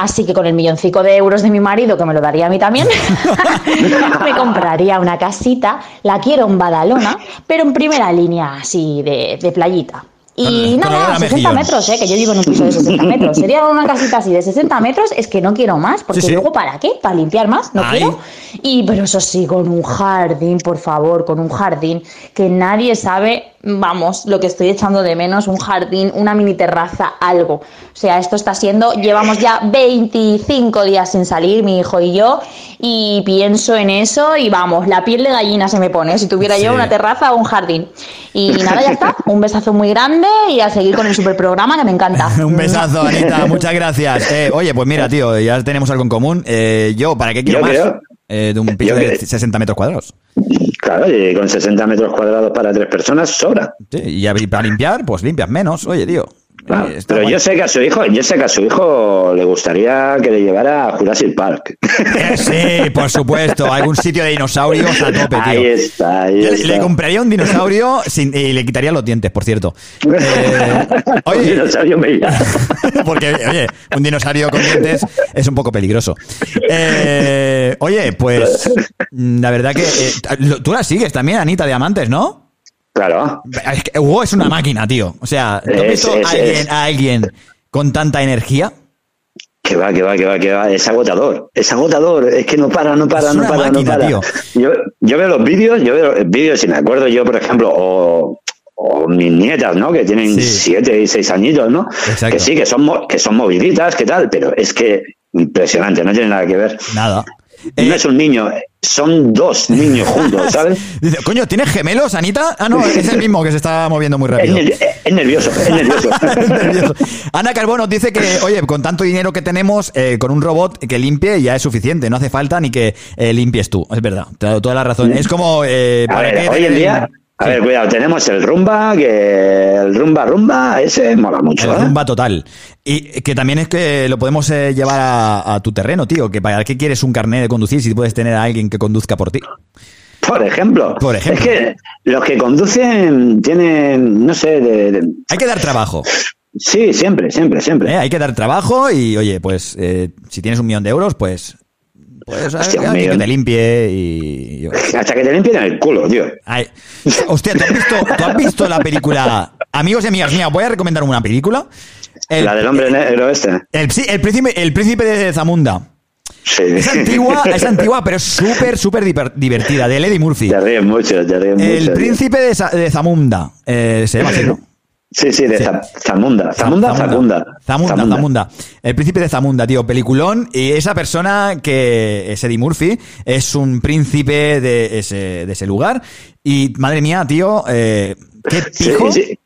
Speaker 29: Así que con el milloncico de euros de mi marido, que me lo daría a mí también, me compraría una casita. La quiero en Badalona, pero en primera línea, así, de, de playita. Y nada,
Speaker 1: a
Speaker 29: 60
Speaker 1: mejillones.
Speaker 29: metros, ¿eh? que yo vivo en un piso de 60 metros. Sería una casita así de 60 metros, es que no quiero más, porque
Speaker 1: Sí, sí.
Speaker 29: luego ¿para qué? ¿Para limpiar más? No quiero. Y pero eso sí, con un jardín, por favor, con un jardín que nadie sabe, vamos, lo que estoy echando de menos, un jardín, una mini terraza, algo. O sea, esto está siendo, llevamos ya 25 días sin salir, mi hijo y yo, y pienso en eso y vamos, la piel de gallina se me pone, si tuviera
Speaker 1: Sí.
Speaker 29: yo una terraza o un jardín. Y nada, ya está, un besazo muy grande y a seguir con el super programa que me encanta.
Speaker 1: Un besazo, Anita, muchas gracias. Eh, oye, pues mira, tío, ya tenemos algo en común. Eh, yo, ¿para qué quiero
Speaker 3: Yo
Speaker 1: más?
Speaker 3: creo-
Speaker 1: Eh, de un piso de
Speaker 3: creo-
Speaker 1: 60 metros cuadrados.
Speaker 3: Claro, y con 60 metros cuadrados para tres personas sobra.
Speaker 1: Sí, y para limpiar, pues limpias menos. Oye, tío.
Speaker 3: Claro,
Speaker 1: eh,
Speaker 3: pero
Speaker 1: guay.
Speaker 3: yo sé que a su hijo, yo sé que a su hijo le gustaría que le llevara a Jurassic Park.
Speaker 1: Eh, sí, por supuesto. Algún sitio de dinosaurios a tope, tío.
Speaker 3: Ahí está, ahí
Speaker 1: Yo
Speaker 3: está.
Speaker 1: le compraría un dinosaurio sin- y le quitaría los dientes, por cierto. Eh,
Speaker 3: Un dinosaurio
Speaker 1: porque, oye, un dinosaurio con dientes es un poco peligroso. Eh, oye, pues la verdad que eh, tú la sigues también, Anita Diamantes, ¿no?
Speaker 3: Claro.
Speaker 1: Es que Hugo es una máquina, tío. O sea, ¿tú has
Speaker 3: Es-
Speaker 1: visto
Speaker 3: es-
Speaker 1: a, alguien,
Speaker 3: es.
Speaker 1: a alguien con tanta energía?
Speaker 3: Que va, que va, que va, que va. Es agotador. Es agotador. Es que no para, no para, no para,
Speaker 1: máquina,
Speaker 3: no para.
Speaker 1: tío.
Speaker 3: Yo, yo veo los vídeos, yo veo los vídeos y me acuerdo yo, por ejemplo, o, o mis nietas, ¿no? Que tienen
Speaker 1: Sí.
Speaker 3: siete y seis añitos, ¿no?
Speaker 1: Exacto.
Speaker 3: Que sí, que son, que son moviditas, que tal, pero es que impresionante, no tiene nada que ver.
Speaker 1: Nada.
Speaker 3: No es un niño, son dos niños juntos, ¿sabes?
Speaker 1: Dice, coño, ¿tienes gemelos, Anita? Ah, no, es el mismo que se está moviendo muy rápido.
Speaker 3: es nervioso, es nervioso.
Speaker 1: Nervioso. Ana Carbono dice que, oye, con tanto dinero que tenemos, eh, con un robot que limpie ya es suficiente, no hace falta ni que eh, limpies tú. Es verdad, te ha dado toda la razón. Es como... eh, ¿para
Speaker 3: ver, hoy en día, a ver, cuidado, tenemos el rumba, que el rumba rumba, ese mola mucho,
Speaker 1: El
Speaker 3: ¿eh?
Speaker 1: rumba total. Y que también es que lo podemos eh, llevar a, a tu terreno, tío. Que para qué quieres un carnet de conducir si puedes tener a alguien que conduzca por ti.
Speaker 3: Por ejemplo.
Speaker 1: Por ejemplo.
Speaker 3: Es que los que conducen tienen, no sé, de, de-
Speaker 1: Hay que dar trabajo.
Speaker 3: Sí, siempre, siempre, siempre.
Speaker 1: ¿eh? Hay que dar trabajo y, oye, pues eh, si tienes un millón de euros, pues... Pues
Speaker 3: Hostia,
Speaker 1: alguien que te limpie y...
Speaker 3: Hasta que te limpien el culo, tío.
Speaker 1: Ay, hostia, ¿tú has, visto, tú has visto la película? Amigos y amigas mías, voy a recomendar una película. El-
Speaker 3: La del hombre negro este.
Speaker 1: El, sí, el, príncipe, el príncipe de Zamunda.
Speaker 3: Sí.
Speaker 1: Es antigua, es antigua, pero es súper, súper diver- divertida, de Eddie Murphy.
Speaker 3: Te ríes mucho, te ríes mucho.
Speaker 1: El príncipe de Zamunda. eh, se llama así, ¿no?
Speaker 3: Sí, sí, de
Speaker 1: Sí.
Speaker 3: Zamunda. Zamunda, Zamunda.
Speaker 1: Zamunda, Zamunda. El príncipe de Zamunda, tío, peliculón. Y esa persona que es Eddie Murphy es un príncipe de ese, de ese lugar. Y madre mía, tío, eh, qué
Speaker 3: Sí,
Speaker 1: pijo.
Speaker 3: sí.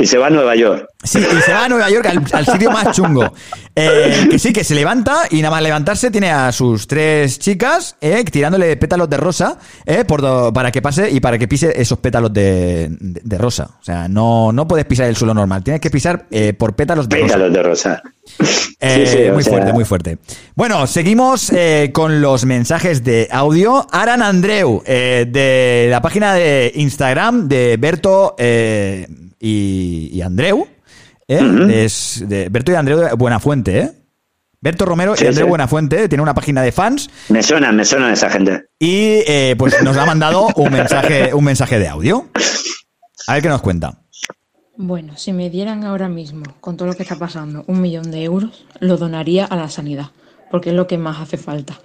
Speaker 3: Y se va a Nueva York.
Speaker 1: Sí, y se va a Nueva York al, al sitio más chungo. Eh, que sí, que se levanta y nada más levantarse tiene a sus tres chicas eh, tirándole pétalos de rosa eh, por do- para que pase y para que pise esos pétalos de, de- de rosa. O sea, no, no puedes pisar el suelo normal, tienes que pisar eh, por pétalos de rosa.
Speaker 3: Pétalos de rosa.
Speaker 1: Eh,
Speaker 3: Sí, sí,
Speaker 1: muy
Speaker 3: sea-
Speaker 1: fuerte, muy fuerte. Bueno, seguimos con los mensajes de audio. Aran Andreu, eh, de la página de Instagram de Berto eh, y, y Andreu. eh, es de Berto y Andreu Buenafuente, ¿eh? Berto Romero
Speaker 3: Sí,
Speaker 1: y Andreu
Speaker 3: sí.
Speaker 1: Buenafuente tiene una página de fans
Speaker 3: Me suena, me suena esa gente.
Speaker 1: y eh, pues nos ha mandado un mensaje, un mensaje de audio. A ver qué nos cuenta.
Speaker 30: Bueno, si me dieran ahora mismo, con todo lo que está pasando, un millón de euros, lo donaría a la sanidad, porque es lo que más hace falta.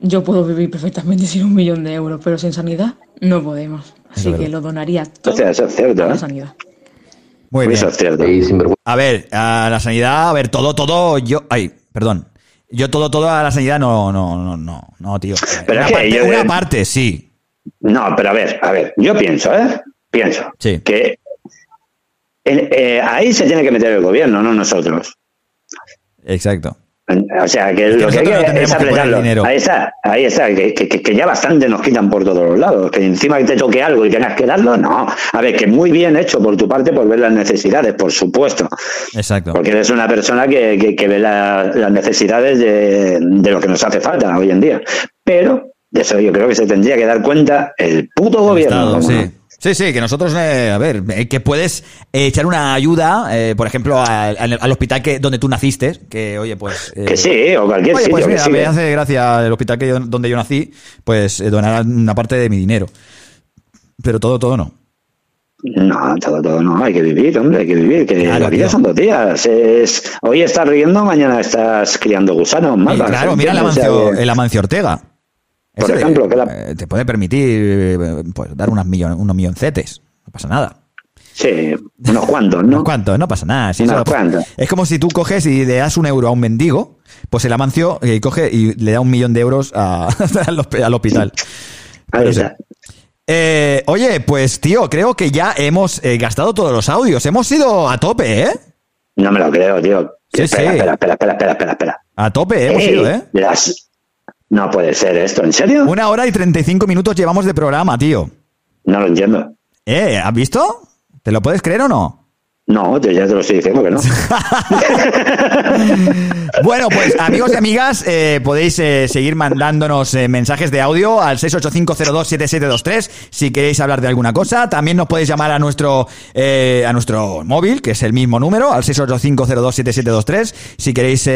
Speaker 30: Yo puedo vivir perfectamente sin un millón de euros, pero sin sanidad no podemos. Así que lo donaría
Speaker 3: O
Speaker 30: todo
Speaker 3: sea, eso es cierto,
Speaker 30: a la
Speaker 3: ¿eh?
Speaker 1: Muy bien.
Speaker 3: Eso es cierto.
Speaker 1: A ver, a la sanidad, a ver, todo, todo, yo, ay, perdón. Yo todo, todo a la sanidad no, no, no, no, no, tío.
Speaker 3: Pero
Speaker 1: una
Speaker 3: es que
Speaker 1: parte,
Speaker 3: yo-
Speaker 1: una parte, sí.
Speaker 3: No, pero a ver, a ver, yo pienso, ¿eh? Pienso
Speaker 1: Sí.
Speaker 3: que en- eh, ahí se tiene que meter el gobierno, no nosotros.
Speaker 1: Exacto.
Speaker 3: O sea, que lo que hay que es apretarlo. Ahí está, ahí está, que, que- que- que ya bastante nos quitan por todos los lados. Que encima que te toque algo y tengas que darlo, no. A ver, que muy bien hecho por tu parte por ver las necesidades, por supuesto.
Speaker 1: Exacto.
Speaker 3: Porque eres una persona que, que- que ve la- las necesidades de, de lo que nos hace falta hoy en día. Pero de eso yo creo que se tendría que dar cuenta el puto gobierno.
Speaker 1: Estado, sí. Sí, sí, que nosotros, eh, a ver, eh, que puedes eh, echar una ayuda, eh, por ejemplo, al, al- al hospital que donde tú naciste, que oye, pues...
Speaker 3: Que sí, o cualquier
Speaker 1: oye,
Speaker 3: sitio.
Speaker 1: pues
Speaker 3: que
Speaker 1: mira,
Speaker 3: sí.
Speaker 1: me hace gracia el hospital que yo- donde yo nací, pues donar una parte de mi dinero. Pero todo, todo no.
Speaker 3: No, todo, todo no, hay que vivir, hombre, hay que vivir, que
Speaker 1: Claro,
Speaker 3: la vida
Speaker 1: tío.
Speaker 3: son dos días. Es, hoy estás riendo, mañana estás criando gusanos, malvas.
Speaker 1: claro, mira el Amancio,
Speaker 3: que-
Speaker 1: el Amancio Ortega.
Speaker 3: Por
Speaker 1: Ese,
Speaker 3: ejemplo, que la-
Speaker 1: eh, te puede permitir eh, pues, dar unas millon- unos milloncetes. No pasa nada.
Speaker 3: Sí, unos cuantos, ¿no?
Speaker 1: Unos cuantos, no pasa nada. Si
Speaker 3: Unos cuantos.
Speaker 1: es como si tú coges y le das un euro a un mendigo, pues el Amancio eh, coge y le da un millón de euros a- al, hosp- al hospital.
Speaker 3: Ahí está.
Speaker 1: Eh, oye, pues tío, creo que ya hemos eh, gastado todos los audios. Hemos ido a tope, ¿eh?
Speaker 3: No me lo creo, tío.
Speaker 1: Sí,
Speaker 3: espera,
Speaker 1: sí.
Speaker 3: espera, espera, espera, espera, espera, espera.
Speaker 1: A tope, hemos
Speaker 3: Ey,
Speaker 1: ido, ¿eh?
Speaker 3: las- No puede ser esto, ¿en serio?
Speaker 1: Una hora y 35 minutos llevamos de programa, tío.
Speaker 3: No lo entiendo.
Speaker 1: ¿Eh? ¿Has visto? ¿Te lo puedes creer o no?
Speaker 3: No, ya te lo estoy diciendo que no.
Speaker 1: Bueno, pues amigos y amigas, eh, podéis eh, seguir mandándonos eh, mensajes de audio al 685027723 si queréis hablar de alguna cosa. También nos podéis llamar a nuestro eh, a nuestro móvil, que es el mismo número, al 685027723 si queréis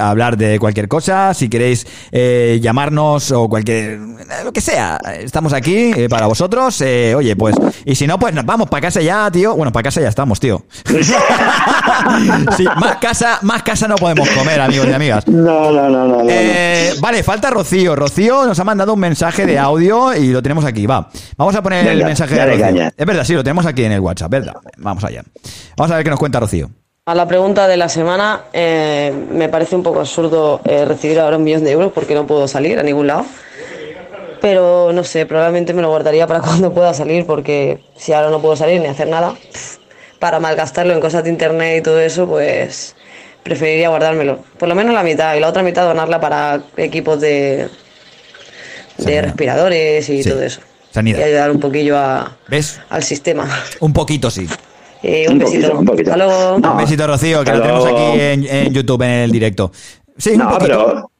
Speaker 1: hablar de cualquier cosa, si queréis llamarnos o cualquier lo que sea. Estamos aquí para vosotros. oye, pues y si no, pues nos vamos para casa ya, tío. Bueno, para casa ya estamos, tío. Sí, más casa, más casa no podemos comer, amigos y amigas.
Speaker 3: No, no, no, no. no,
Speaker 1: Eh, vale, falta Rocío. Rocío nos ha mandado un mensaje de audio y lo tenemos aquí. Va, vamos a poner el mensaje de Rocío.
Speaker 3: caña.
Speaker 1: Es verdad, sí, lo tenemos aquí en el WhatsApp, ¿verdad? Vamos allá. Vamos a ver qué nos cuenta Rocío.
Speaker 31: A la pregunta de la semana, eh, me parece un poco absurdo eh, recibir ahora un millón de euros porque no puedo salir a ningún lado. Pero no sé, probablemente me lo guardaría para cuando pueda salir porque si ahora no puedo salir ni hacer nada, pff, para malgastarlo en cosas de internet y todo eso, pues preferiría guardármelo. Por lo menos la mitad y la otra mitad donarla para equipos de, de respiradores y
Speaker 1: Sí.
Speaker 31: todo eso.
Speaker 1: Sanidad.
Speaker 31: Y ayudar un poquillo a,
Speaker 1: ¿Ves?
Speaker 31: al sistema.
Speaker 1: Un poquito, sí.
Speaker 31: Eh, un, besito. Hasta luego.
Speaker 1: Un besito, Rocío, que lo tenemos aquí en, en YouTube, en el directo. Sí, un
Speaker 3: no,
Speaker 1: poquito.
Speaker 3: pero,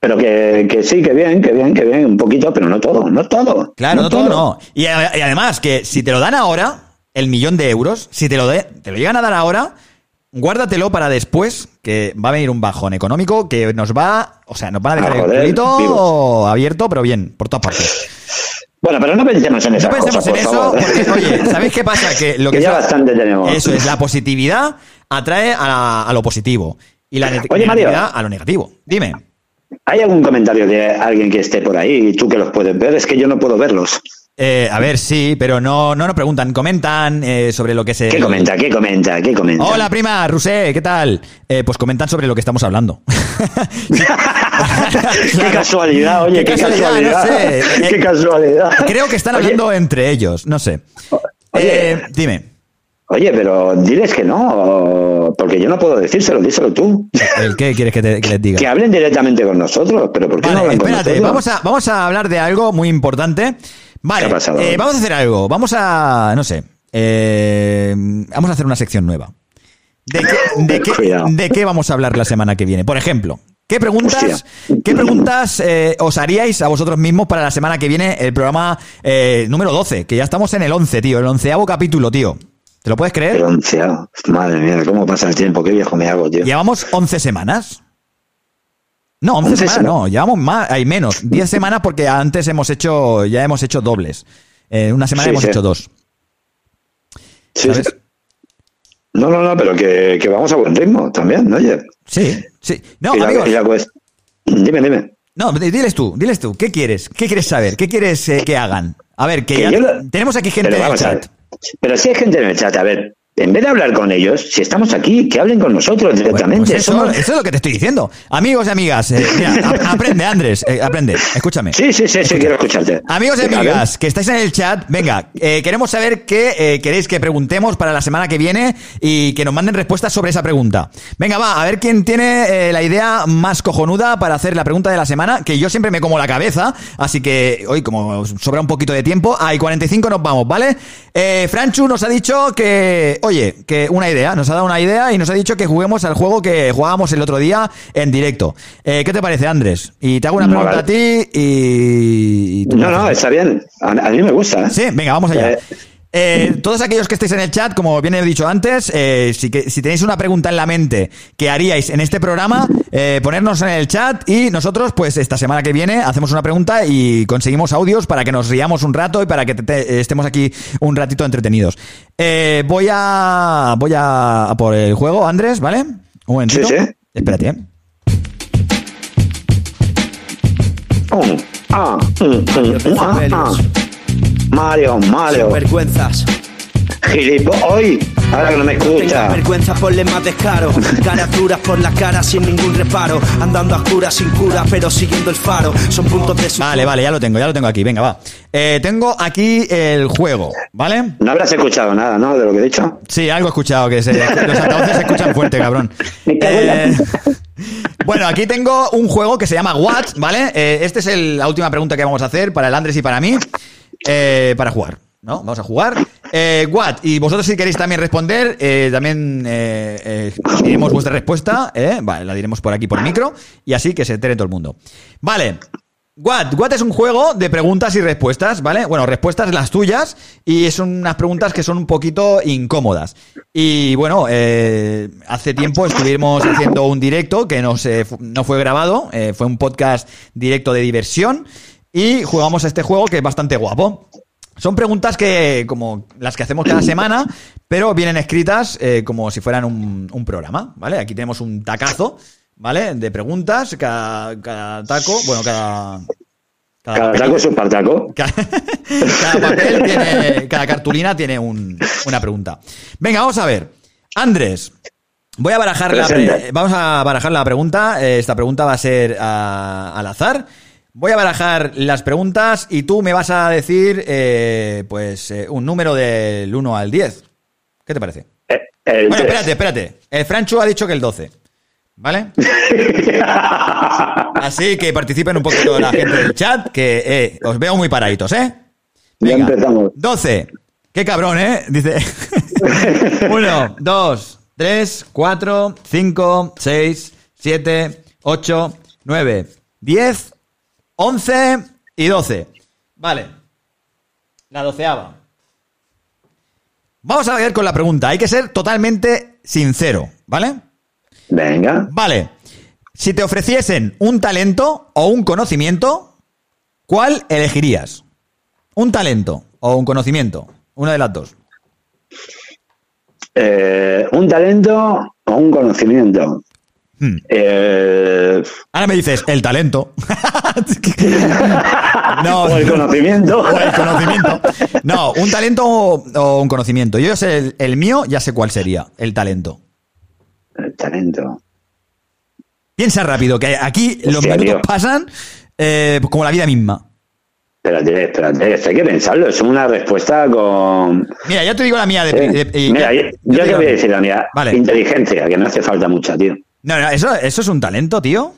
Speaker 3: pero que, que sí, que bien, que bien, que bien, un poquito, pero no todo, no todo.
Speaker 1: Claro, no, todo no. Y además, que si te lo dan ahora, el millón de euros, si te lo, de- te lo llegan a dar ahora, guárdatelo para después, que va a venir un bajón económico que nos va, o sea, nos van a dejar
Speaker 3: Ah,
Speaker 1: el culito abierto, pero bien, por todas partes.
Speaker 3: Bueno, pero no pensemos en esas
Speaker 1: No pensemos en
Speaker 3: por
Speaker 1: eso,
Speaker 3: favor.
Speaker 1: porque, oye, ¿sabéis qué pasa? Que lo que,
Speaker 3: Que ya bastante tenemos.
Speaker 1: Eso es, la positividad atrae a, a lo positivo y la
Speaker 3: Oye, Mario.
Speaker 1: negatividad a lo negativo. Dime.
Speaker 3: ¿Hay algún comentario de alguien que esté por ahí y tú que los puedes ver? Es que yo no puedo verlos.
Speaker 1: Eh, a ver, sí, pero no, no nos preguntan, comentan eh, sobre lo que se...
Speaker 3: ¿Qué comenta? ¿Qué comenta? ¿Qué comenta?
Speaker 1: Hola, prima, Rusé, ¿qué tal? Eh, pues comentan sobre lo que estamos hablando.
Speaker 3: Qué casualidad, oye, qué, casualidad.
Speaker 1: no sé.
Speaker 3: Qué
Speaker 1: Eh,
Speaker 3: casualidad.
Speaker 1: Creo que están
Speaker 3: Oye,
Speaker 1: hablando entre ellos, no sé. Eh, dime.
Speaker 3: Oye, pero diles que no, porque yo no puedo decírselo, díselo tú.
Speaker 1: ¿El qué quieres que, te- que les diga?
Speaker 3: Que hablen directamente con nosotros, pero ¿por qué no
Speaker 1: Vale,
Speaker 3: hablan con
Speaker 1: espérate,
Speaker 3: nosotros?
Speaker 1: vamos a, vamos a hablar de algo muy importante. Vale,
Speaker 3: ¿Qué ha pasado?
Speaker 1: eh, vamos a hacer algo. Vamos a, no sé, eh, vamos a hacer una sección nueva. ¿De qué, de, qué,
Speaker 3: Cuidado.
Speaker 1: de qué vamos a hablar la semana que viene? Por ejemplo, ¿qué preguntas, ¿qué preguntas eh, os haríais a vosotros mismos para la semana que viene el programa eh, número 12? Que ya estamos en el 11, tío, el onceavo capítulo, tío. ¿Te lo puedes creer?
Speaker 3: El onceavo. Madre mía, cómo pasa el tiempo, qué viejo me hago, tío.
Speaker 1: Llevamos 11 semanas. No, 11,
Speaker 3: 11
Speaker 1: semanas,
Speaker 3: semanas.
Speaker 1: no, llevamos más, hay menos. 10 semanas porque antes hemos hecho, ya hemos hecho dobles. Eh, una semana
Speaker 3: Sí,
Speaker 1: hemos
Speaker 3: sí.
Speaker 1: hecho dos.
Speaker 3: Sí, sí. No, no, no, pero que, que vamos a buen ritmo también, ¿no? Oye.
Speaker 1: Sí, sí. No,
Speaker 3: Y la-
Speaker 1: amigos.
Speaker 3: y la cuest- Dime, dime.
Speaker 1: No, diles tú, diles tú. ¿Qué quieres? ¿Qué quieres saber? ¿Qué quieres eh, que hagan? A ver, que,
Speaker 3: Que
Speaker 1: ya-
Speaker 3: lo-
Speaker 1: tenemos aquí gente en el chat.
Speaker 3: Pero si hay gente en el chat, a ver, en vez de hablar con ellos, si estamos aquí, que hablen con nosotros directamente.
Speaker 1: Pues eso,
Speaker 3: Somos-
Speaker 1: eso es lo que te estoy diciendo. Amigos y amigas, eh, mira, ap- aprende, Andrés, eh, aprende, escúchame.
Speaker 3: Sí, sí, sí, sí, quiero escucharte.
Speaker 1: Amigos y amigas, que estáis en el chat, venga, eh, queremos saber qué eh, queréis que preguntemos para la semana que viene y que nos manden respuestas sobre esa pregunta. Venga, va, a ver quién tiene eh, la idea más cojonuda para hacer la pregunta de la semana, que yo siempre me como la cabeza, así que hoy como sobra un poquito de tiempo, hay 45 nos vamos, ¿vale? Eh, Franchu nos ha dicho que, oye, que una idea, nos ha dado una idea y nos ha dicho que juguemos al juego que jugábamos el otro día en directo. Eh, ¿Qué te parece, Andrés? Y te hago una
Speaker 3: No,
Speaker 1: pregunta
Speaker 3: vale.
Speaker 1: a ti y... y tú
Speaker 3: No, no, está bien. A, a mí me gusta. ¿eh?
Speaker 1: Sí, venga, vamos allá.
Speaker 3: Eh,
Speaker 1: Eh, todos aquellos que estéis en el chat, como bien he dicho antes, eh, si, que, si tenéis una pregunta en la mente que haríais en este programa, eh, ponernos en el chat y nosotros, pues esta semana que viene, hacemos una pregunta y conseguimos audios para que nos riamos un rato y para que te- te- estemos aquí un ratito entretenidos. Eh, voy a voy a, a por el juego, Andrés, ¿vale? Un momentito.
Speaker 3: Sí, sí.
Speaker 1: Espérate, ¿eh?
Speaker 3: um, ah, mm, mm, ah, ah. Mario, Mario.
Speaker 32: vergüenzas.
Speaker 3: Gilipo, hoy, ahora que no me escucha.
Speaker 32: vergüenza, ponle más descaro. Caras duras por la cara sin ningún reparo. Andando a oscuras sin cura, pero siguiendo el faro. Son puntos de su.
Speaker 1: Vale, vale, ya lo tengo, ya lo tengo aquí. Venga, va. Eh, tengo aquí el juego, ¿vale?
Speaker 3: No habrás escuchado nada, ¿no? De lo que he dicho.
Speaker 1: Sí, algo he escuchado, que se, los altavoces se escuchan fuerte, cabrón. Eh, bueno, aquí tengo un juego que se llama What, ¿vale? Eh, esta es el- la última pregunta que vamos a hacer para el Andrés y para mí, eh, para jugar, ¿no? Vamos a jugar. Eh, What, y vosotros si queréis también responder, eh, también eh, eh, diremos vuestra respuesta, ¿eh? Vale, la diremos por aquí por micro, y así que se entere todo el mundo. Vale. What, What es un juego de preguntas y respuestas, ¿vale? Bueno, respuestas las tuyas y son unas preguntas que son un poquito incómodas. Y bueno, eh, hace tiempo estuvimos haciendo un directo que no, se, no fue grabado, fue un podcast directo de diversión y jugamos a este juego que es bastante guapo. Son preguntas que, como las que hacemos cada semana, pero vienen escritas eh, como si fueran un, un programa, ¿vale? Aquí tenemos un tacazo, ¿vale? De preguntas, cada, cada taco, bueno, cada...
Speaker 3: Cada taco es un partaco.
Speaker 1: Cada, cada papel tiene, cada cartulina tiene un- una pregunta. Venga, vamos a ver. Andrés, voy a barajar la, pre-
Speaker 3: Presente.
Speaker 1: vamos a barajar la pregunta. Eh, Esta pregunta va a ser ah, al azar. Voy a barajar las preguntas y tú me vas a decir, eh, pues, eh, un número del 1 al 10. ¿Qué te parece?
Speaker 3: el
Speaker 1: bueno,
Speaker 3: tres.
Speaker 1: espérate, espérate. El Franchu ha dicho que el 12. ¿Vale? Así que participen un poquito la gente del chat, que eh, os veo muy paraditos, ¿eh?
Speaker 3: Ya
Speaker 1: Venga,
Speaker 3: empezamos.
Speaker 1: 12. Qué cabrón, ¿eh? Dice. 1, 2, 3, 4, 5, 6, 7, 8, 9, 10, 11 y 12. Vale. La doceava. Vamos a ver con la pregunta. Hay que ser totalmente sincero, ¿vale?
Speaker 3: Venga.
Speaker 1: Vale. Si te ofreciesen un talento o un conocimiento, ¿cuál elegirías? ¿Un talento o un conocimiento? Una de las dos.
Speaker 3: Eh, un talento o un conocimiento. Eh,
Speaker 1: Ahora me dices, el talento. no,
Speaker 3: o el conocimiento.
Speaker 1: O el conocimiento. No, un talento o, un conocimiento. Yo sé el, el mío, ya sé cuál sería, el talento.
Speaker 3: El talento.
Speaker 1: Piensa rápido, que aquí los
Speaker 3: Hostia,
Speaker 1: minutos
Speaker 3: tío.
Speaker 1: pasan eh, como la vida misma.
Speaker 3: Espérate, espérate, esto hay que pensarlo. Es una respuesta con.
Speaker 1: Mira, ya te digo la mía de.
Speaker 3: Eh,
Speaker 1: de- de-
Speaker 3: Mira, yo,
Speaker 1: yo
Speaker 3: yo
Speaker 1: te
Speaker 3: te
Speaker 1: digo
Speaker 3: voy a
Speaker 1: la
Speaker 3: decir la mía.
Speaker 1: Vale.
Speaker 3: Inteligencia, que no hace falta mucha, tío.
Speaker 1: No, no, eso, eso es un talento, tío.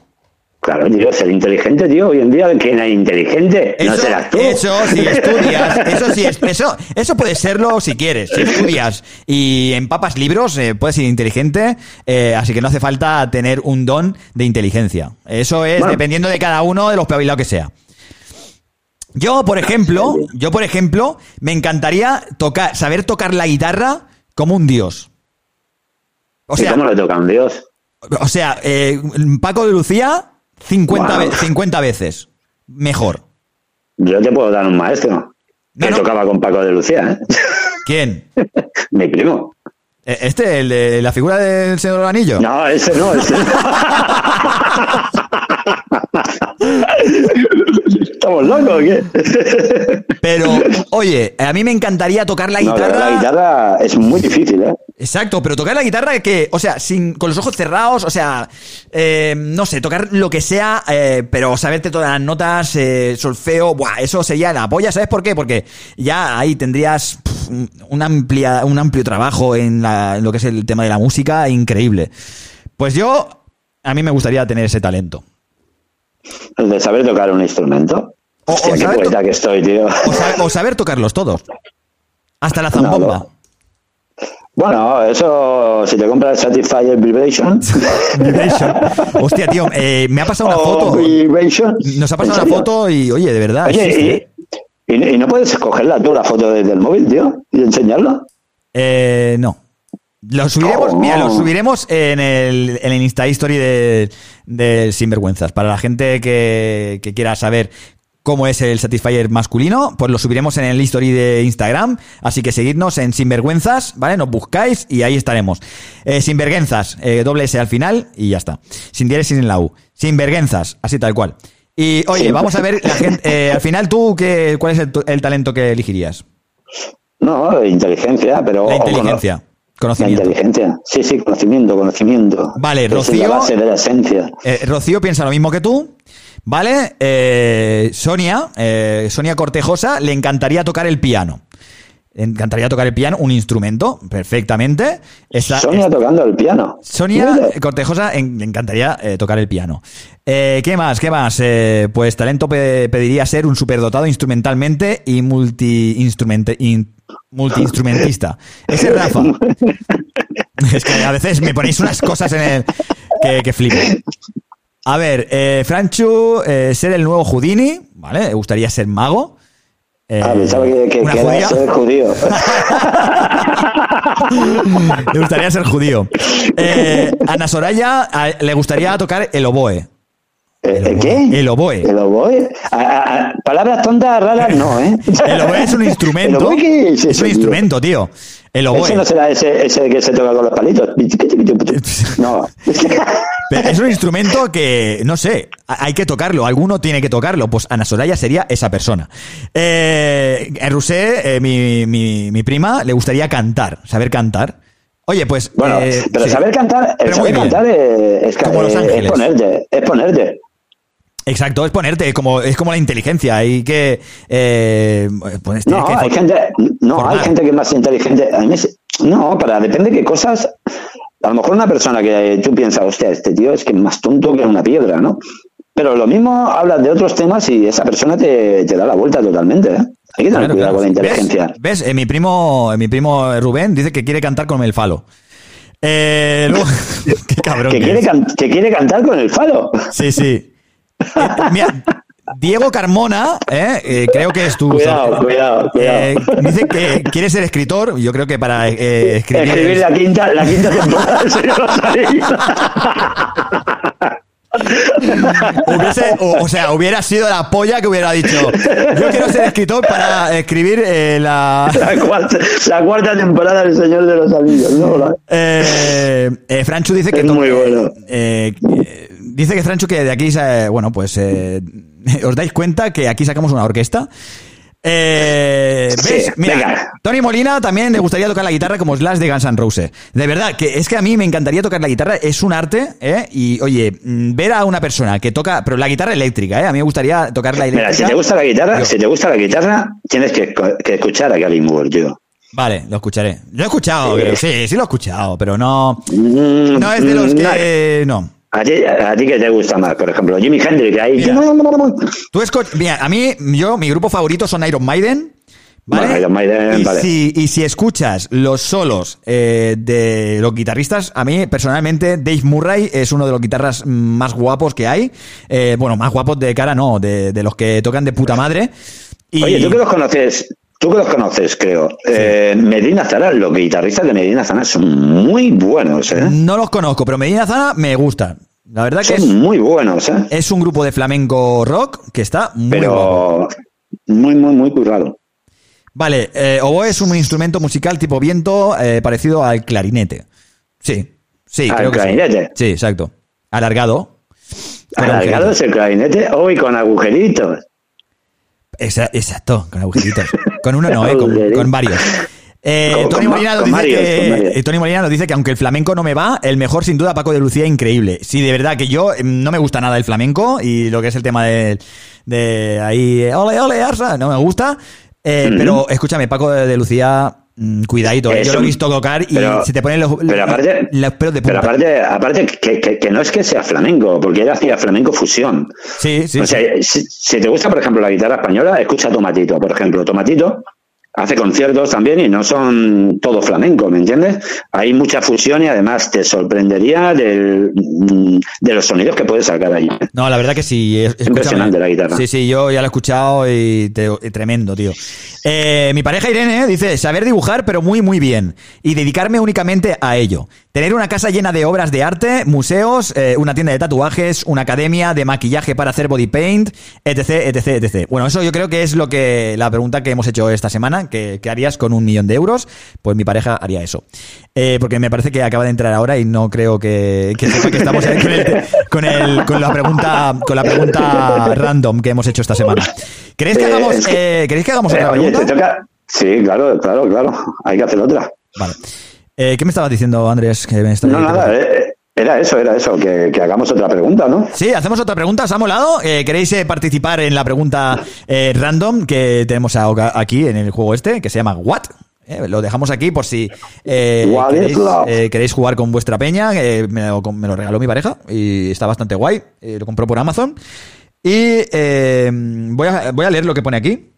Speaker 3: Claro, tío, ser inteligente, tío. Hoy en día, ¿quién es inteligente? no
Speaker 1: Eso,
Speaker 3: serás tú.
Speaker 1: eso, si estudias, eso sí, es- eso, eso puede serlo si quieres. Si estudias y empapas libros, eh, puedes ser inteligente, eh, así que no hace falta tener un don de inteligencia. Eso es
Speaker 3: Bueno.
Speaker 1: dependiendo de cada uno de los espabilado que sea. Yo, por ejemplo, yo, por ejemplo, me encantaría tocar, saber tocar la guitarra como un dios. O
Speaker 3: ¿Y
Speaker 1: sea,
Speaker 3: ¿Cómo le toca un dios?
Speaker 1: O sea, eh, Paco de Lucía, 50,
Speaker 3: Wow.
Speaker 1: ve- 50 veces. Mejor.
Speaker 3: Yo te puedo dar un maestro. Que tocaba con Paco de Lucía, ¿eh?
Speaker 1: ¿Quién?
Speaker 3: Mi primo.
Speaker 1: Eh, ¿Este, el de la figura del Señor del Anillo?
Speaker 3: No, ese no, ese no. ¿Estamos locos o qué?
Speaker 1: Pero, oye, a mí me encantaría tocar la
Speaker 3: No,
Speaker 1: guitarra.
Speaker 3: la guitarra es muy difícil, ¿eh?
Speaker 1: Exacto, pero tocar la guitarra que, o sea, sin, con los ojos cerrados, o sea, eh, no sé, tocar lo que sea, eh, pero saberte todas las notas, eh, solfeo, buah, eso sería la polla, ¿sabes por qué? Porque ya ahí tendrías un, amplia, un amplio trabajo en, la- en lo que es el tema de la música, increíble. Pues yo, a mí me gustaría tener ese talento.
Speaker 3: El de saber tocar un instrumento. Hostia, qué poeta que estoy, tío.
Speaker 1: O, sa- o saber tocarlos todos. Hasta la zambomba.
Speaker 3: Bueno, eso, si te compras Satisfyer Vibration.
Speaker 1: Vibration. Hostia, tío, eh, me ha pasado una
Speaker 3: o
Speaker 1: foto.
Speaker 3: Vibration.
Speaker 1: Nos ha pasado
Speaker 3: ¿En
Speaker 1: una foto y, oye, de verdad.
Speaker 3: Oye,
Speaker 1: existe.
Speaker 3: y, y- y no puedes cogerla tú la foto desde el móvil, tío, y enseñarla.
Speaker 1: Eh, no. Lo subiremos,
Speaker 3: Oh.
Speaker 1: mira, lo subiremos en el, en el Insta History de, de Sinvergüenzas. Para la gente que, que quiera saber cómo es el Satisfyer masculino, pues lo subiremos en el History de Instagram. Así que seguidnos en Sinvergüenzas, ¿vale? Nos buscáis y ahí estaremos. Eh, Sinvergüenzas, eh, doble S al final y ya está. Sin diéresis en la U. Sinvergüenzas, así tal cual. Y oye, vamos a ver, la gente, eh, al final tú, ¿qué, ¿cuál es el, el talento que elegirías?
Speaker 3: No, inteligencia, pero...
Speaker 1: La
Speaker 3: o cono-
Speaker 1: inteligencia.
Speaker 3: La
Speaker 1: Conocimiento.
Speaker 3: inteligencia. Sí, sí, conocimiento, conocimiento.
Speaker 1: Vale,
Speaker 3: es
Speaker 1: Rocío.
Speaker 3: la base de la esencia.
Speaker 1: Eh, Rocío piensa lo mismo que tú. ¿Vale? Eh, Sonia, eh, Sonia Cortejosa, le encantaría tocar el piano. Le encantaría tocar el piano, un instrumento, perfectamente.
Speaker 3: Sonia tocando el piano.
Speaker 1: Sonia
Speaker 3: Mira.
Speaker 1: Cortejosa en- le encantaría tocar el piano. ¿Qué más? ¿Qué más? Pues talento pe- pediría ser un superdotado instrumentalmente y multi multiinstrumentista. Ese es Rafa. es que a veces me ponéis unas cosas en el que, que flipo. A ver, eh, Franchu, eh, ser el nuevo Houdini, ¿vale? Me gustaría ser mago. Eh,
Speaker 3: Ah, pensaba que, que,
Speaker 1: una
Speaker 3: que era
Speaker 1: judía.
Speaker 3: ser judío.
Speaker 1: Le gustaría ser judío. Eh, Ana Soraya a- le gustaría tocar el oboe.
Speaker 3: ¿El qué?
Speaker 1: El oboe.
Speaker 3: ¿El oboe? A- a- a- palabras tontas, raras, no, ¿eh?
Speaker 1: El oboe es un
Speaker 3: ¿El
Speaker 1: instrumento.
Speaker 3: oboe qué es
Speaker 1: Es un
Speaker 3: tío?
Speaker 1: instrumento, tío. El oboe.
Speaker 3: Ese no será ese, ese que se toca con los palitos. No.
Speaker 1: Es un instrumento que, no sé, hay que tocarlo, alguno tiene que tocarlo. Pues Ana Soraya sería esa persona. Eh, a Rusé, eh, mi, mi, mi prima, le gustaría cantar, saber cantar. Oye, pues.
Speaker 3: Bueno,
Speaker 1: eh,
Speaker 3: pero
Speaker 1: sí.
Speaker 3: saber cantar, el saber cantar es, es,
Speaker 1: Como Los
Speaker 3: es
Speaker 1: Ángeles.
Speaker 3: ponerte, es ponerte.
Speaker 1: Exacto, es ponerte, como, es como la inteligencia. Hay que. Eh, pues,
Speaker 3: No,
Speaker 1: que
Speaker 3: hay gente, no,
Speaker 1: formar.
Speaker 3: hay gente que es más inteligente. A mí no, para depende de qué cosas. A lo mejor una persona que tú piensas, hostia, este tío es que es más tonto que una piedra, ¿no? Pero lo mismo hablas de otros temas y esa persona te, te da la vuelta totalmente, ¿eh? Hay que tener
Speaker 1: Claro,
Speaker 3: cuidado
Speaker 1: claro.
Speaker 3: con la inteligencia.
Speaker 1: ¿Ves? ¿Ves? Eh, mi primo, mi primo Rubén dice que quiere cantar con el falo. Eh, luego- qué cabrón.
Speaker 3: Que
Speaker 1: que
Speaker 3: quiere, can- que quiere cantar con el falo.
Speaker 1: Sí, sí. Mira, Diego Carmona, eh, eh, creo que es tu.
Speaker 3: Cuidado, cuidado, cuidado.
Speaker 1: Eh, dice que quiere ser escritor. Yo creo que para escribir.
Speaker 3: Escribir la quinta, la quinta temporada del Señor.
Speaker 1: Hubiese, o, o sea, hubiera sido la polla que hubiera dicho. Yo quiero ser escritor para escribir eh, la.
Speaker 3: La cuarta, la cuarta temporada del Señor de los Anillos, ¿no?
Speaker 1: Eh, eh, Franchu dice que.
Speaker 3: Es muy bueno.
Speaker 1: Dice que Franchu que de aquí, eh, bueno, pues eh, os dais cuenta que aquí sacamos una orquesta. Eh,
Speaker 3: Sí,
Speaker 1: ¿Veis? Mira,
Speaker 3: venga.
Speaker 1: Tony Molina también le gustaría tocar la guitarra como Slash de Guns N' Roses. De verdad, que es que a mí me encantaría tocar la guitarra, es un arte, ¿eh? Y oye, mm, ver a una persona que toca, pero la guitarra eléctrica, ¿eh? A mí me gustaría tocar la eléctrica.
Speaker 3: Mira, si te gusta la guitarra,
Speaker 1: Yo-
Speaker 3: si te gusta la guitarra, tienes que, que escuchar a Gary Moore, tío.
Speaker 1: Vale, lo escucharé. Lo he escuchado, creo. sí, sí lo he escuchado, pero no. No es de los que. No.
Speaker 3: ¿A ti, a ti qué te gusta más? Por ejemplo, Jimi Hendrix, ahí.
Speaker 1: Mira. Tú Mira, a mí, yo, mi grupo favorito son Iron Maiden. ¿Vale?
Speaker 3: Bueno, Iron Maiden,
Speaker 1: y,
Speaker 3: vale.
Speaker 1: si, y si escuchas los solos eh, de los guitarristas, a mí personalmente Dave Murray es uno de los guitarras más guapos que hay. Eh, bueno, más guapos de cara, no, de, de los que tocan de puta madre. Y,
Speaker 3: Oye, tú que los conoces, tú que los conoces, creo. Eh, Medina Zara, los guitarristas de Medina Zara son muy buenos, ¿eh?
Speaker 1: No los conozco, pero Medina Zana me gusta. La verdad que
Speaker 3: Son
Speaker 1: es,
Speaker 3: muy buenos, ¿eh?
Speaker 1: es un grupo de flamenco rock que está muy guapo.
Speaker 3: Muy, muy, muy currado.
Speaker 1: Vale, eh, oboe es un instrumento musical tipo viento eh, parecido al clarinete. Sí, sí,
Speaker 3: ¿Al
Speaker 1: creo que sí.
Speaker 3: clarinete?
Speaker 1: Sí, exacto. Alargado.
Speaker 3: Alargado es el clarinete, hoy con agujeritos.
Speaker 1: Exacto, con agujeritos. Con uno no, eh, con, varios. Eh, Tony, Molina nos dice que, Tony Molina nos dice que aunque el flamenco no me va, el mejor sin duda Paco de Lucía, increíble. Sí, de verdad que yo eh, no me gusta nada el flamenco y lo que es el tema de, de ahí, eh, ole, ole, Arsa, no me gusta. Eh. Pero escúchame, Paco de, de Lucía, mm, cuidadito, eh,
Speaker 3: Es
Speaker 1: yo lo he visto tocar y
Speaker 3: pero-
Speaker 1: se te ponen los,
Speaker 3: pero aparte-
Speaker 1: los pelos de punta.
Speaker 3: Pero aparte, aparte que, que- que no es que sea flamenco, porque él hacía flamenco fusión.
Speaker 1: Sí, sí.
Speaker 3: o sea, si, si te gusta, por ejemplo, la guitarra española, escucha Tomatito, por ejemplo. Tomatito hace conciertos también y no son todo flamenco, ¿me entiendes? Hay mucha fusión y además te sorprendería del, mm, de los sonidos que puedes sacar ahí.
Speaker 1: No, la verdad que sí. es-.
Speaker 3: Impresionante la guitarra.
Speaker 1: Sí, sí, yo ya lo he escuchado y, te- y tremendo, tío. Eh, mi pareja Irene dice, saber dibujar, pero muy, muy bien. Y dedicarme únicamente a ello. Tener una casa llena de obras de arte, museos, eh, una tienda de tatuajes, una academia de maquillaje para hacer body paint, etc, etc, etc. Bueno, eso yo creo que es lo que la pregunta que hemos hecho esta semana, que, que harías con un millón de euros. Pues mi pareja haría eso. Eh, porque me parece que acaba de entrar ahora y no creo que, que sepa que estamos con, el- con, el- con la pregunta con la pregunta random que hemos hecho esta semana. ¿Queréis que
Speaker 3: Eh,
Speaker 1: hagamos,
Speaker 3: es que-
Speaker 1: eh, ¿queréis que hagamos otra
Speaker 3: oye,
Speaker 1: pregunta?
Speaker 3: te toca. Sí, claro, claro, claro. Hay que hacer otra.
Speaker 1: Vale. Eh, ¿Qué me estabas diciendo, Andrés? Que me
Speaker 3: No, nada, eh, era eso, era eso, que, que hagamos otra pregunta, ¿no?
Speaker 1: Sí, hacemos otra pregunta. ¿Os ha molado? Eh, ¿Queréis eh, participar en la pregunta eh, random que tenemos aquí en el juego este, que se llama What? Lo dejamos aquí por si eh, queréis, queréis jugar con vuestra peña. me, lo, me lo regaló mi pareja y está bastante guay. lo compró por Amazon. Y voy, a, voy a leer lo que pone aquí.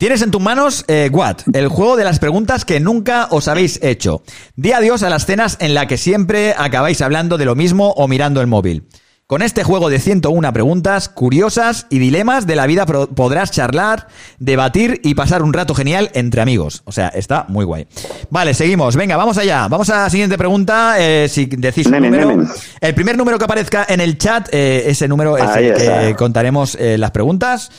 Speaker 1: Tienes en tus manos eh, What, el juego de las preguntas que nunca os habéis hecho. Di adiós a las cenas en la que siempre acabáis hablando de lo mismo o mirando el móvil. Con este juego de 101 preguntas curiosas y dilemas de la vida podrás charlar, debatir y pasar un rato genial entre amigos. O sea, está muy guay. Vale, seguimos. Venga, vamos allá. Vamos a la siguiente pregunta. Eh, si decís un. El primer número que aparezca en el chat, eh, ese número es
Speaker 3: Ahí
Speaker 1: el que
Speaker 3: está.
Speaker 1: contaremos eh, las preguntas.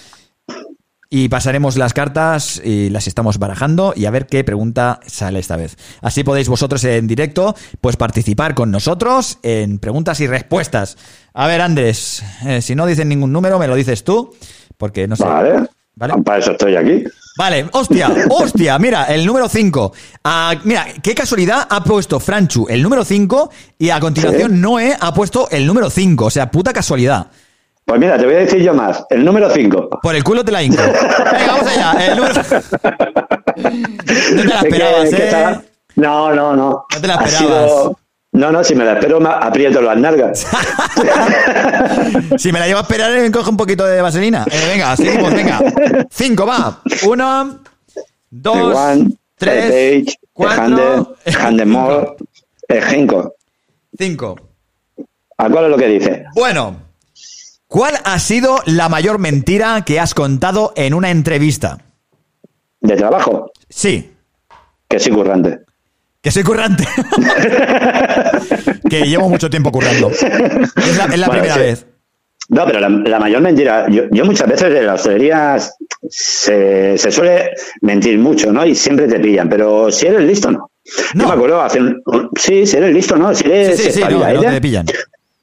Speaker 1: Y pasaremos las cartas y las estamos barajando y a ver qué pregunta sale esta vez. Así podéis vosotros en directo pues participar con nosotros en preguntas y respuestas. A ver, Andrés, eh, si no dicen ningún número, me lo dices tú, porque no sé.
Speaker 3: Vale. Para eso estoy aquí.
Speaker 1: Vale, hostia, hostia, mira, el número 5. mira, qué casualidad ha puesto Franchu el número 5 y a continuación
Speaker 3: Sí.
Speaker 1: Noé ha puesto el número 5. O sea, puta casualidad.
Speaker 3: Pues mira, te voy a decir yo más. El número 5.
Speaker 1: Por el culo te la hinco. Venga, vamos allá. El número... No te la esperabas, ¿eh?
Speaker 3: No, no, no.
Speaker 1: No te la esperabas.
Speaker 3: sido- No, no, si me la espero, me aprieto las nalgas.
Speaker 1: Si me la llevo a esperar, me coge un poquito de vaselina. Eh, venga, seguimos, venga. Cinco, va. Uno, dos,
Speaker 3: One,
Speaker 1: tres,
Speaker 3: Page,
Speaker 1: cuatro,
Speaker 3: Hande, Handemore, eh, Cinco.
Speaker 1: cinco.
Speaker 3: ¿A cuál es lo que dice?
Speaker 1: Bueno, ¿cuál ha sido la mayor mentira que has contado en una entrevista?
Speaker 3: ¿De trabajo?
Speaker 1: Sí.
Speaker 3: Que soy currante.
Speaker 1: Que soy currante. que llevo mucho tiempo currando. Es la, es la
Speaker 3: Bueno,
Speaker 1: primera
Speaker 3: sí.
Speaker 1: vez.
Speaker 3: No, pero la, la mayor mentira, yo, yo muchas veces en la hostelería se, se suele mentir mucho, ¿no? Y siempre te pillan, pero si eres listo, no. Yo me acuerdo hace un, un- sí, si eres listo, ¿no? Si eres
Speaker 1: Sí, sí, sí, no, no te pillan.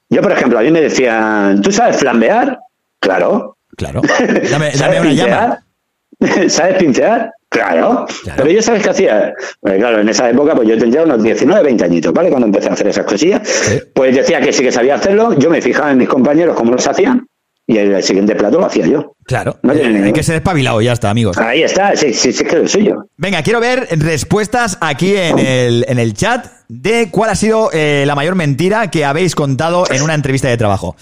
Speaker 3: Yo, por ejemplo, a mí me decían, ¿tú sabes flambear? Claro.
Speaker 1: Claro. Dame,
Speaker 3: ¿Sabes
Speaker 1: dame una llama.
Speaker 3: ¿Sabes pincear? Claro. Pero yo, ¿sabes qué hacía? Pues claro, en esa época, pues yo tendría unos 19, 20 añitos, ¿vale? Cuando empecé a hacer esas cosillas. Pues decía que sí que sabía hacerlo, yo me fijaba en mis compañeros cómo los hacían, y el siguiente plato lo hacía yo.
Speaker 1: Claro.
Speaker 3: No tiene
Speaker 1: Hay que ser espabilado, ya está, amigos.
Speaker 3: Ahí está, sí, sí, sí, es que lo suyo.
Speaker 1: Venga, quiero ver respuestas aquí en el, en el chat de cuál ha sido eh, la mayor mentira que habéis contado en una entrevista de trabajo.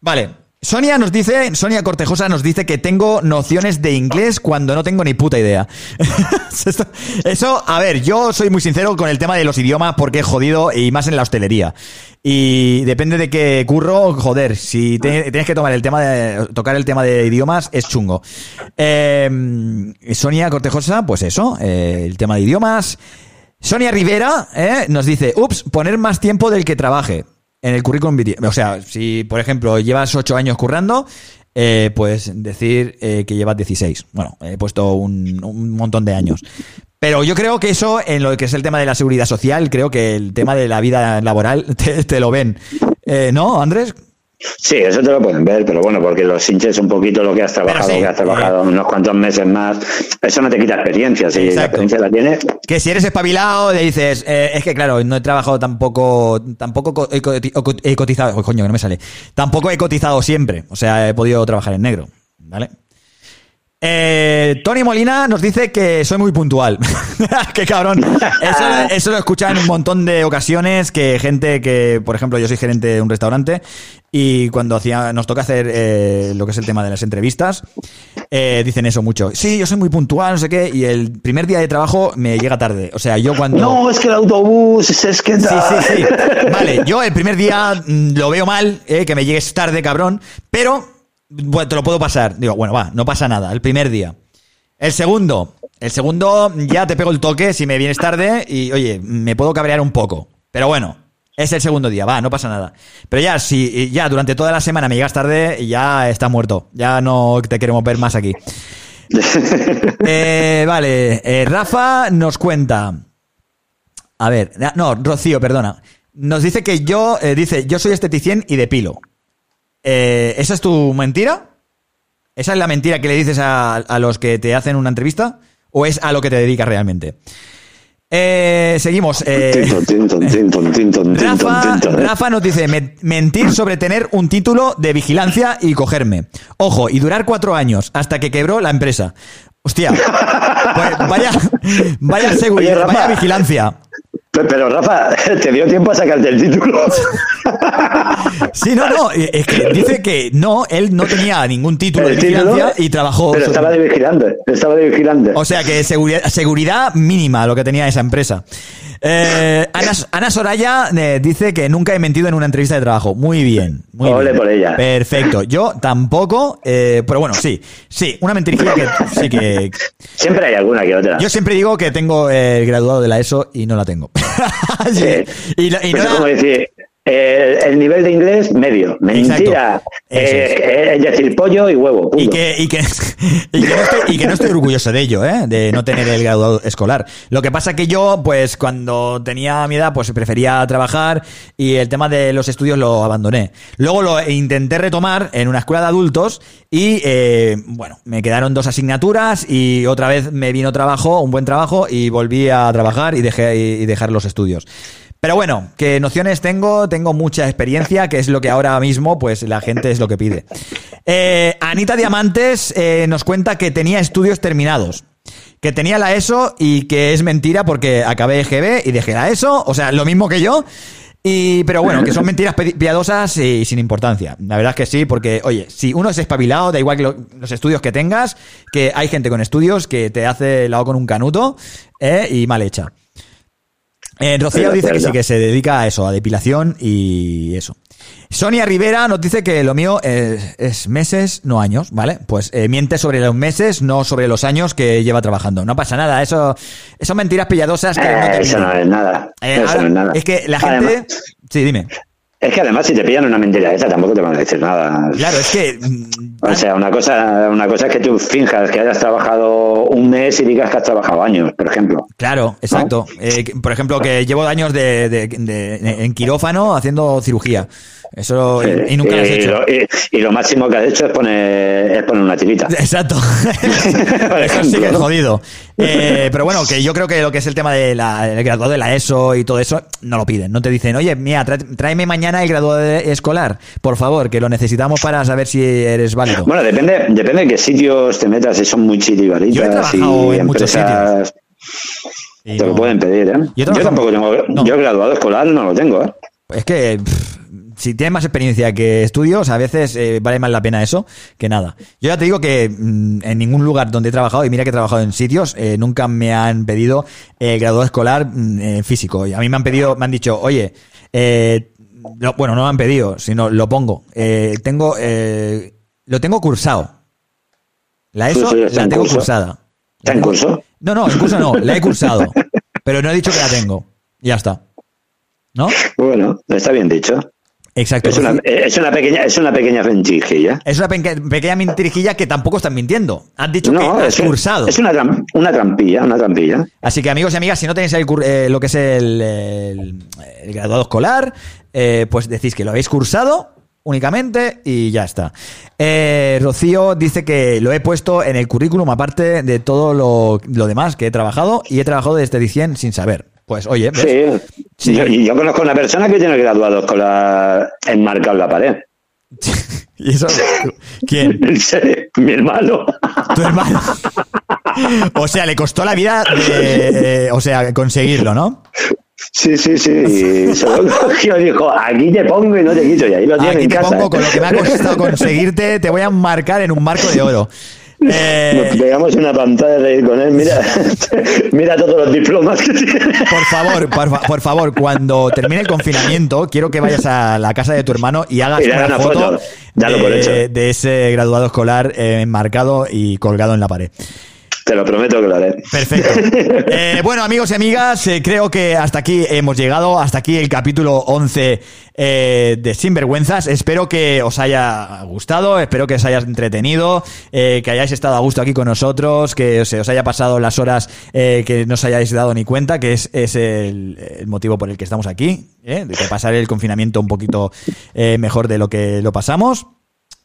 Speaker 1: Vale. Sonia nos dice, Sonia Cortejosa nos dice que tengo nociones de inglés cuando no tengo ni puta idea. Eso, a ver, yo soy muy sincero con el tema de los idiomas porque he jodido y más en la hostelería. Y depende de qué curro, joder, si tienes que tomar el tema de, tocar el tema de idiomas es chungo. Eh, Sonia Cortejosa, pues eso, eh, el tema de idiomas. Sonia Rivera eh, nos dice, ups, poner más tiempo del que trabaje en el currículum. O sea, si por ejemplo llevas ocho años currando, eh, pues decir eh, que llevas 16. Bueno, he puesto un, montón de años. Pero yo creo que eso, en lo que es el tema de la seguridad social, creo que el tema de la vida laboral te, te lo ven. Eh, ¿No, Andrés?
Speaker 3: Sí, eso te lo pueden ver, pero bueno, porque los hinches un poquito lo que has trabajado, que has trabajado unos cuantos meses más, eso no te quita experiencia, si la experiencia la tienes,
Speaker 1: Que si eres espabilado, le dices, eh, es que claro, no he trabajado tampoco, tampoco he cotizado, oh, coño, que no me sale. Tampoco he cotizado siempre, o sea, he podido trabajar en negro, ¿vale? Eh, Tony Molina nos dice que soy muy puntual. Qué cabrón. Eso, eso lo he escuchado en un montón de ocasiones que gente que, por ejemplo, yo soy gerente de un restaurante y cuando hacía, nos toca hacer eh, lo que es el tema de las entrevistas, eh, dicen eso mucho. Sí, yo soy muy puntual, no sé qué, y el primer día de trabajo me llega tarde. O sea, yo cuando...
Speaker 3: no, es que el autobús, es que...
Speaker 1: Sí, sí, sí. Vale, yo el primer día mm, lo veo mal, eh, que me llegues tarde, cabrón, pero bueno, te lo puedo pasar. Digo, bueno, va, no pasa nada, el primer día. El segundo, el segundo ya te pego el toque si me vienes tarde y, oye, me puedo cabrear un poco. Pero bueno, es el segundo día, va, no pasa nada. Pero ya, si ya durante toda la semana me llegas tarde, ya está muerto. Ya no te queremos ver más aquí. Eh, vale, eh, Rafa nos cuenta. A ver, no, Rocío, perdona. Nos dice que yo, eh, dice, yo soy esteticien y depilo. Eh, ¿Esa es tu mentira? ¿Esa es la mentira que le dices a, a los que te hacen una entrevista? ¿O es a lo que te dedicas realmente? Eh, seguimos. eh, Rafa, Rafa nos dice "Me- mentir sobre tener un título de vigilancia y cogerme. Ojo, y durar cuatro años hasta que quebró la empresa. Hostia, pues vaya, vaya
Speaker 3: Rafa.
Speaker 1: vaya vigilancia.
Speaker 3: Pero, Rafa, te dio tiempo a sacarte el título.
Speaker 1: Sí, no, no, eh, es que dice que no, él no tenía ningún título de
Speaker 3: El título,
Speaker 1: vigilancia y trabajó.
Speaker 3: Pero estaba de vigilante, estaba de vigilante.
Speaker 1: O sea que seguridad, seguridad mínima lo que tenía esa empresa. Eh, Ana, Ana Soraya eh, dice que nunca he mentido en una entrevista de trabajo. Muy bien. Muy
Speaker 3: Ole
Speaker 1: bien.
Speaker 3: por ella.
Speaker 1: Perfecto. Yo tampoco, eh, pero bueno, sí. Sí, una mentirilla que sí que.
Speaker 3: Siempre hay alguna que otra.
Speaker 1: Yo siempre digo que tengo eh, el graduado de la ESO y no la tengo. Sí. Y, la- y no
Speaker 3: es
Speaker 1: la-
Speaker 3: como decir, eh, el nivel de inglés medio. Mentira. Eh, es decir, pollo y huevo. punto.
Speaker 1: Y que, y, que, y, que no estoy, y que no estoy orgulloso de ello, ¿eh? De no tener el graduado escolar. Lo que pasa que yo, pues, cuando tenía mi edad, pues prefería trabajar y el tema de los estudios lo abandoné. Luego lo intenté retomar en una escuela de adultos y, eh, bueno, me quedaron dos asignaturas y otra vez me vino trabajo, un buen trabajo y volví a trabajar y dejé y dejar los estudios. Pero bueno, que nociones tengo, tengo mucha experiencia, que es lo que ahora mismo, pues la gente es lo que pide. Eh, Anita Diamantes eh, nos cuenta que tenía estudios terminados. Que tenía la ESO y que es mentira porque acabé EGB y dejé la ESO, o sea, lo mismo que yo. Y, pero bueno, que son mentiras pi- piadosas y sin importancia. La verdad es que sí, porque, oye, si uno es espabilado, da igual que lo- los estudios que tengas, que hay gente con estudios que te hace lado con un canuto eh, y mal hecha. Eh, Rocío dice que sí, que se dedica a eso, a depilación y eso. Sonia Rivera nos dice que lo mío es, es meses, no años, ¿vale? Pues eh, miente sobre los meses, no sobre los años que lleva trabajando. No pasa nada, eso, son mentiras pilladosas que
Speaker 3: Eh,
Speaker 1: te
Speaker 3: eso
Speaker 1: piden.
Speaker 3: no es nada.
Speaker 1: Eh,
Speaker 3: eso
Speaker 1: ahora,
Speaker 3: no es nada.
Speaker 1: es que la gente...
Speaker 3: Además,
Speaker 1: sí, dime.
Speaker 3: Es que además si te pillan una mentira esa tampoco te van a decir nada.
Speaker 1: Claro, es que
Speaker 3: O sea, una cosa, una cosa es que tú finjas que hayas trabajado un mes y digas que has trabajado años, por ejemplo.
Speaker 1: Claro, exacto. Eh, por ejemplo, que llevo años de, de- de- en quirófano haciendo cirugía. Eso y, y nunca lo has
Speaker 3: y,
Speaker 1: hecho.
Speaker 3: lo, y- y lo máximo que has hecho es poner, es poner una tirita.
Speaker 1: Exacto. Eso sí que es jodido. Eh, pero bueno, que yo creo que lo que es el tema del graduado de la ESO y todo eso, no lo piden. No te dicen, oye, mira, tráeme mañana el graduado de- escolar, por favor, que lo necesitamos para saber si eres válido.
Speaker 3: Bueno, depende, depende de qué sitios te metas, si son muy
Speaker 1: Yo he trabajado
Speaker 3: y
Speaker 1: en muchos
Speaker 3: empresas.
Speaker 1: Y
Speaker 3: Te lo
Speaker 1: no-
Speaker 3: pueden pedir, ¿eh?
Speaker 1: Yo
Speaker 3: tampoco tengo. Yo graduado escolar no lo tengo, ¿eh?
Speaker 1: Es que pff, si tienes más experiencia que estudios, a veces eh, vale más la pena eso que nada. Yo ya te digo que mm, en ningún lugar donde he trabajado, y mira que he trabajado en sitios, eh, nunca me han pedido eh, graduado escolar mm, eh, físico. Y a mí me han pedido, me han dicho, oye, lo- bueno, no me han pedido, sino lo pongo. Tengo, lo tengo cursado. La ESO la
Speaker 3: en
Speaker 1: tengo
Speaker 3: curso.
Speaker 1: cursada.
Speaker 3: ¿Está en curso?
Speaker 1: No, no, en curso no, la he cursado. Pero no he dicho que la tengo. Ya está. ¿No?
Speaker 3: Bueno, está bien dicho.
Speaker 1: Exacto.
Speaker 3: Es una, es una pequeña, es una pequeña vencijilla.
Speaker 1: Es una peque- pequeña mentirijilla que tampoco están mintiendo. Han dicho
Speaker 3: No,
Speaker 1: que
Speaker 3: es,
Speaker 1: cursado.
Speaker 3: es una, una trampilla, una trampilla.
Speaker 1: Así que amigos y amigas, si no tenéis el eh, lo que es el, el- el graduado escolar, eh, pues decís que lo habéis cursado únicamente y ya está. Eh, Rocío dice que lo he puesto en el currículum aparte de todo lo, lo demás que he trabajado y he trabajado desde Dicien sin saber. Pues oye, ¿ves?
Speaker 3: Sí. Yo, y yo conozco una persona que tiene el graduado escolar enmarcado en la pared.
Speaker 1: ¿Y eso? ¿Quién?
Speaker 3: Mi hermano.
Speaker 1: Tu hermano. O sea, le costó la vida de, eh, o sea, conseguirlo, ¿no?
Speaker 3: Sí, sí, sí. Y se lo cogió y dijo, aquí te pongo y no te quito. Y ahí lo tiene
Speaker 1: Aquí
Speaker 3: en
Speaker 1: te
Speaker 3: casa.
Speaker 1: pongo
Speaker 3: ¿eh?
Speaker 1: con lo que me ha costado conseguirte, te voy a marcar en un marco de oro. Eh,
Speaker 3: Nos pegamos una pantalla de ir con él. Mira, mira todos los diplomas que tiene.
Speaker 1: Por favor, por, por favor, cuando termine el confinamiento, quiero que vayas a la casa de tu hermano y hagas una
Speaker 3: una
Speaker 1: foto,
Speaker 3: foto. Dalo por hecho.
Speaker 1: de, de ese graduado escolar eh, enmarcado y colgado en la pared.
Speaker 3: Te lo prometo que lo haré.
Speaker 1: Perfecto. Eh, bueno, amigos y amigas, eh, creo que hasta aquí hemos llegado, hasta aquí el capítulo 11 eh, de Sinvergüenzas. Espero que os haya gustado, espero que os hayas entretenido, que hayáis estado a gusto aquí con nosotros, que se os haya pasado las horas que no os hayáis dado ni cuenta, que es, es el, el motivo por el que estamos aquí, eh, de que pasar el confinamiento un poquito mejor de lo que lo pasamos.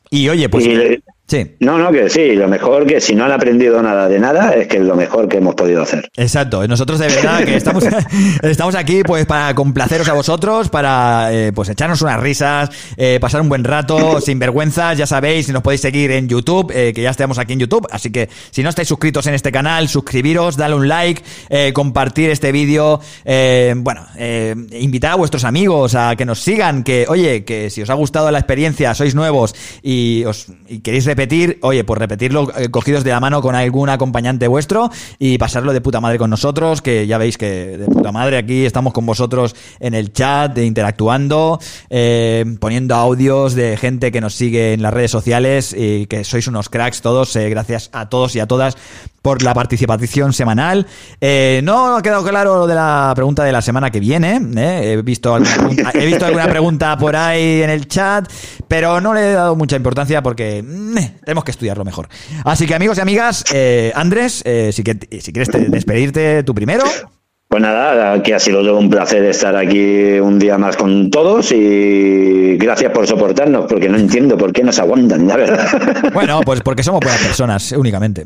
Speaker 1: Y oye, pues...
Speaker 3: Y-
Speaker 1: sí.
Speaker 3: No, no, que sí. Lo mejor que si no han aprendido nada de nada es que es lo mejor que hemos podido hacer.
Speaker 1: Exacto, nosotros de verdad que estamos, estamos aquí pues para complaceros a vosotros, para eh, pues echarnos unas risas, eh, pasar un buen rato, sin vergüenzas, ya sabéis, nos podéis seguir en YouTube, eh, que ya estamos aquí en YouTube, así que si no estáis suscritos en este canal, suscribiros, dale un like, compartir este vídeo, bueno, invitar a vuestros amigos a que nos sigan, que oye, que si os ha gustado la experiencia, sois nuevos y os y queréis repetir, oye, pues repetirlo eh, cogidos de la mano con algún acompañante vuestro y pasarlo de puta madre con nosotros, que ya veis que de puta madre aquí estamos con vosotros en el chat, interactuando, eh, poniendo audios de gente que nos sigue en las redes sociales y que sois unos cracks todos, eh, gracias a todos y a todas por la participación semanal. Eh, no ha quedado claro lo de la pregunta de la semana que viene. ¿eh? He, visto alguna pregunta, he visto alguna pregunta por ahí en el chat, pero no le he dado mucha importancia porque tenemos que estudiarlo mejor. Así que amigos y amigas, eh, Andrés, eh, si, que- si quieres te- despedirte tú primero.
Speaker 3: Pues nada, que ha sido todo un placer estar aquí un día más con todos y gracias por soportarnos, porque no entiendo por qué nos aguantan, la verdad.
Speaker 1: Bueno, pues porque somos buenas personas, únicamente.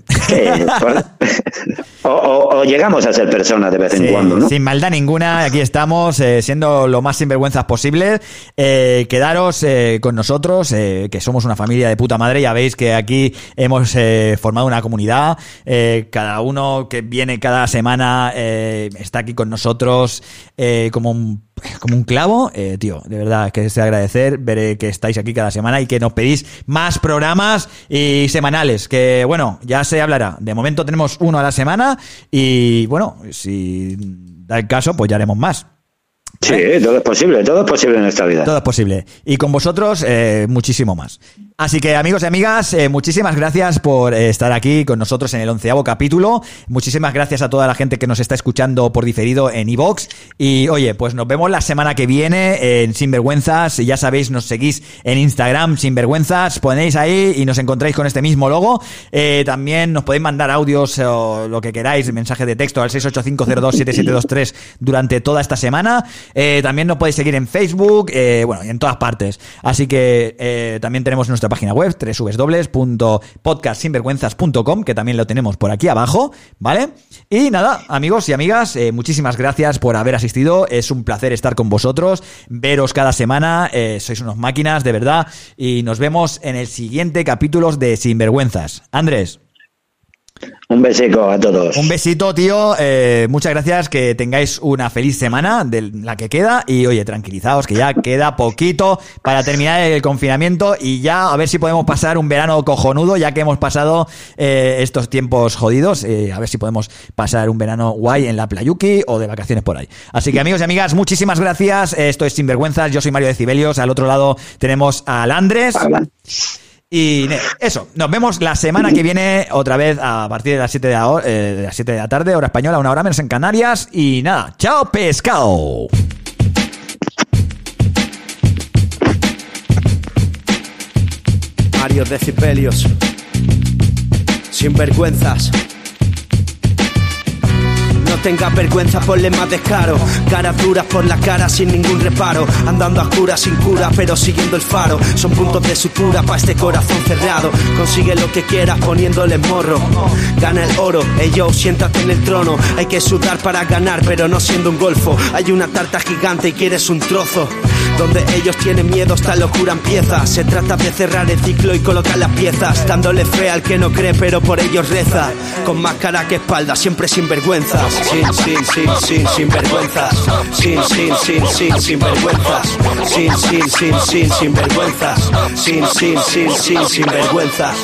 Speaker 3: O, o- o llegamos a ser personas de vez en cuando, ¿no?
Speaker 1: Sin maldad ninguna, aquí estamos eh, siendo lo más sinvergüenzas posible. Eh, quedaros eh, con nosotros, eh, que somos una familia de puta madre. Ya veis que aquí hemos eh, formado una comunidad. Cada uno que viene cada semana está aquí con nosotros eh, como un como un clavo, eh, tío, de verdad que es de agradecer ver que estáis aquí cada semana y que nos pedís más programas y semanales, que bueno, ya se hablará. De momento tenemos uno a la semana y bueno, si da el caso, pues ya haremos más.
Speaker 3: Sí, todo es posible, todo es posible en esta vida.
Speaker 1: Todo es posible. Y con vosotros, eh, muchísimo más. Así que amigos y amigas, eh, muchísimas gracias por eh, estar aquí con nosotros en el onceavo capítulo. Muchísimas gracias a toda la gente que nos está escuchando por diferido en iVox. Y oye, pues nos vemos la semana que viene en Sinvergüenzas. Ya sabéis, nos seguís en Instagram, Sinvergüenzas. Ponéis ahí y nos encontráis con este mismo logo. Eh, también nos podéis mandar audios o lo que queráis, mensaje de texto al 685027723 durante toda esta semana. También nos podéis seguir en Facebook, bueno, en todas partes. Así que también tenemos nuestra página web, www.podcastsinvergüenzas.com, que también lo tenemos por aquí abajo, ¿vale? Y nada, amigos y amigas, eh, muchísimas gracias por haber asistido. Es un placer estar con vosotros, veros cada semana. eh, sois unos máquinas, de verdad. Y nos vemos en el siguiente capítulo de Sinvergüenzas. Andrés.
Speaker 3: Un besico a todos.
Speaker 1: Un besito, tío. Eh, muchas gracias. Que tengáis una feliz semana de la que queda. Y oye, tranquilizaos, que ya queda poquito para terminar el confinamiento. Y ya a ver si podemos pasar un verano cojonudo, ya que hemos pasado eh, estos tiempos jodidos. Eh, a ver si podemos pasar un verano guay en la Playuki o de vacaciones por ahí. Así que, amigos y amigas, muchísimas gracias. Esto es Sinvergüenzas. Yo soy Mario de Cibelios. Al otro lado tenemos al Andrés. Y eso, nos vemos la semana que viene otra vez a partir de las 7 de la, eh, las 7 de la tarde, hora española, una hora menos en Canarias. Y nada, chao pescado.
Speaker 32: Mario Decibelios. Sin vergüenzas. No tengas vergüenza, ponle más descaro. Caras duras por la cara sin ningún reparo. Andando a oscuras sin cura, pero siguiendo el faro. Son puntos de sutura para este corazón cerrado. Consigue lo que quieras poniéndole morro. Gana el oro, ellos siéntate en el trono. Hay que sudar para ganar, pero no siendo un golfo. Hay una tarta gigante y quieres un trozo. Donde ellos tienen miedo, esta locura empieza. Se trata de cerrar el ciclo y colocar las piezas. Dándole fe al que no cree, pero por ellos reza. Con más cara que espalda, siempre sin vergüenzas. Sin, sin, sin, sin, sin vergüenzas. Sin, sin, sin, sin, sin vergüenzas. Sin, sin, sin, sin, sin vergüenzas. Sin, sin, sin, sin, sin vergüenzas.